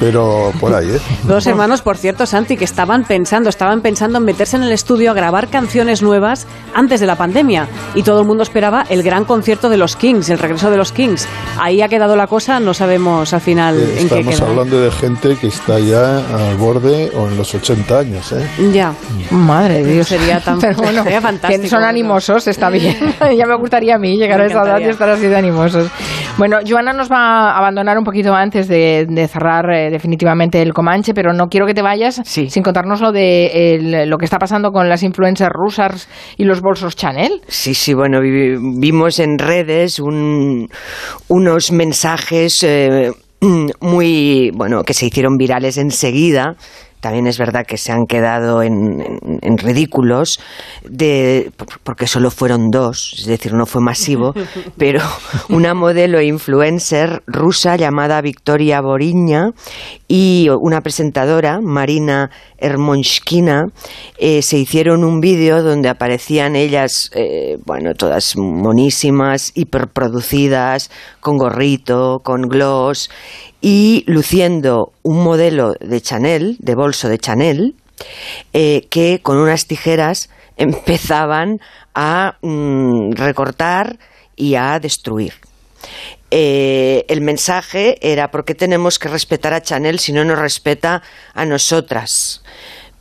[SPEAKER 5] pero por ahí, ¿eh?
[SPEAKER 2] Dos hermanos, por cierto, Santi, que estaban pensando, estaban pensando en meterse en el estudio a grabar canciones nuevas antes de la pandemia. Y todo el mundo esperaba el gran concierto de los Kings, el regreso de los Kings. Ahí ha quedado la cosa, no sabemos al final
[SPEAKER 5] Eh,
[SPEAKER 2] en qué
[SPEAKER 5] Estamos hablando de gente que está ya al borde o en los 80 años, ¿eh?
[SPEAKER 2] Ya.
[SPEAKER 1] Madre de Dios.
[SPEAKER 2] Sería tan
[SPEAKER 1] Pero bueno,
[SPEAKER 2] sería fantástico.
[SPEAKER 1] que son animosos, está bien. ya me gustaría a mí llegar a edad y
[SPEAKER 2] encantaría.
[SPEAKER 1] estar así de animosos. Bueno, Joana nos va a abandonar un poquito antes de, de cerrar eh, definitivamente el Comanche, pero no quiero que te vayas sin contarnos lo de lo que está pasando con las influencers rusas y los bolsos Chanel.
[SPEAKER 70] Sí, sí, bueno, vi- vimos en redes un- unos mensajes eh, muy, bueno, que se hicieron virales enseguida. También es verdad que se han quedado en, en- en ridículos, de, por- porque solo fueron dos, es decir, no fue masivo, pero una modelo e influencer rusa llamada Victoria Boriña y una presentadora, Marina Hermonshkina, eh, se hicieron un vídeo donde aparecían ellas, eh, bueno, todas monísimas, hiperproducidas, con gorrito, con gloss y luciendo un modelo de Chanel, de bolso de Chanel, eh, que con unas tijeras empezaban a mm, recortar y a destruir. Eh, el mensaje era ¿por qué tenemos que respetar a Chanel si no nos respeta a nosotras?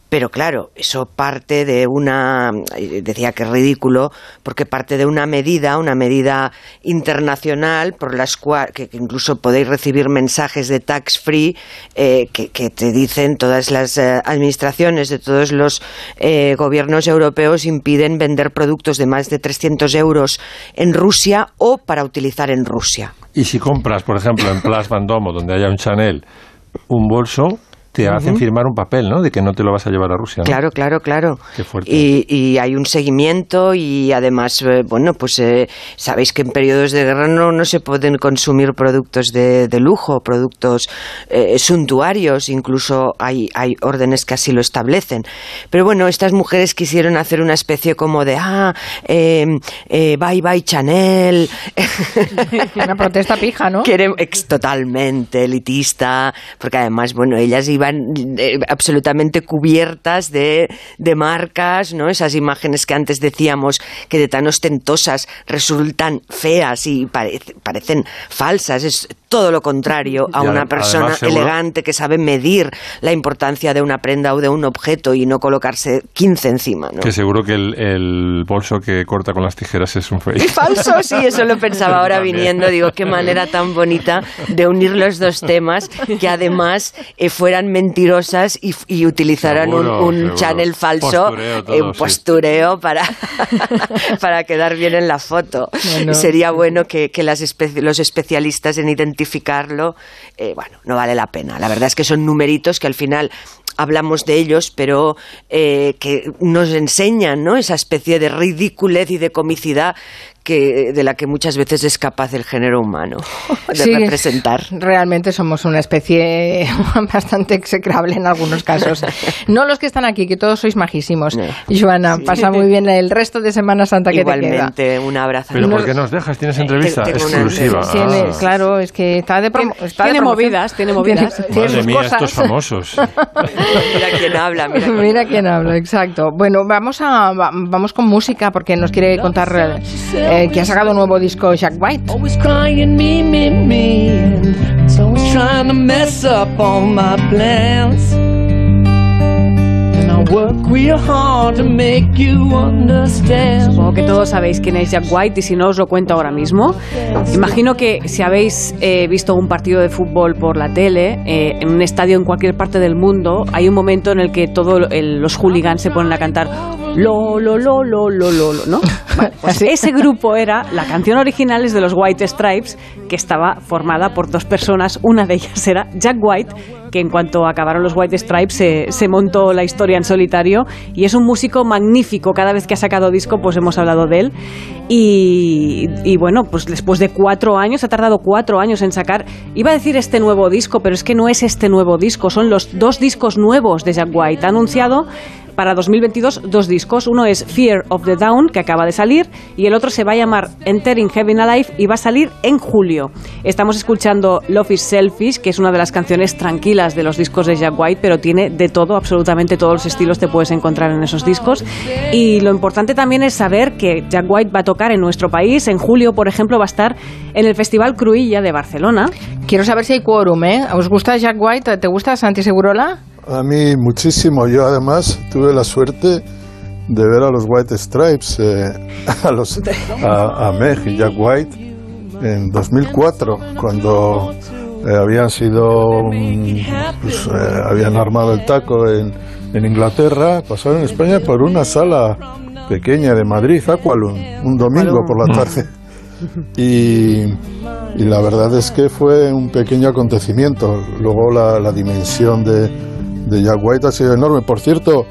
[SPEAKER 70] Pero claro, eso parte de una, eh, decía que es ridículo, porque parte de una medida, una medida internacional, por las cuales que, incluso podéis recibir mensajes de tax free eh, que, que te dicen todas las eh, administraciones de todos los eh, gobiernos europeos impiden vender productos de más de 300 euros en Rusia o para utilizar en Rusia.
[SPEAKER 3] Y si compras, por ejemplo, en Place Vendôme, donde haya un Chanel, un bolso, te hacen
[SPEAKER 70] Ujú.
[SPEAKER 3] firmar un papel, ¿no? De que no te lo vas a llevar a Rusia. ¿no?
[SPEAKER 70] Claro, claro, claro.
[SPEAKER 3] Qué fuerte.
[SPEAKER 70] Y, y hay un seguimiento y además, eh, bueno, pues eh, sabéis que en periodos de guerra no, no se pueden consumir productos de, de lujo, productos eh, suntuarios, incluso hay, hay órdenes que así lo establecen. Pero bueno, estas mujeres quisieron hacer una especie como de, ah, eh, eh, bye bye Chanel.
[SPEAKER 1] Una protesta pija, ¿no?
[SPEAKER 70] Quieren, ex, totalmente elitista, porque además, bueno, ellas iban eh, absolutamente cubiertas de, de marcas, ¿no? Esas imágenes que antes decíamos que de tan ostentosas resultan feas y parece- parecen falsas. Es todo lo contrario a
[SPEAKER 3] Y
[SPEAKER 70] una persona
[SPEAKER 3] además,
[SPEAKER 70] elegante que sabe medir la importancia de una prenda o de un objeto y no colocarse 15 encima, ¿no?
[SPEAKER 3] Que seguro que el, el bolso que corta con las tijeras es un fake.
[SPEAKER 70] Falso, sí, eso lo pensaba ahora
[SPEAKER 3] También.
[SPEAKER 70] viniendo. Digo, qué manera tan bonita de unir los dos temas que además eh, fueran mentirosas y, y utilizaran un-
[SPEAKER 3] Seguro,
[SPEAKER 70] un,
[SPEAKER 3] seguro.
[SPEAKER 70] channel falso,
[SPEAKER 3] Postureo todo,
[SPEAKER 70] eh, un
[SPEAKER 3] sí.
[SPEAKER 70] postureo para, para quedar bien en la foto. Sería bueno que, que las espe- los especialistas en identificarlo, eh, bueno, no vale la pena. La verdad es que son numeritos que al final hablamos de ellos, pero eh, que nos enseñan ¿no? esa especie de ridiculez y de comicidad que, de la que muchas veces es capaz el género humano de
[SPEAKER 1] Sí,
[SPEAKER 70] representar.
[SPEAKER 1] Realmente somos una especie bastante execrable en algunos casos. No los que están aquí, que todos sois majísimos. Joana, pasa muy bien el resto de Semana Santa que te queda.
[SPEAKER 70] Igualmente, un abrazo.
[SPEAKER 3] Pero ¿por qué nos dejas? ¿Tienes entrevista exclusiva?
[SPEAKER 1] Tiene-
[SPEAKER 3] Ah.
[SPEAKER 1] claro, es que está de, promo- está
[SPEAKER 2] tiene movidas, tiene movidas.
[SPEAKER 1] tiene
[SPEAKER 3] Madre mía,
[SPEAKER 1] cosas.
[SPEAKER 3] estos famosos.
[SPEAKER 70] Mira quién habla, mira quién
[SPEAKER 1] Mira quién habla, exacto. Bueno, vamos a va- vamos con música porque nos quiere contar eh, que ha sacado un nuevo disco Jack White.
[SPEAKER 2] Supongo que todos sabéis quién es Jack White y si no os lo cuento ahora mismo. Imagino que si habéis eh, visto un partido de fútbol por la tele, eh, en un estadio en cualquier parte del mundo, hay un momento en el que todos los hooligans se ponen a cantar lo, lo, lo, lo, lo, lo, lo, ¿no? Vale, pues ese grupo era, la canción original es de los White Stripes, que estaba formada por dos personas, una de ellas era Jack White, que en cuanto acabaron los White Stripes se, se montó la historia en solitario y es un músico magnífico, cada vez que ha sacado disco pues hemos hablado de él y, y bueno, pues después de cuatro años, ha tardado cuatro años en sacar, iba a decir este nuevo disco, pero es que no es este nuevo disco, son los dos discos nuevos de Jack White. Ha anunciado para 2022 dos discos. Uno es Fear of the Down, que acaba de salir, y el otro se va a llamar Entering Heaven Alive y va a salir en julio. Estamos escuchando Love is Selfish, que es una de las canciones tranquilas de los discos de Jack White, pero tiene de todo, absolutamente todos los estilos te puedes encontrar en esos discos. Y lo importante también es saber que Jack White va a tocar en nuestro país. En julio, por ejemplo, va a estar en el Festival Cruilla de Barcelona.
[SPEAKER 1] Quiero saber si hay quórum, ¿eh? ¿Os gusta Jack White? ¿Te gusta Santi Segurola?
[SPEAKER 5] A mí muchísimo. Yo además tuve la suerte de ver a los White Stripes, eh, a, los, a, a Meg y Jack White en 2004, cuando eh, habían sido, mm, pues, eh, habían armado el taco en, en Inglaterra, pasaron en España por una sala pequeña de Madrid, Aqualum, un domingo por la tarde. Y, y la verdad es que fue un pequeño acontecimiento. Luego la, la dimensión de, de Jack White ha sido enorme. Por cierto,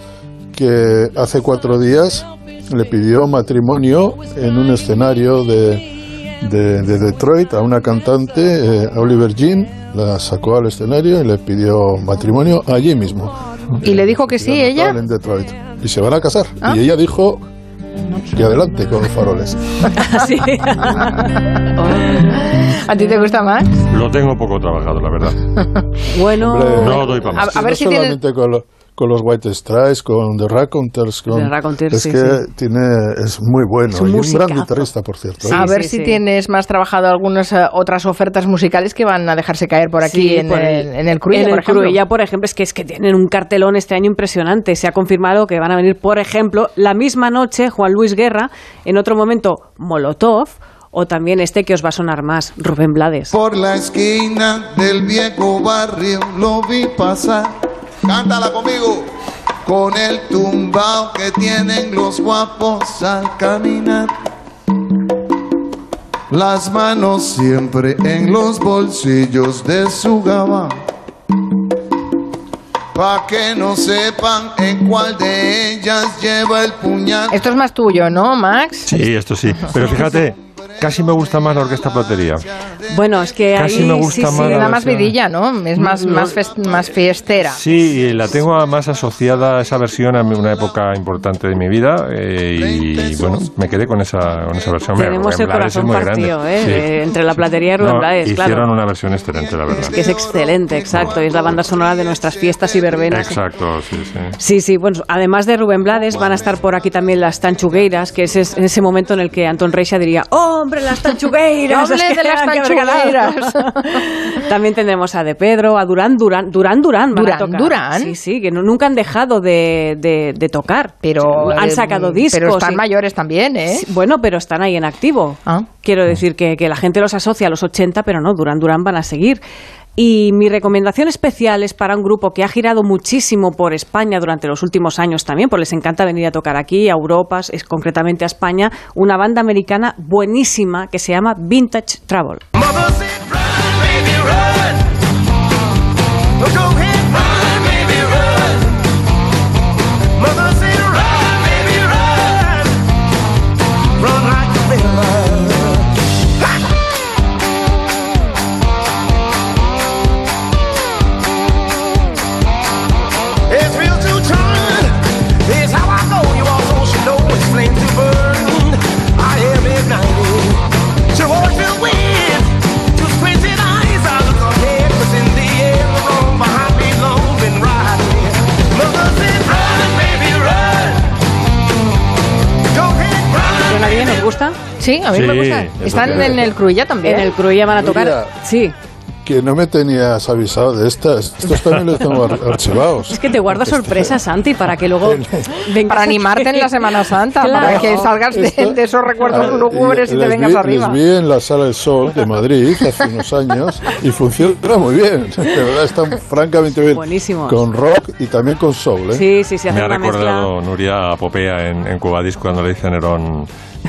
[SPEAKER 5] que hace cuatro días le pidió matrimonio en un escenario de, de, de Detroit a una cantante, eh, Oliver Jean, la sacó al escenario y le pidió matrimonio allí mismo.
[SPEAKER 1] ¿Y le dijo que sí, ella?
[SPEAKER 5] En Detroit. Y se van a casar.
[SPEAKER 1] Ah.
[SPEAKER 5] Y ella dijo que adelante con los faroles.
[SPEAKER 1] Sí. ¿A ti te gusta más?
[SPEAKER 3] Lo tengo poco trabajado, la verdad.
[SPEAKER 2] Bueno,
[SPEAKER 5] Hombre,
[SPEAKER 3] No doy para más.
[SPEAKER 1] A- a ver
[SPEAKER 5] no
[SPEAKER 1] si tienes-
[SPEAKER 5] solamente con, lo- con los White Stripes, con The Raconteurs, con...
[SPEAKER 2] The Raconteurs,
[SPEAKER 5] es
[SPEAKER 2] sí,
[SPEAKER 5] que
[SPEAKER 2] sí.
[SPEAKER 5] tiene, es muy bueno.
[SPEAKER 2] Es un
[SPEAKER 5] y un gran guitarrista, por cierto. ¿eh?
[SPEAKER 1] a ver
[SPEAKER 2] sí,
[SPEAKER 1] si
[SPEAKER 2] sí.
[SPEAKER 1] tienes más trabajado algunas eh, otras ofertas musicales que van a dejarse caer por aquí
[SPEAKER 2] Sí,
[SPEAKER 1] en,
[SPEAKER 2] por
[SPEAKER 1] el, en el Cruilla,
[SPEAKER 2] en
[SPEAKER 1] por
[SPEAKER 2] el
[SPEAKER 1] ejemplo.
[SPEAKER 2] Cruilla, por ejemplo, es que es que tienen un cartelón este año impresionante. Se ha confirmado que van a venir, por ejemplo, la misma noche Juan Luis Guerra, en otro momento Molotov, o también este que os va a sonar más, Rubén Blades.
[SPEAKER 89] Por la esquina del viejo barrio lo vi pasar. Cántala conmigo. Con el tumbao que tienen los guapos al caminar. Las manos siempre en los bolsillos de su gabán. Pa' que no sepan en cuál de ellas lleva el puñal.
[SPEAKER 1] Esto es más tuyo, ¿no, Max?
[SPEAKER 3] Sí, esto sí. Pero fíjate, casi me gusta más la orquesta platería.
[SPEAKER 2] Bueno, es que
[SPEAKER 3] Casi
[SPEAKER 2] ahí
[SPEAKER 3] me gusta
[SPEAKER 2] sí,
[SPEAKER 3] más
[SPEAKER 2] sí,
[SPEAKER 3] la
[SPEAKER 1] Da más vidilla, ¿no? Es más,
[SPEAKER 3] No.
[SPEAKER 1] más, fes- más fiestera.
[SPEAKER 3] Sí, y la tengo más asociada a esa versión a una época importante de mi vida eh, y bueno, me quedé con esa, con esa versión.
[SPEAKER 2] Tenemos
[SPEAKER 3] Rubén
[SPEAKER 2] el
[SPEAKER 3] Blades es
[SPEAKER 2] corazón
[SPEAKER 3] muy grande.
[SPEAKER 2] partido, ¿eh?
[SPEAKER 3] Sí.
[SPEAKER 2] de- entre la platería y Rubén
[SPEAKER 3] No,
[SPEAKER 2] Blades,
[SPEAKER 3] hicieron
[SPEAKER 2] claro.
[SPEAKER 3] una versión excelente, la verdad.
[SPEAKER 2] Que es excelente, exacto. y es la banda sonora de nuestras fiestas y verbenas.
[SPEAKER 3] Exacto, sí, sí.
[SPEAKER 2] Sí, sí, bueno, además de Rubén Blades, van a estar por aquí también las tanchugueiras, que es es- en ese momento en el que Antón Reixa diría, ¡Hombre, las tanchugueiras!
[SPEAKER 1] ¡Hable
[SPEAKER 2] Es que
[SPEAKER 1] de las
[SPEAKER 2] eran que vergaladas".
[SPEAKER 1] tanchugueiras!
[SPEAKER 2] también tendremos a De Pedro, a Durán Durán, Durán Durán. van a
[SPEAKER 1] Durán
[SPEAKER 2] tocar.
[SPEAKER 1] Durán.
[SPEAKER 2] Sí, sí, que no- nunca han dejado de, de- de tocar.
[SPEAKER 1] Pero
[SPEAKER 2] han
[SPEAKER 1] eh,
[SPEAKER 2] sacado discos.
[SPEAKER 1] Pero están
[SPEAKER 2] y-
[SPEAKER 1] mayores también, ¿eh?
[SPEAKER 2] Sí, Bueno, pero están ahí en activo.
[SPEAKER 1] Ah.
[SPEAKER 2] Quiero decir que, que la gente los asocia a los 80, pero no, Durán Durán van a seguir. Y mi recomendación especial es para un grupo que ha girado muchísimo por España durante los últimos años también, porque les encanta venir a tocar aquí, a Europa, es concretamente a España, una banda americana buenísima que se llama Vintage Travel.
[SPEAKER 1] Sí, a mí me
[SPEAKER 3] Sí,
[SPEAKER 1] gusta.
[SPEAKER 3] eso
[SPEAKER 1] Están
[SPEAKER 3] tiene.
[SPEAKER 1] en el Cruilla también.
[SPEAKER 2] En el Cruilla van a tocar.
[SPEAKER 5] Mira.
[SPEAKER 2] Sí.
[SPEAKER 5] que no me tenías avisado de estas. Estos también los tengo ar- archivados.
[SPEAKER 2] Es que te guardo sorpresas, Santi, para que luego vengas
[SPEAKER 1] Para animarte en la Semana Santa, para
[SPEAKER 2] Claro.
[SPEAKER 1] que salgas de, de esos recuerdos
[SPEAKER 5] Ah,
[SPEAKER 1] lúgubres y te vengas
[SPEAKER 5] vi,
[SPEAKER 1] arriba.
[SPEAKER 5] Les vi en la Sala del Sol de Madrid hace unos años y funciona muy bien. De verdad, están francamente bien.
[SPEAKER 2] Buenísimos.
[SPEAKER 5] Con rock y también con soul. ¿eh?
[SPEAKER 2] Sí, sí, sí,
[SPEAKER 3] Me ha
[SPEAKER 2] una mezcla.
[SPEAKER 3] recordado Nuria Popea en, en Cubadis cuando le dice a Nerón.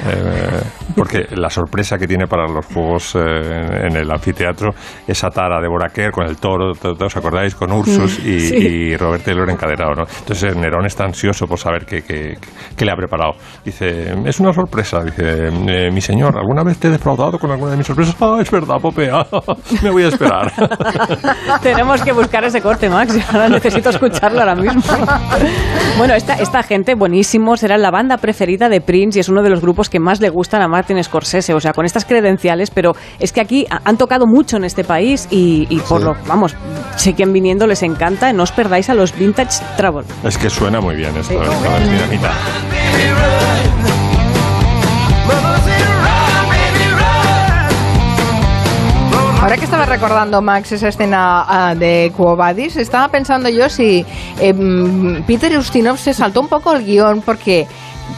[SPEAKER 3] Eh, porque la sorpresa que tiene para los juegos eh, en, en el anfiteatro es atar a Deborah Kerr con el toro, to- to- ¿os acordáis? Con Ursus
[SPEAKER 2] Mm,
[SPEAKER 3] y,
[SPEAKER 2] sí.
[SPEAKER 3] y Robert Taylor encadenado, ¿no? Entonces Nerón está ansioso por saber qué, qué- qué le ha preparado. Dice, es una sorpresa. Dice, eh, mi señor, ¿alguna vez te he defraudado con alguna de mis sorpresas? Ah, es verdad, Popea, me voy a esperar.
[SPEAKER 2] Tenemos que buscar ese corte, Max. Ahora necesito escucharlo ahora mismo. bueno, esta, esta gente, buenísimos, era la banda preferida de Prince y es uno de los grupos que más le gustan a Martin Scorsese. O sea, con estas credenciales, pero es que aquí ha- han tocado mucho en este país y, y por
[SPEAKER 3] Sí.
[SPEAKER 2] lo, vamos, siguen viniendo, les encanta. No os perdáis a los Vintage Travel.
[SPEAKER 3] es que suena muy bien esto, esto es dinamita.
[SPEAKER 1] Ahora que estaba recordando, Max, esa escena ah, de Quo Vadis, estaba pensando yo si eh, mm, Peter Ustinov se saltó un poco el guion porque...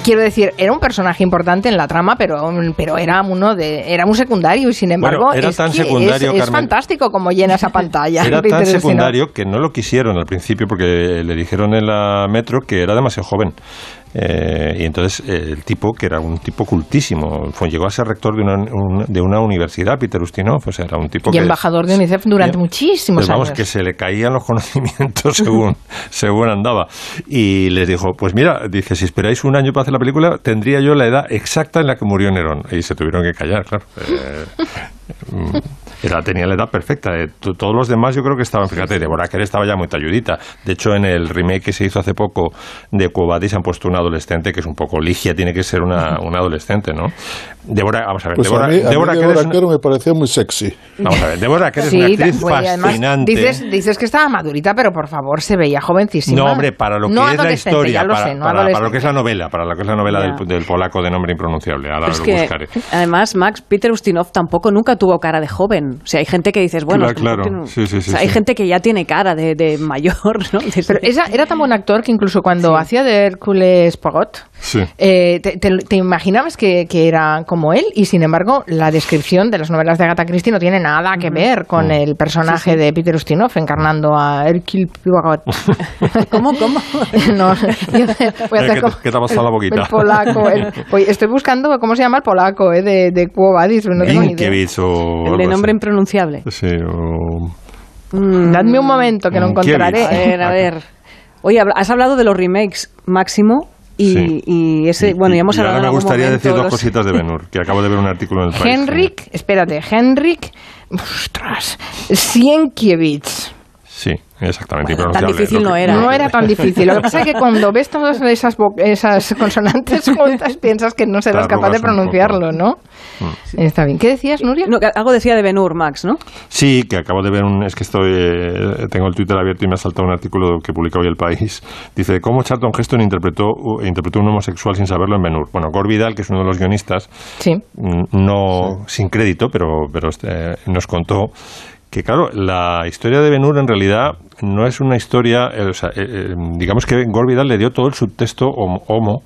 [SPEAKER 1] Quiero decir, era un personaje importante en la trama, pero, pero era uno de, era un secundario y sin embargo
[SPEAKER 3] Bueno, era
[SPEAKER 1] es
[SPEAKER 3] tan secundario,
[SPEAKER 1] es, es fantástico como llena esa pantalla.
[SPEAKER 3] Era tan secundario que no lo quisieron al principio porque le dijeron en la metro que era demasiado joven. Eh, y entonces eh, el tipo, que era un tipo cultísimo, fue, llegó a ser rector de una, un- de una universidad, Peter Ustinov, o sea, era un tipo
[SPEAKER 1] Y
[SPEAKER 3] que...
[SPEAKER 1] embajador de UNICEF durante muchísimos
[SPEAKER 3] Pues vamos,
[SPEAKER 1] años.
[SPEAKER 3] que se le caían los conocimientos según, según andaba. Y les dijo, pues mira, dice, si esperáis un año para hacer la película, tendría yo la edad exacta en la que murió Nerón. Y se tuvieron que callar, claro. Eh, era, tenía la edad perfecta. eh. To- Todos los demás yo creo que estaban, fíjate, Deborah Kerr estaba ya muy talludita. De hecho, en el remake que se hizo hace poco de Quo Vadis han puesto una adolescente que es un poco Ligia, tiene que ser una, una adolescente, ¿no? Deborah, vamos a ver,
[SPEAKER 5] Pues
[SPEAKER 3] Deborah,
[SPEAKER 5] a mí, a
[SPEAKER 3] Deborah Kerr una-
[SPEAKER 5] me parecía muy sexy.
[SPEAKER 3] Vamos a ver, Deborah Kerr es una actriz
[SPEAKER 1] bueno,
[SPEAKER 3] fascinante.
[SPEAKER 1] dices, dices que estaba madurita, pero por favor, se veía jovencísima.
[SPEAKER 3] No, hombre, para lo que
[SPEAKER 1] No
[SPEAKER 3] es la historia,
[SPEAKER 1] ya lo
[SPEAKER 3] para,
[SPEAKER 1] sé, no
[SPEAKER 3] para- para lo que es la novela, para lo que es la novela del, del polaco de nombre impronunciable. Ahora
[SPEAKER 2] es
[SPEAKER 3] lo
[SPEAKER 2] que,
[SPEAKER 3] buscaré.
[SPEAKER 2] además, Max, Peter Ustinov tampoco nunca tuvo cara de joven. O sea, hay gente que dices, bueno,
[SPEAKER 3] Claro, claro. Sí, sí, sí,
[SPEAKER 2] o sea, hay gente que ya tiene cara de, de mayor, ¿no? De-
[SPEAKER 1] Pero esa, era tan buen actor que incluso cuando hacía de Hércules Pogot,
[SPEAKER 3] Sí.
[SPEAKER 1] eh, te, te- te imaginabas que, que era como él y sin embargo la descripción de las novelas de Agatha Christie no tiene nada que ver con el personaje de Peter Ustinov encarnando a Hércules Pogot.
[SPEAKER 2] ¿Cómo, cómo?
[SPEAKER 1] no, voy a
[SPEAKER 3] Eh,
[SPEAKER 1] hacer
[SPEAKER 3] ¿qué-
[SPEAKER 1] como
[SPEAKER 3] qué te ha pasado
[SPEAKER 1] el-
[SPEAKER 3] la boquita?
[SPEAKER 1] El polaco. el- oye, estoy buscando cómo se llama el polaco eh, de, de Quo Vadis, no tengo ni idea.
[SPEAKER 2] El de nombre. Impronunciable.
[SPEAKER 3] Sí, o...
[SPEAKER 2] Mm.
[SPEAKER 1] Dadme un momento que lo
[SPEAKER 3] Mm,
[SPEAKER 1] encontraré.
[SPEAKER 2] A ver, a ver. Oye, has hablado de los remakes, Máximo, y,
[SPEAKER 3] Sí.
[SPEAKER 2] y ese, bueno, ya hemos
[SPEAKER 3] y
[SPEAKER 2] hablado
[SPEAKER 3] ahora
[SPEAKER 2] en
[SPEAKER 3] me gustaría
[SPEAKER 2] momento
[SPEAKER 3] decir dos
[SPEAKER 2] los-
[SPEAKER 3] cositas de Benur, que acabo de ver un artículo en el país.
[SPEAKER 1] Henrik, espérate, Henrik, ostras, Sienkiewicz.
[SPEAKER 3] Sí, exactamente.
[SPEAKER 2] Bueno, tan difícil no era.
[SPEAKER 1] No era tan difícil. Lo que pasa es que cuando ves todas esas, esas consonantes juntas piensas que no serás capaz de pronunciarlo, ¿no?
[SPEAKER 3] Mm.
[SPEAKER 1] Está bien. ¿Qué decías, Nuria?
[SPEAKER 2] No, algo decía de Benur, Max, ¿no?
[SPEAKER 3] Sí, que acabo de ver un... Es que estoy... eh, tengo el Twitter abierto y me ha saltado un artículo que publica hoy El País. Dice, ¿cómo Charlton Heston interpretó, uh, interpretó un homosexual sin saberlo en Ben-Hur? Bueno, Gore Vidal, que es uno de los guionistas,
[SPEAKER 1] Sí.
[SPEAKER 3] no sin crédito, pero, pero este, nos contó que, claro, la historia de Ben-Hur en realidad no es una historia... eh, o sea, eh, eh, digamos que Gore Vidal le dio todo el subtexto homo, homo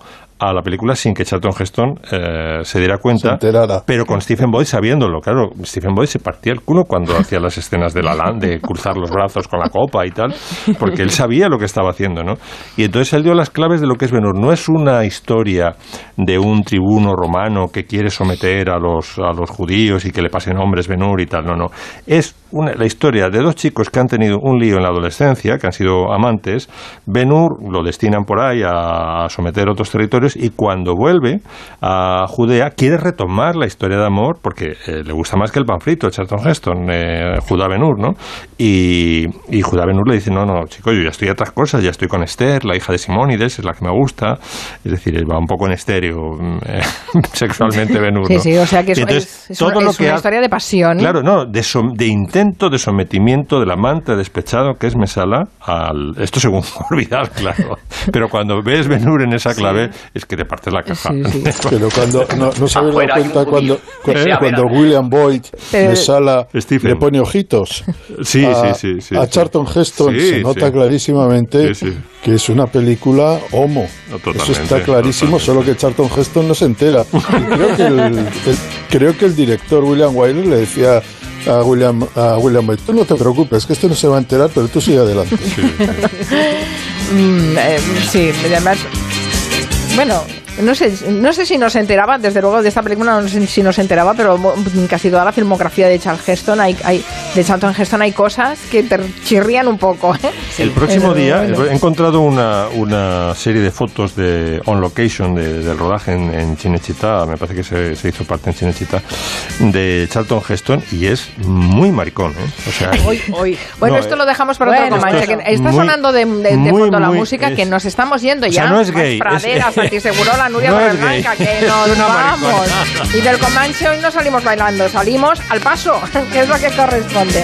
[SPEAKER 3] a la película sin que Charlton Heston eh, se diera cuenta,
[SPEAKER 5] Se
[SPEAKER 3] pero con Stephen Boyd sabiéndolo. Claro, Stephen Boyd se partía el culo cuando hacía las escenas de la LAN, de cruzar los brazos con la copa y tal, porque él sabía lo que estaba haciendo, ¿no? Y entonces él dio las claves de lo que es Benur. No es una historia de un tribuno romano que quiere someter a los, a los judíos y que le pasen hombres Benur y tal, no, no. Es una- la historia de dos chicos que han tenido un lío en la adolescencia, que han sido amantes. Benur lo destinan por ahí a someter otros territorios y cuando vuelve a Judea quiere retomar la historia de amor porque eh, le gusta más que el panflito, Charlton Heston, eh, Judá Benur, ¿no? Y, y Judá Benur le dice, no, no, chico, yo ya estoy a otras cosas, ya estoy con Esther, la hija de Simónides, es la que me gusta. Es decir, él va un poco en estéreo mm, eh, sexualmente Benur,
[SPEAKER 1] Sí,
[SPEAKER 3] ¿no?
[SPEAKER 1] sí, o sea que es,
[SPEAKER 3] entonces,
[SPEAKER 1] es- es
[SPEAKER 3] todo
[SPEAKER 1] una,
[SPEAKER 3] lo que
[SPEAKER 1] historia de pasión.
[SPEAKER 3] Claro, no, de, som- de intento intento de sometimiento del amante despechado que es Mesala al... Esto según olvidar, claro. Pero cuando ves Benur en esa clave, es que te partes la caja.
[SPEAKER 5] Pero cuando no, no se dado cuenta cuando,
[SPEAKER 3] Sí,
[SPEAKER 5] cuando. William Boyd de Sala
[SPEAKER 3] Stephen.
[SPEAKER 5] le pone ojitos.
[SPEAKER 3] Sí,
[SPEAKER 5] a,
[SPEAKER 3] sí, sí, sí,
[SPEAKER 5] a
[SPEAKER 3] sí.
[SPEAKER 5] Charlton Heston
[SPEAKER 3] Sí,
[SPEAKER 5] se nota
[SPEAKER 3] sí.
[SPEAKER 5] clarísimamente que es una película homo. Eso está clarísimo, solo que Charlton Heston no se entera. Y creo, que el, el- creo que el director William Wyler le decía a William, a William Boyd, tú no te preocupes, que este no se va a enterar, pero tú sigue adelante.
[SPEAKER 1] Mm, eh, sí, además. Bueno, no sé, no sé si nos enteraba, desde luego de esta película no sé si nos enteraba, pero casi toda la filmografía de Charles Heston, hay, hay, de Charlton Heston hay cosas que te chirrían un poco. ¿eh?
[SPEAKER 3] El próximo día
[SPEAKER 1] bueno.
[SPEAKER 3] he encontrado una, una serie de fotos de on location de- del rodaje en, en Cinecittà, me parece que se, se hizo parte en Cinecittà, de Charlton Heston y es muy maricón, ¿eh? O sea,
[SPEAKER 1] Hoy, hoy. Bueno,
[SPEAKER 3] No,
[SPEAKER 1] esto
[SPEAKER 3] eh,
[SPEAKER 1] lo dejamos para
[SPEAKER 3] bueno,
[SPEAKER 1] otro Comanche.
[SPEAKER 3] es
[SPEAKER 1] está
[SPEAKER 3] muy-
[SPEAKER 1] sonando de, de- de
[SPEAKER 3] muy,
[SPEAKER 1] fondo la música
[SPEAKER 3] es-
[SPEAKER 1] que nos estamos yendo
[SPEAKER 3] O
[SPEAKER 1] ya.
[SPEAKER 3] sea, no es gay, es-
[SPEAKER 1] Antisegurola, Nuria
[SPEAKER 3] No gay.
[SPEAKER 1] que nos vamos. Y del Comanche hoy no salimos bailando, salimos al paso, que es lo que corresponde.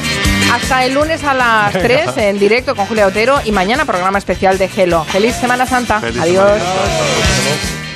[SPEAKER 1] Hasta el lunes a las 3 en directo con Julia Otero y mañana programa especial de Gelo. Feliz Semana Santa.
[SPEAKER 3] Feliz
[SPEAKER 1] Adiós.
[SPEAKER 3] Semana.